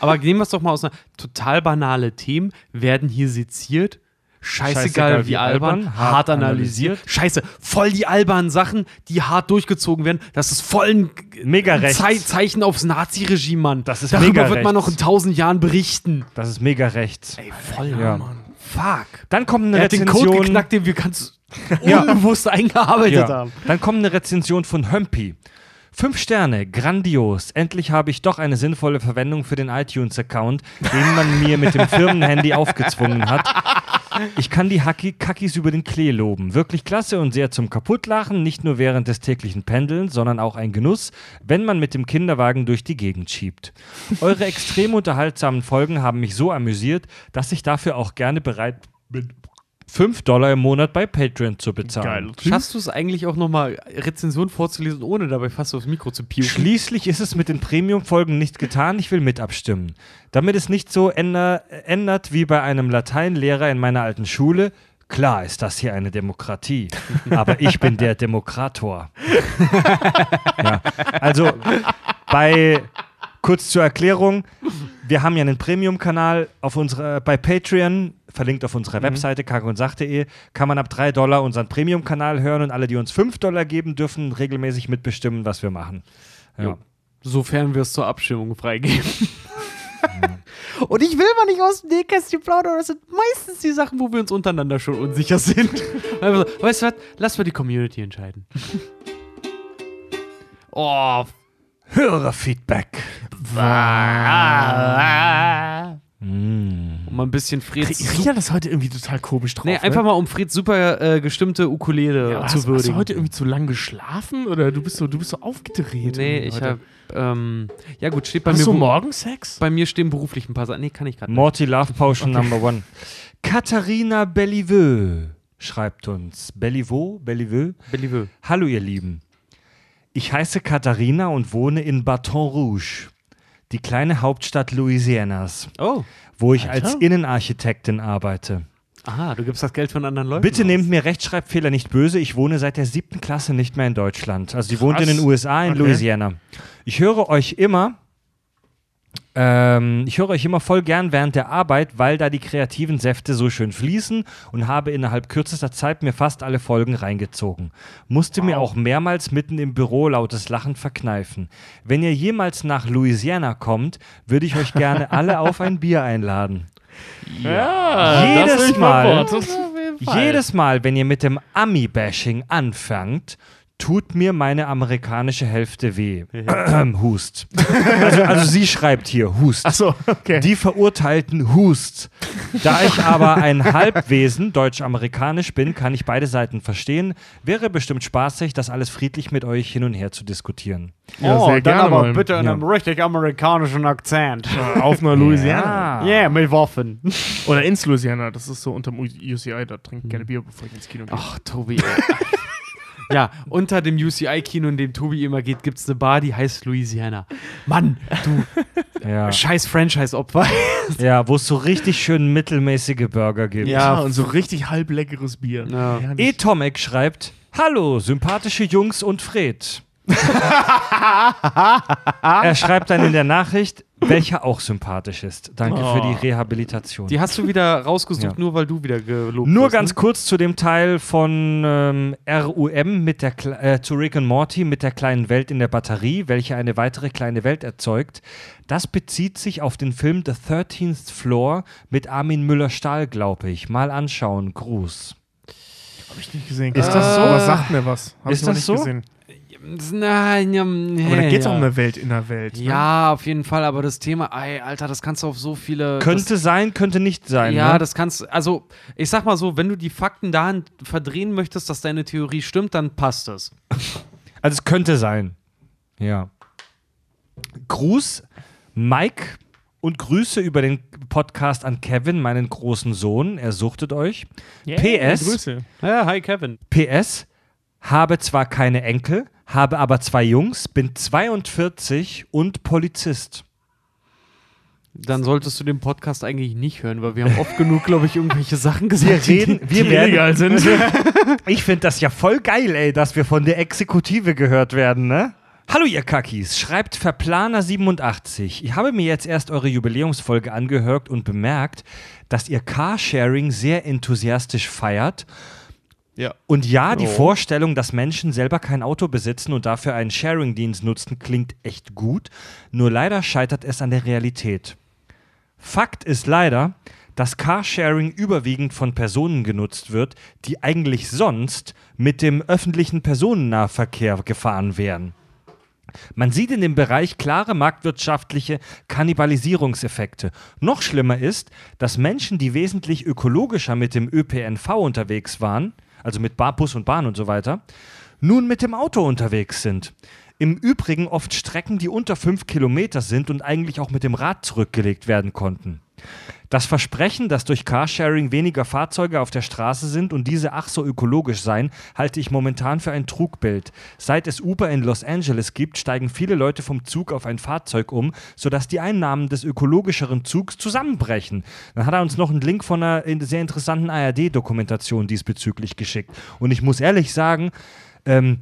Aber nehmen wir es doch mal aus einer total banale Themen werden hier seziert. Scheißegal, Scheißegal, wie wie albern, albern, hart hart analysiert. Scheiße, voll die albernen Sachen, die hart durchgezogen werden. Das ist voll ein Mega ein. Zei Zeichen aufs Nazi-Regime, Mann. Das ist Darüber mega wird man noch in tausend Jahren berichten. Das ist mega rechts. Ey, voll, Ja. Mann. Fuck. Dann kommt eine Er hat den Code Rezension. geknackt, den wir ganz [LAUGHS] unbewusst eingearbeitet Ja. haben. Dann kommt eine Rezension von Hömpi. Fünf Sterne, grandios. Endlich habe ich doch eine sinnvolle Verwendung für den iTunes-Account, den man mir mit dem Firmenhandy aufgezwungen hat. Ich kann die Hacki Kackis über den Klee loben. Wirklich klasse und sehr zum Kaputtlachen, nicht nur während des täglichen Pendelns, sondern auch ein Genuss, wenn man mit dem Kinderwagen durch die Gegend schiebt. Eure extrem unterhaltsamen Folgen haben mich so amüsiert, dass ich dafür auch gerne bereit bin, 5 Dollar im Monat bei Patreon zu bezahlen. Geil. Schaffst du es eigentlich auch nochmal Rezension vorzulesen, ohne dabei fast aufs Mikro zu piuken? Schließlich ist es mit den Premium-Folgen nicht getan, ich will mit abstimmen. Damit es nicht so änder ändert wie bei einem Lateinlehrer in meiner alten Schule, klar ist das hier eine Demokratie, [LAUGHS] aber ich bin der Demokrator. [LAUGHS] ja. Also bei, kurz zur Erklärung, wir haben ja einen Premium-Kanal auf unserer, bei Patreon, verlinkt auf unserer Webseite kagondsach.de, kann man ab 3 Dollar unseren Premium-Kanal hören und alle, die uns 5 Dollar geben, dürfen regelmäßig mitbestimmen, was wir machen. Ja. Sofern wir es zur Abstimmung freigeben. [LAUGHS] Und ich will mal nicht aus dem Nähkästchen plaudern, das sind meistens die Sachen, wo wir uns untereinander schon unsicher sind. [LAUGHS] Also, weißt du was? Lass mal die Community entscheiden. [LAUGHS] oh, Hörerfeedback. Um mal ein bisschen Freds. Ria ist heute irgendwie total komisch drauf. Nee, einfach ne? mal um Freds super äh, gestimmte Ukulele ja, zu hast, hast du würdigen. heute irgendwie zu lang geschlafen oder du bist so, du bist so aufgedreht? nee, ich heute. hab. Ähm, ja, gut, steht bei Hast mir. du bu- Morgensex? bei mir stehen beruflich ein paar Sachen. Nee, kann ich gerade nicht. Morty Love Potion Number One. Katharina Belliveux schreibt uns. Bellivaux? Belliveux? Bellevue. Hallo ihr Lieben. Ich heiße Katharina und wohne in Baton Rouge, die kleine Hauptstadt Louisianas, Oh. wo ich Alter. als Innenarchitektin arbeite. Aha, du gibst das Geld von anderen Leuten. Bitte aus. nehmt mir Rechtschreibfehler nicht böse, ich wohne seit der siebten Klasse nicht mehr in Deutschland. Also sie wohnt in den USA, in Okay. Louisiana. Ich höre euch immer, ähm, ich höre euch immer voll gern während der Arbeit, weil da die kreativen Säfte so schön fließen und habe innerhalb kürzester Zeit mir fast alle Folgen reingezogen. Musste mir auch mehrmals mitten im Büro lautes Lachen verkneifen. Wenn ihr jemals nach Louisiana kommt, würde ich euch gerne [LAUGHS] alle auf ein Bier einladen. Ja, Jedes Mal. Jedes Mal, wenn ihr mit dem Ami-Bashing anfangt, tut mir meine amerikanische Hälfte weh. [CLEARS THROAT] Hust. Also, also sie schreibt hier Hust. Achso, okay. Die Verurteilten Hust. Da ich aber ein Halbwesen deutsch-amerikanisch bin, kann ich beide Seiten verstehen. Wäre bestimmt spaßig, das alles friedlich mit euch hin und her zu diskutieren. Ja, oh, sehr dann gerne aber mal. bitte in Ja. einem richtig amerikanischen Akzent. Auf einer Louisiana. Ja. Yeah, mit Waffen. Oder ins Louisiana, das ist so unterm UCI, da trinke ich gerne Bier, bevor ich ins Kino gehe. Ach, Tobi. Ja, unter dem UCI-Kino, in dem Tobi immer geht, gibt es eine Bar, die heißt Louisiana. Mann, du Ja, scheiß Franchise-Opfer. [LAUGHS] ja wo es so richtig schön mittelmäßige Burger gibt. ja, und so richtig halbleckeres Bier. Ja. E-Tomek schreibt: Hallo, sympathische Jungs und Fred. [LAUGHS] er schreibt dann in der Nachricht, welcher auch sympathisch ist. Danke für die Rehabilitation. Die hast du wieder [LAUGHS] rausgesucht, Ja. nur weil du wieder gelobt Nur wirst, ganz ne? kurz zu dem Teil von ähm, RUM mit der Kle- äh, zu Rick und Morty mit der kleinen Welt in der Batterie, welche eine weitere kleine Welt erzeugt. Das bezieht sich auf den Film The 13th Floor mit Armin Müller-Stahl, glaube ich. Mal anschauen. Gruß. Hab ich nicht gesehen. Ist das so? Aber sagt mir was. Hab Ist ich noch das nicht so? gesehen. Nein, ja, Aber da geht's ja. um eine Welt in der Welt. Ne? Ja, auf jeden Fall, aber das Thema, ey, Alter, das kannst du auf so viele. Könnte sein, könnte nicht das, sein. Ja, ne? das kannst Also, ich sag mal so, wenn du die Fakten dahin verdrehen möchtest, dass deine Theorie stimmt, dann passt es. [LAUGHS] Also es könnte sein. Ja. Gruß, Mike und Grüße über den Podcast an Kevin, meinen großen Sohn. Er suchtet euch. Yeah, PS. Grüße. Ja, hi, Kevin. PS, habe zwar keine Enkel, habe aber zwei Jungs, bin 42 und Polizist. Dann solltest du den Podcast eigentlich nicht hören, weil wir haben oft genug, glaube ich, irgendwelche Sachen Wir gesagt. die- reden, wir Die werden, illegal sind. [LAUGHS] ich finde das ja voll geil, ey, dass wir von der Exekutive gehört werden, ne? Hallo ihr Kakis, schreibt Verplaner87. Ich habe mir jetzt erst eure Jubiläumsfolge angehört und bemerkt, dass ihr Carsharing sehr enthusiastisch feiert. Ja. Und ja, die Oh. Vorstellung, dass Menschen selber kein Auto besitzen und dafür einen Sharing-Dienst nutzen, klingt echt gut. Nur leider scheitert es an der Realität. Fakt ist leider, dass Carsharing überwiegend von Personen genutzt wird, die eigentlich sonst mit dem öffentlichen Personennahverkehr gefahren wären. Man sieht in dem Bereich klare marktwirtschaftliche Kannibalisierungseffekte. Noch schlimmer ist, dass Menschen, die wesentlich ökologischer mit dem ÖPNV unterwegs waren, also mit Bar, Bus und Bahn und so weiter, nun mit dem Auto unterwegs sind. Im Übrigen oft Strecken, die unter fünf Kilometer sind und eigentlich auch mit dem Rad zurückgelegt werden konnten. Das Versprechen, dass durch Carsharing weniger Fahrzeuge auf der Straße sind und diese ach so ökologisch seien, halte ich momentan für ein Trugbild. Seit es Uber in Los Angeles gibt, steigen viele Leute vom Zug auf ein Fahrzeug um, sodass die Einnahmen des ökologischeren Zugs zusammenbrechen. Dann hat er uns noch einen Link von einer in- sehr interessanten ARD-Dokumentation diesbezüglich geschickt. Und ich muss ehrlich sagen, ähm,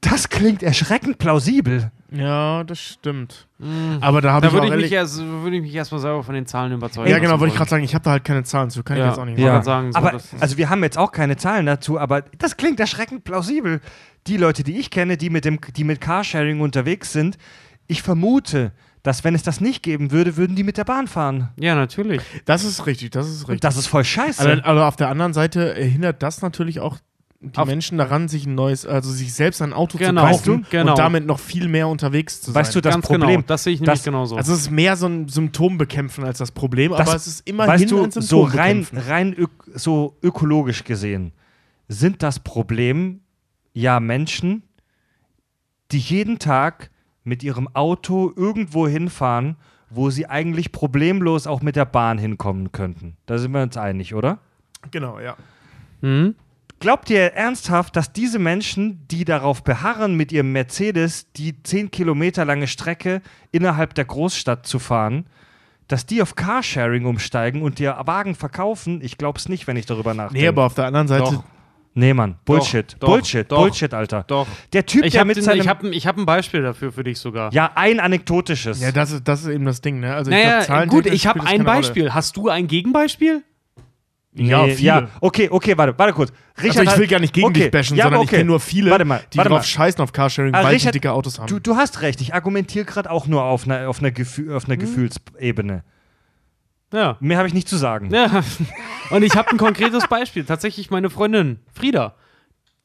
das klingt erschreckend plausibel. Ja, das stimmt. Aber da habe ich würde ich, erst, würde ich mich erstmal selber von den Zahlen überzeugen. Ja, genau, wollte ich gerade sagen, ich habe da halt keine Zahlen zu, kann ich Ja. jetzt auch nicht Ja. sagen. sagen, so, aber also wir haben jetzt auch keine Zahlen dazu, aber das klingt erschreckend plausibel. Die Leute, die ich kenne, die mit dem, die mit Carsharing unterwegs sind, ich vermute, dass wenn es das nicht geben würde, würden die mit der Bahn fahren. Ja, natürlich. Das ist richtig, das ist Und richtig. das ist voll scheiße. Aber, aber auf der anderen Seite hindert das natürlich auch die Auf- Menschen daran, sich ein neues, also sich selbst ein Auto Genau, zu kaufen weißt? Genau. und damit noch viel mehr unterwegs zu Weißt sein. du, das Ganz Problem, genau. Das sehe ich nämlich das- genauso. also es ist mehr so ein Symptom bekämpfen als das Problem, Das- aber es ist immerhin weißt du, ein Symptom so rein, bekämpfen. rein ök so ökologisch gesehen, sind das Problem ja Menschen, die jeden Tag mit ihrem Auto irgendwo hinfahren, wo sie eigentlich problemlos auch mit der Bahn hinkommen könnten. Da sind wir uns einig, oder? Genau, ja. hm? Glaubt ihr ernsthaft, dass diese Menschen, die darauf beharren, mit ihrem Mercedes die 10 Kilometer lange Strecke innerhalb der Großstadt zu fahren, dass die auf Carsharing umsteigen und ihr Wagen verkaufen? Ich glaube es nicht, wenn ich darüber nachdenke. Nee, aber auf der anderen Seite, Doch. Nee, Mann. Bullshit. doch, Bullshit. doch. Bullshit, Alter. Doch. Der Typ, Ich der habe mit seinem... hab, ein- ich hab ein Beispiel dafür für dich sogar. ja, ein anekdotisches. ja, das ist, das ist eben das Ding, ne? Also ich naja, glaub, Zahlen gut, ich habe ein keine Rolle. Beispiel. Hast du ein Gegenbeispiel? Ja, Nee, viele. ja, okay, okay, warte, warte kurz. Richard Also ich will gar nicht gegen okay, dich bashen, ja, sondern aber ich okay. kenne nur viele, Warte mal, die warte drauf mal. scheißen auf Carsharing, Ah, weil Richard, die dicke Autos haben. Du, du hast recht, ich argumentiere gerade auch nur auf einer, auf einer, Gefühl, auf einer Hm. Gefühlsebene. Ja. Mehr habe ich nicht zu sagen. Ja. [LAUGHS] Und ich habe ein konkretes Beispiel. Tatsächlich meine Freundin Frieda.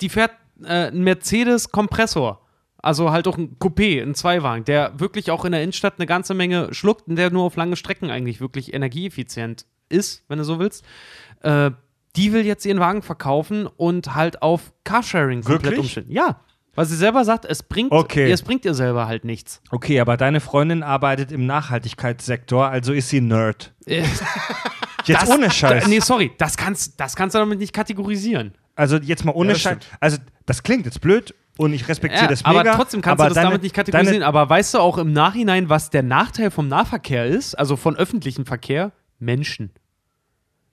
Die fährt äh, einen Mercedes Kompressor. Also halt auch ein Coupé, ein Zweiwagen, der wirklich auch in der Innenstadt eine ganze Menge schluckt und der nur auf lange Strecken eigentlich wirklich energieeffizient ist, wenn du so willst. Äh, die will jetzt ihren Wagen verkaufen und halt auf Carsharing komplett Wirklich? umstellen. Ja. Weil sie selber sagt, es bringt, Okay. es bringt ihr selber halt nichts. Okay, aber deine Freundin arbeitet im Nachhaltigkeitssektor, also ist sie Nerd. Äh, Jetzt [LAUGHS] das- ohne Scheiß. Da, nee, sorry, das kannst, das kannst du damit nicht kategorisieren. Also jetzt mal ohne Ja, Scheiß. Also das klingt jetzt blöd und ich respektiere Ja, das mega. aber trotzdem kannst aber du das deine, damit nicht kategorisieren. Aber weißt du auch im Nachhinein, was der Nachteil vom Nahverkehr ist? Also von öffentlichem Verkehr? Menschen.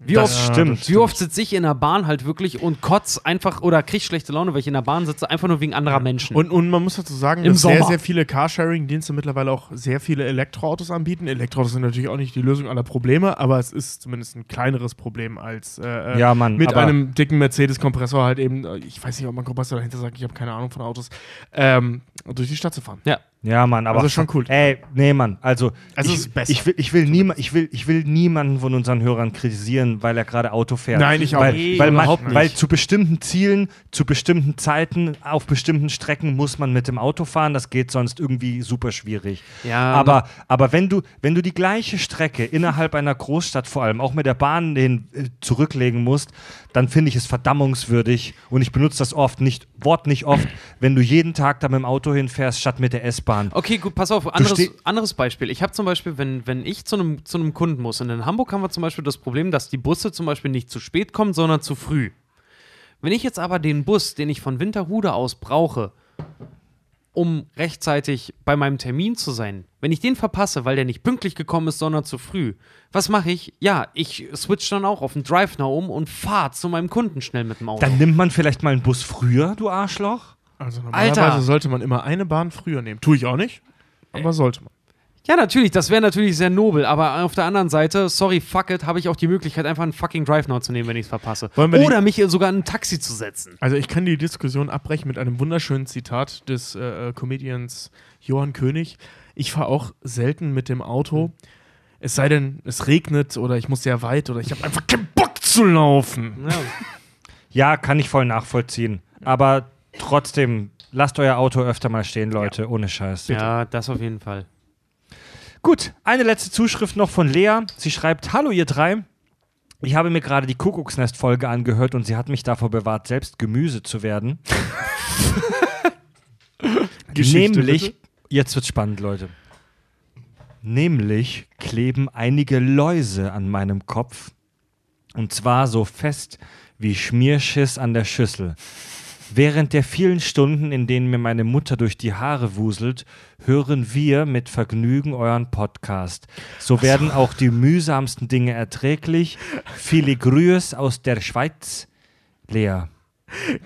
Wie Das oft, stimmt. Wie oft sitze ich in der Bahn halt wirklich und kotz einfach oder krieg schlechte Laune, weil ich in der Bahn sitze, einfach nur wegen anderer Menschen. Und, und man muss dazu sagen, Im dass sehr, Sommer. sehr viele Carsharing-Dienste mittlerweile auch sehr viele Elektroautos anbieten. Elektroautos sind natürlich auch nicht die Lösung aller Probleme, aber es ist zumindest ein kleineres Problem als äh, äh, Ja, Mann, mit einem dicken Mercedes-Kompressor halt eben, äh, ich weiß nicht, ob man Kompressor dahinter sagt, ich habe keine Ahnung von Autos, ähm, durch die Stadt zu fahren. ja. Ja, Mann, aber Also schon cool. Ey, nee, Mann. Also, Also ich, es ist besser. ich will, ich will niema, ich will, ich will niemanden von unseren Hörern kritisieren, weil er gerade Auto fährt. Nein, ich auch weil, nicht. weil, man, Überhaupt nicht. weil zu bestimmten Zielen, zu bestimmten Zeiten, auf bestimmten Strecken muss man mit dem Auto fahren. Das geht sonst irgendwie super schwierig. Ja, aber, aber wenn du, wenn du die gleiche Strecke innerhalb einer Großstadt vor allem auch mit der Bahn den, äh, zurücklegen musst, dann finde ich es verdammungswürdig und ich benutze das oft nicht, Wort nicht oft, wenn du jeden Tag da mit dem Auto hinfährst, statt mit der S-Bahn. Okay, gut, pass auf, anderes, anderes Beispiel. Ich habe zum Beispiel, wenn, wenn ich zu einem, zu einem Kunden muss, und in Hamburg haben wir zum Beispiel das Problem, dass die Busse zum Beispiel nicht zu spät kommen, sondern zu früh. Wenn ich jetzt aber den Bus, den ich von Winterhude aus brauche, um rechtzeitig bei meinem Termin zu sein, wenn ich den verpasse, weil der nicht pünktlich gekommen ist, sondern zu früh, was mache ich? Ja, ich switch dann auch auf den Drive Now um und fahre zu meinem Kunden schnell mit dem Auto. Dann nimmt man vielleicht mal einen Bus früher, du Arschloch. Also normalerweise Alter. sollte man immer eine Bahn früher nehmen. Tue ich auch nicht, aber sollte man. Ja, natürlich, das wäre natürlich sehr nobel, aber auf der anderen Seite, sorry, fuck it, habe ich auch die Möglichkeit, einfach einen fucking Drive Now zu nehmen, wenn ich es verpasse. Oder mich sogar in ein Taxi zu setzen. Also ich kann die Diskussion abbrechen mit einem wunderschönen Zitat des äh, äh, Comedians Johann König. Ich fahre auch selten mit dem Auto. Es sei denn, es regnet oder ich muss sehr weit oder ich habe einfach keinen Bock zu laufen. Ja. [LAUGHS] Ja, kann ich voll nachvollziehen. Aber trotzdem, lasst euer Auto öfter mal stehen, Leute, ohne Scheiß. ja, das auf jeden Fall. Gut, eine letzte Zuschrift noch von Lea. Sie schreibt: Hallo, ihr drei. Ich habe mir gerade die Kuckucksnest-Folge angehört und sie hat mich davor bewahrt, selbst Gemüse zu werden. [LAUGHS] Nämlich, bitte. jetzt wird's spannend, Leute. Nämlich kleben einige Läuse an meinem Kopf. Und zwar so fest wie Schmierschiss an der Schüssel. Während der vielen Stunden, in denen mir meine Mutter durch die Haare wuselt, hören wir mit Vergnügen euren Podcast. So werden auch die mühsamsten Dinge erträglich. Viele Grüß aus der Schweiz. Lea.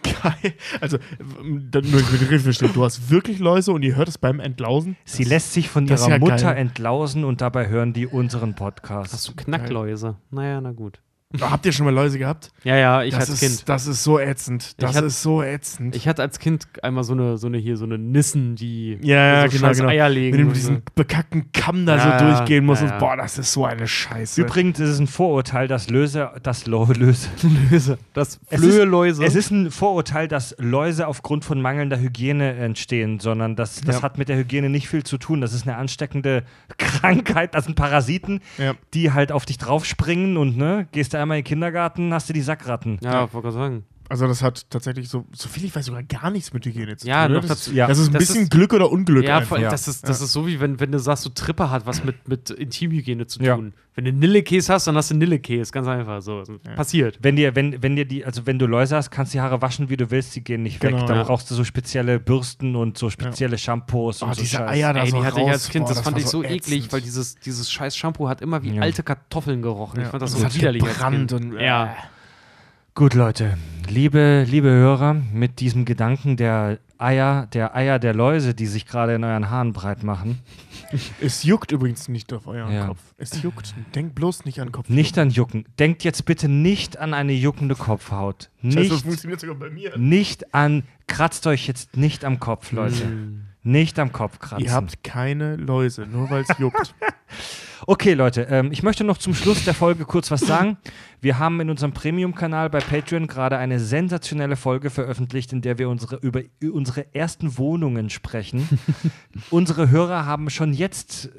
Geil. Also, ähm, dann nur ich mit richtig verstehen. Du hast wirklich Läuse und ihr hört es beim Entlausen? Sie lässt sich von das ihrer ja Mutter geil. entlausen und dabei hören die unseren Podcast. Hast du Knackläuse? Naja, na gut. Habt ihr schon mal Läuse gehabt? Ja, ja, ich das als ist, Kind. Das ist so ätzend. Das Ich hat- ist so ätzend. Ich hatte als Kind einmal so eine, so eine hier, so eine Nissen, die ja, ja, so genau, genau. Eier legen. Wenn du und mit diesem so. bekackten Kamm da Ja, so durchgehen musst. ja, und, ja. boah, das ist so eine Scheiße. Übrigens ist es ein Vorurteil, dass Löse, dass Lo- Löse. [LAUGHS] Läuse. Das Es Flöheläuse. Es ist ein Vorurteil, dass Läuse aufgrund von mangelnder Hygiene entstehen, sondern das, das Ja. hat mit der Hygiene nicht viel zu tun. Das ist eine ansteckende [LAUGHS] Krankheit. Das sind Parasiten, Ja. die halt auf dich draufspringen und ne, gehst du einmal in den Kindergarten, hast du die Sackratten. ja, wollte gerade sagen. Also das hat tatsächlich so, so viel ich weiß, sogar gar nichts mit Hygiene zu Ja, tun. noch das, dazu- ja. das ist ein Das bisschen ist- Glück oder Unglück Ja, einfach. Ja. das, ist, das ist so, wie wenn, wenn du sagst, so Tripper hat was mit, mit Intimhygiene zu Ja. tun. Wenn du Nillekäse hast, dann hast du Nillekäse. Ganz einfach. So. Passiert. Wenn dir, wenn, wenn dir die, also wenn du Läuse hast, kannst du die Haare waschen, wie du willst, die gehen nicht Genau, weg. Da ja. brauchst du so spezielle Bürsten und so spezielle Shampoos Oh, und so diese Scheiß. Eier da Ey, so die hatte ich raus. als Kind, boah, das, fand war ich so ätzend. eklig, weil dieses, dieses scheiß Shampoo hat immer wie Ja. alte Kartoffeln gerochen. Ja. Ich fand das Das so hat widerlich gebrannt und- ja. Gut, Leute, liebe, liebe Hörer, mit diesem Gedanken der Eier, der Eier der Läuse, die sich gerade in euren Haaren breit machen, [LAUGHS] Es juckt übrigens nicht auf euren Ja. Kopf. Es juckt. Denkt bloß nicht an Kopf. nicht an Jucken. Denkt jetzt bitte nicht an eine juckende Kopfhaut. Scheiße, das Nicht, funktioniert sogar bei mir. nicht an, kratzt euch jetzt nicht am Kopf, Leute. Nicht am Kopf kratzen. Ihr habt keine Läuse, nur weil es juckt. [LAUGHS] Okay, Leute, ähm, ich möchte noch zum Schluss der Folge kurz was sagen. Wir haben in unserem Premium-Kanal bei Patreon gerade eine sensationelle Folge veröffentlicht, in der wir unsere, über unsere ersten Wohnungen sprechen. [LAUGHS] unsere Hörer haben schon jetzt äh,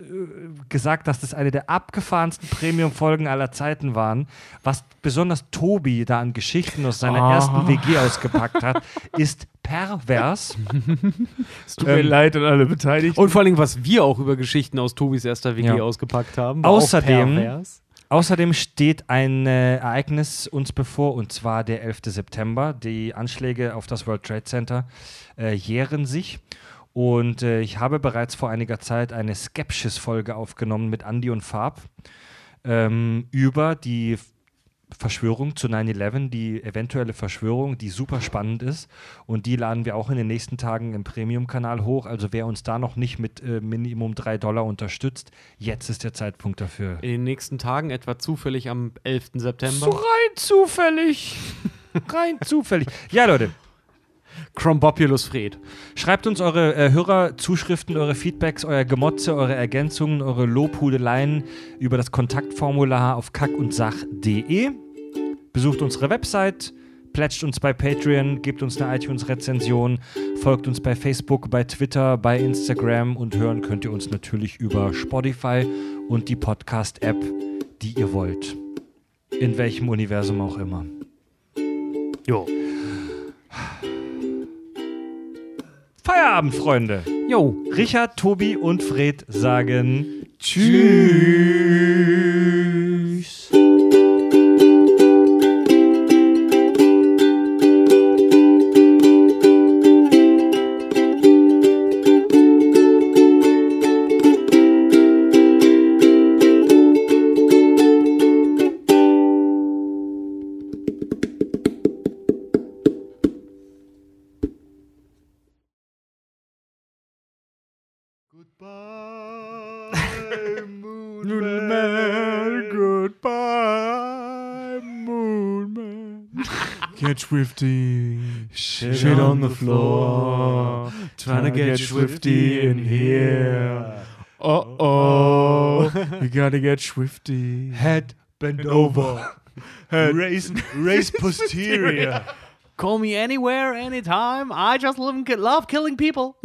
gesagt, dass das eine der abgefahrensten Premium-Folgen aller Zeiten waren. Was besonders Tobi da an Geschichten aus seiner Ah. ersten WG ausgepackt hat, ist pervers. [LAUGHS] Es tut mir Ähm, leid an alle Beteiligten. Und vor allem, was wir auch über Geschichten aus Tobis erster WG Ja. ausgepackt haben. Außerdem-. Außerdem steht ein äh, Ereignis uns bevor, und zwar der 11. September. Die Anschläge auf das World Trade Center äh, jähren sich. Und äh, ich habe bereits vor einiger Zeit eine Skepsis-Folge aufgenommen mit Andy und Farb ähm, über die Verschwörung zu 9-11, die eventuelle Verschwörung, die super spannend ist. Und die laden wir auch in den nächsten Tagen im Premium-Kanal hoch. Also wer uns da noch nicht mit äh, Minimum 3 Dollar unterstützt, jetzt ist der Zeitpunkt dafür. In den nächsten Tagen, etwa zufällig am 11. September. So rein zufällig. rein zufällig. Ja, Leute, Crombopulus Fred. schreibt uns eure äh, Hörerzuschriften, eure Feedbacks, euer Gemotze, eure Ergänzungen, eure Lobhudeleien über das Kontaktformular auf kackundsach.de. Besucht unsere Website, plätscht uns bei Patreon, gebt uns eine iTunes-Rezension, folgt uns bei Facebook, bei Twitter, bei Instagram und hören könnt ihr uns natürlich über Spotify und die Podcast-App, die ihr wollt. In welchem Universum auch immer. Jo. Feierabend, Freunde. Jo. Richard, Tobi und Fred sagen Tschüss. Get swifty. Shit on the floor. Trying to get swifty in here. Uh oh. [LAUGHS] You gotta get swifty. Head bent over. [LAUGHS] Head. raise, [LAUGHS] raise posterior. Call me anywhere, anytime. I just love, love killing people.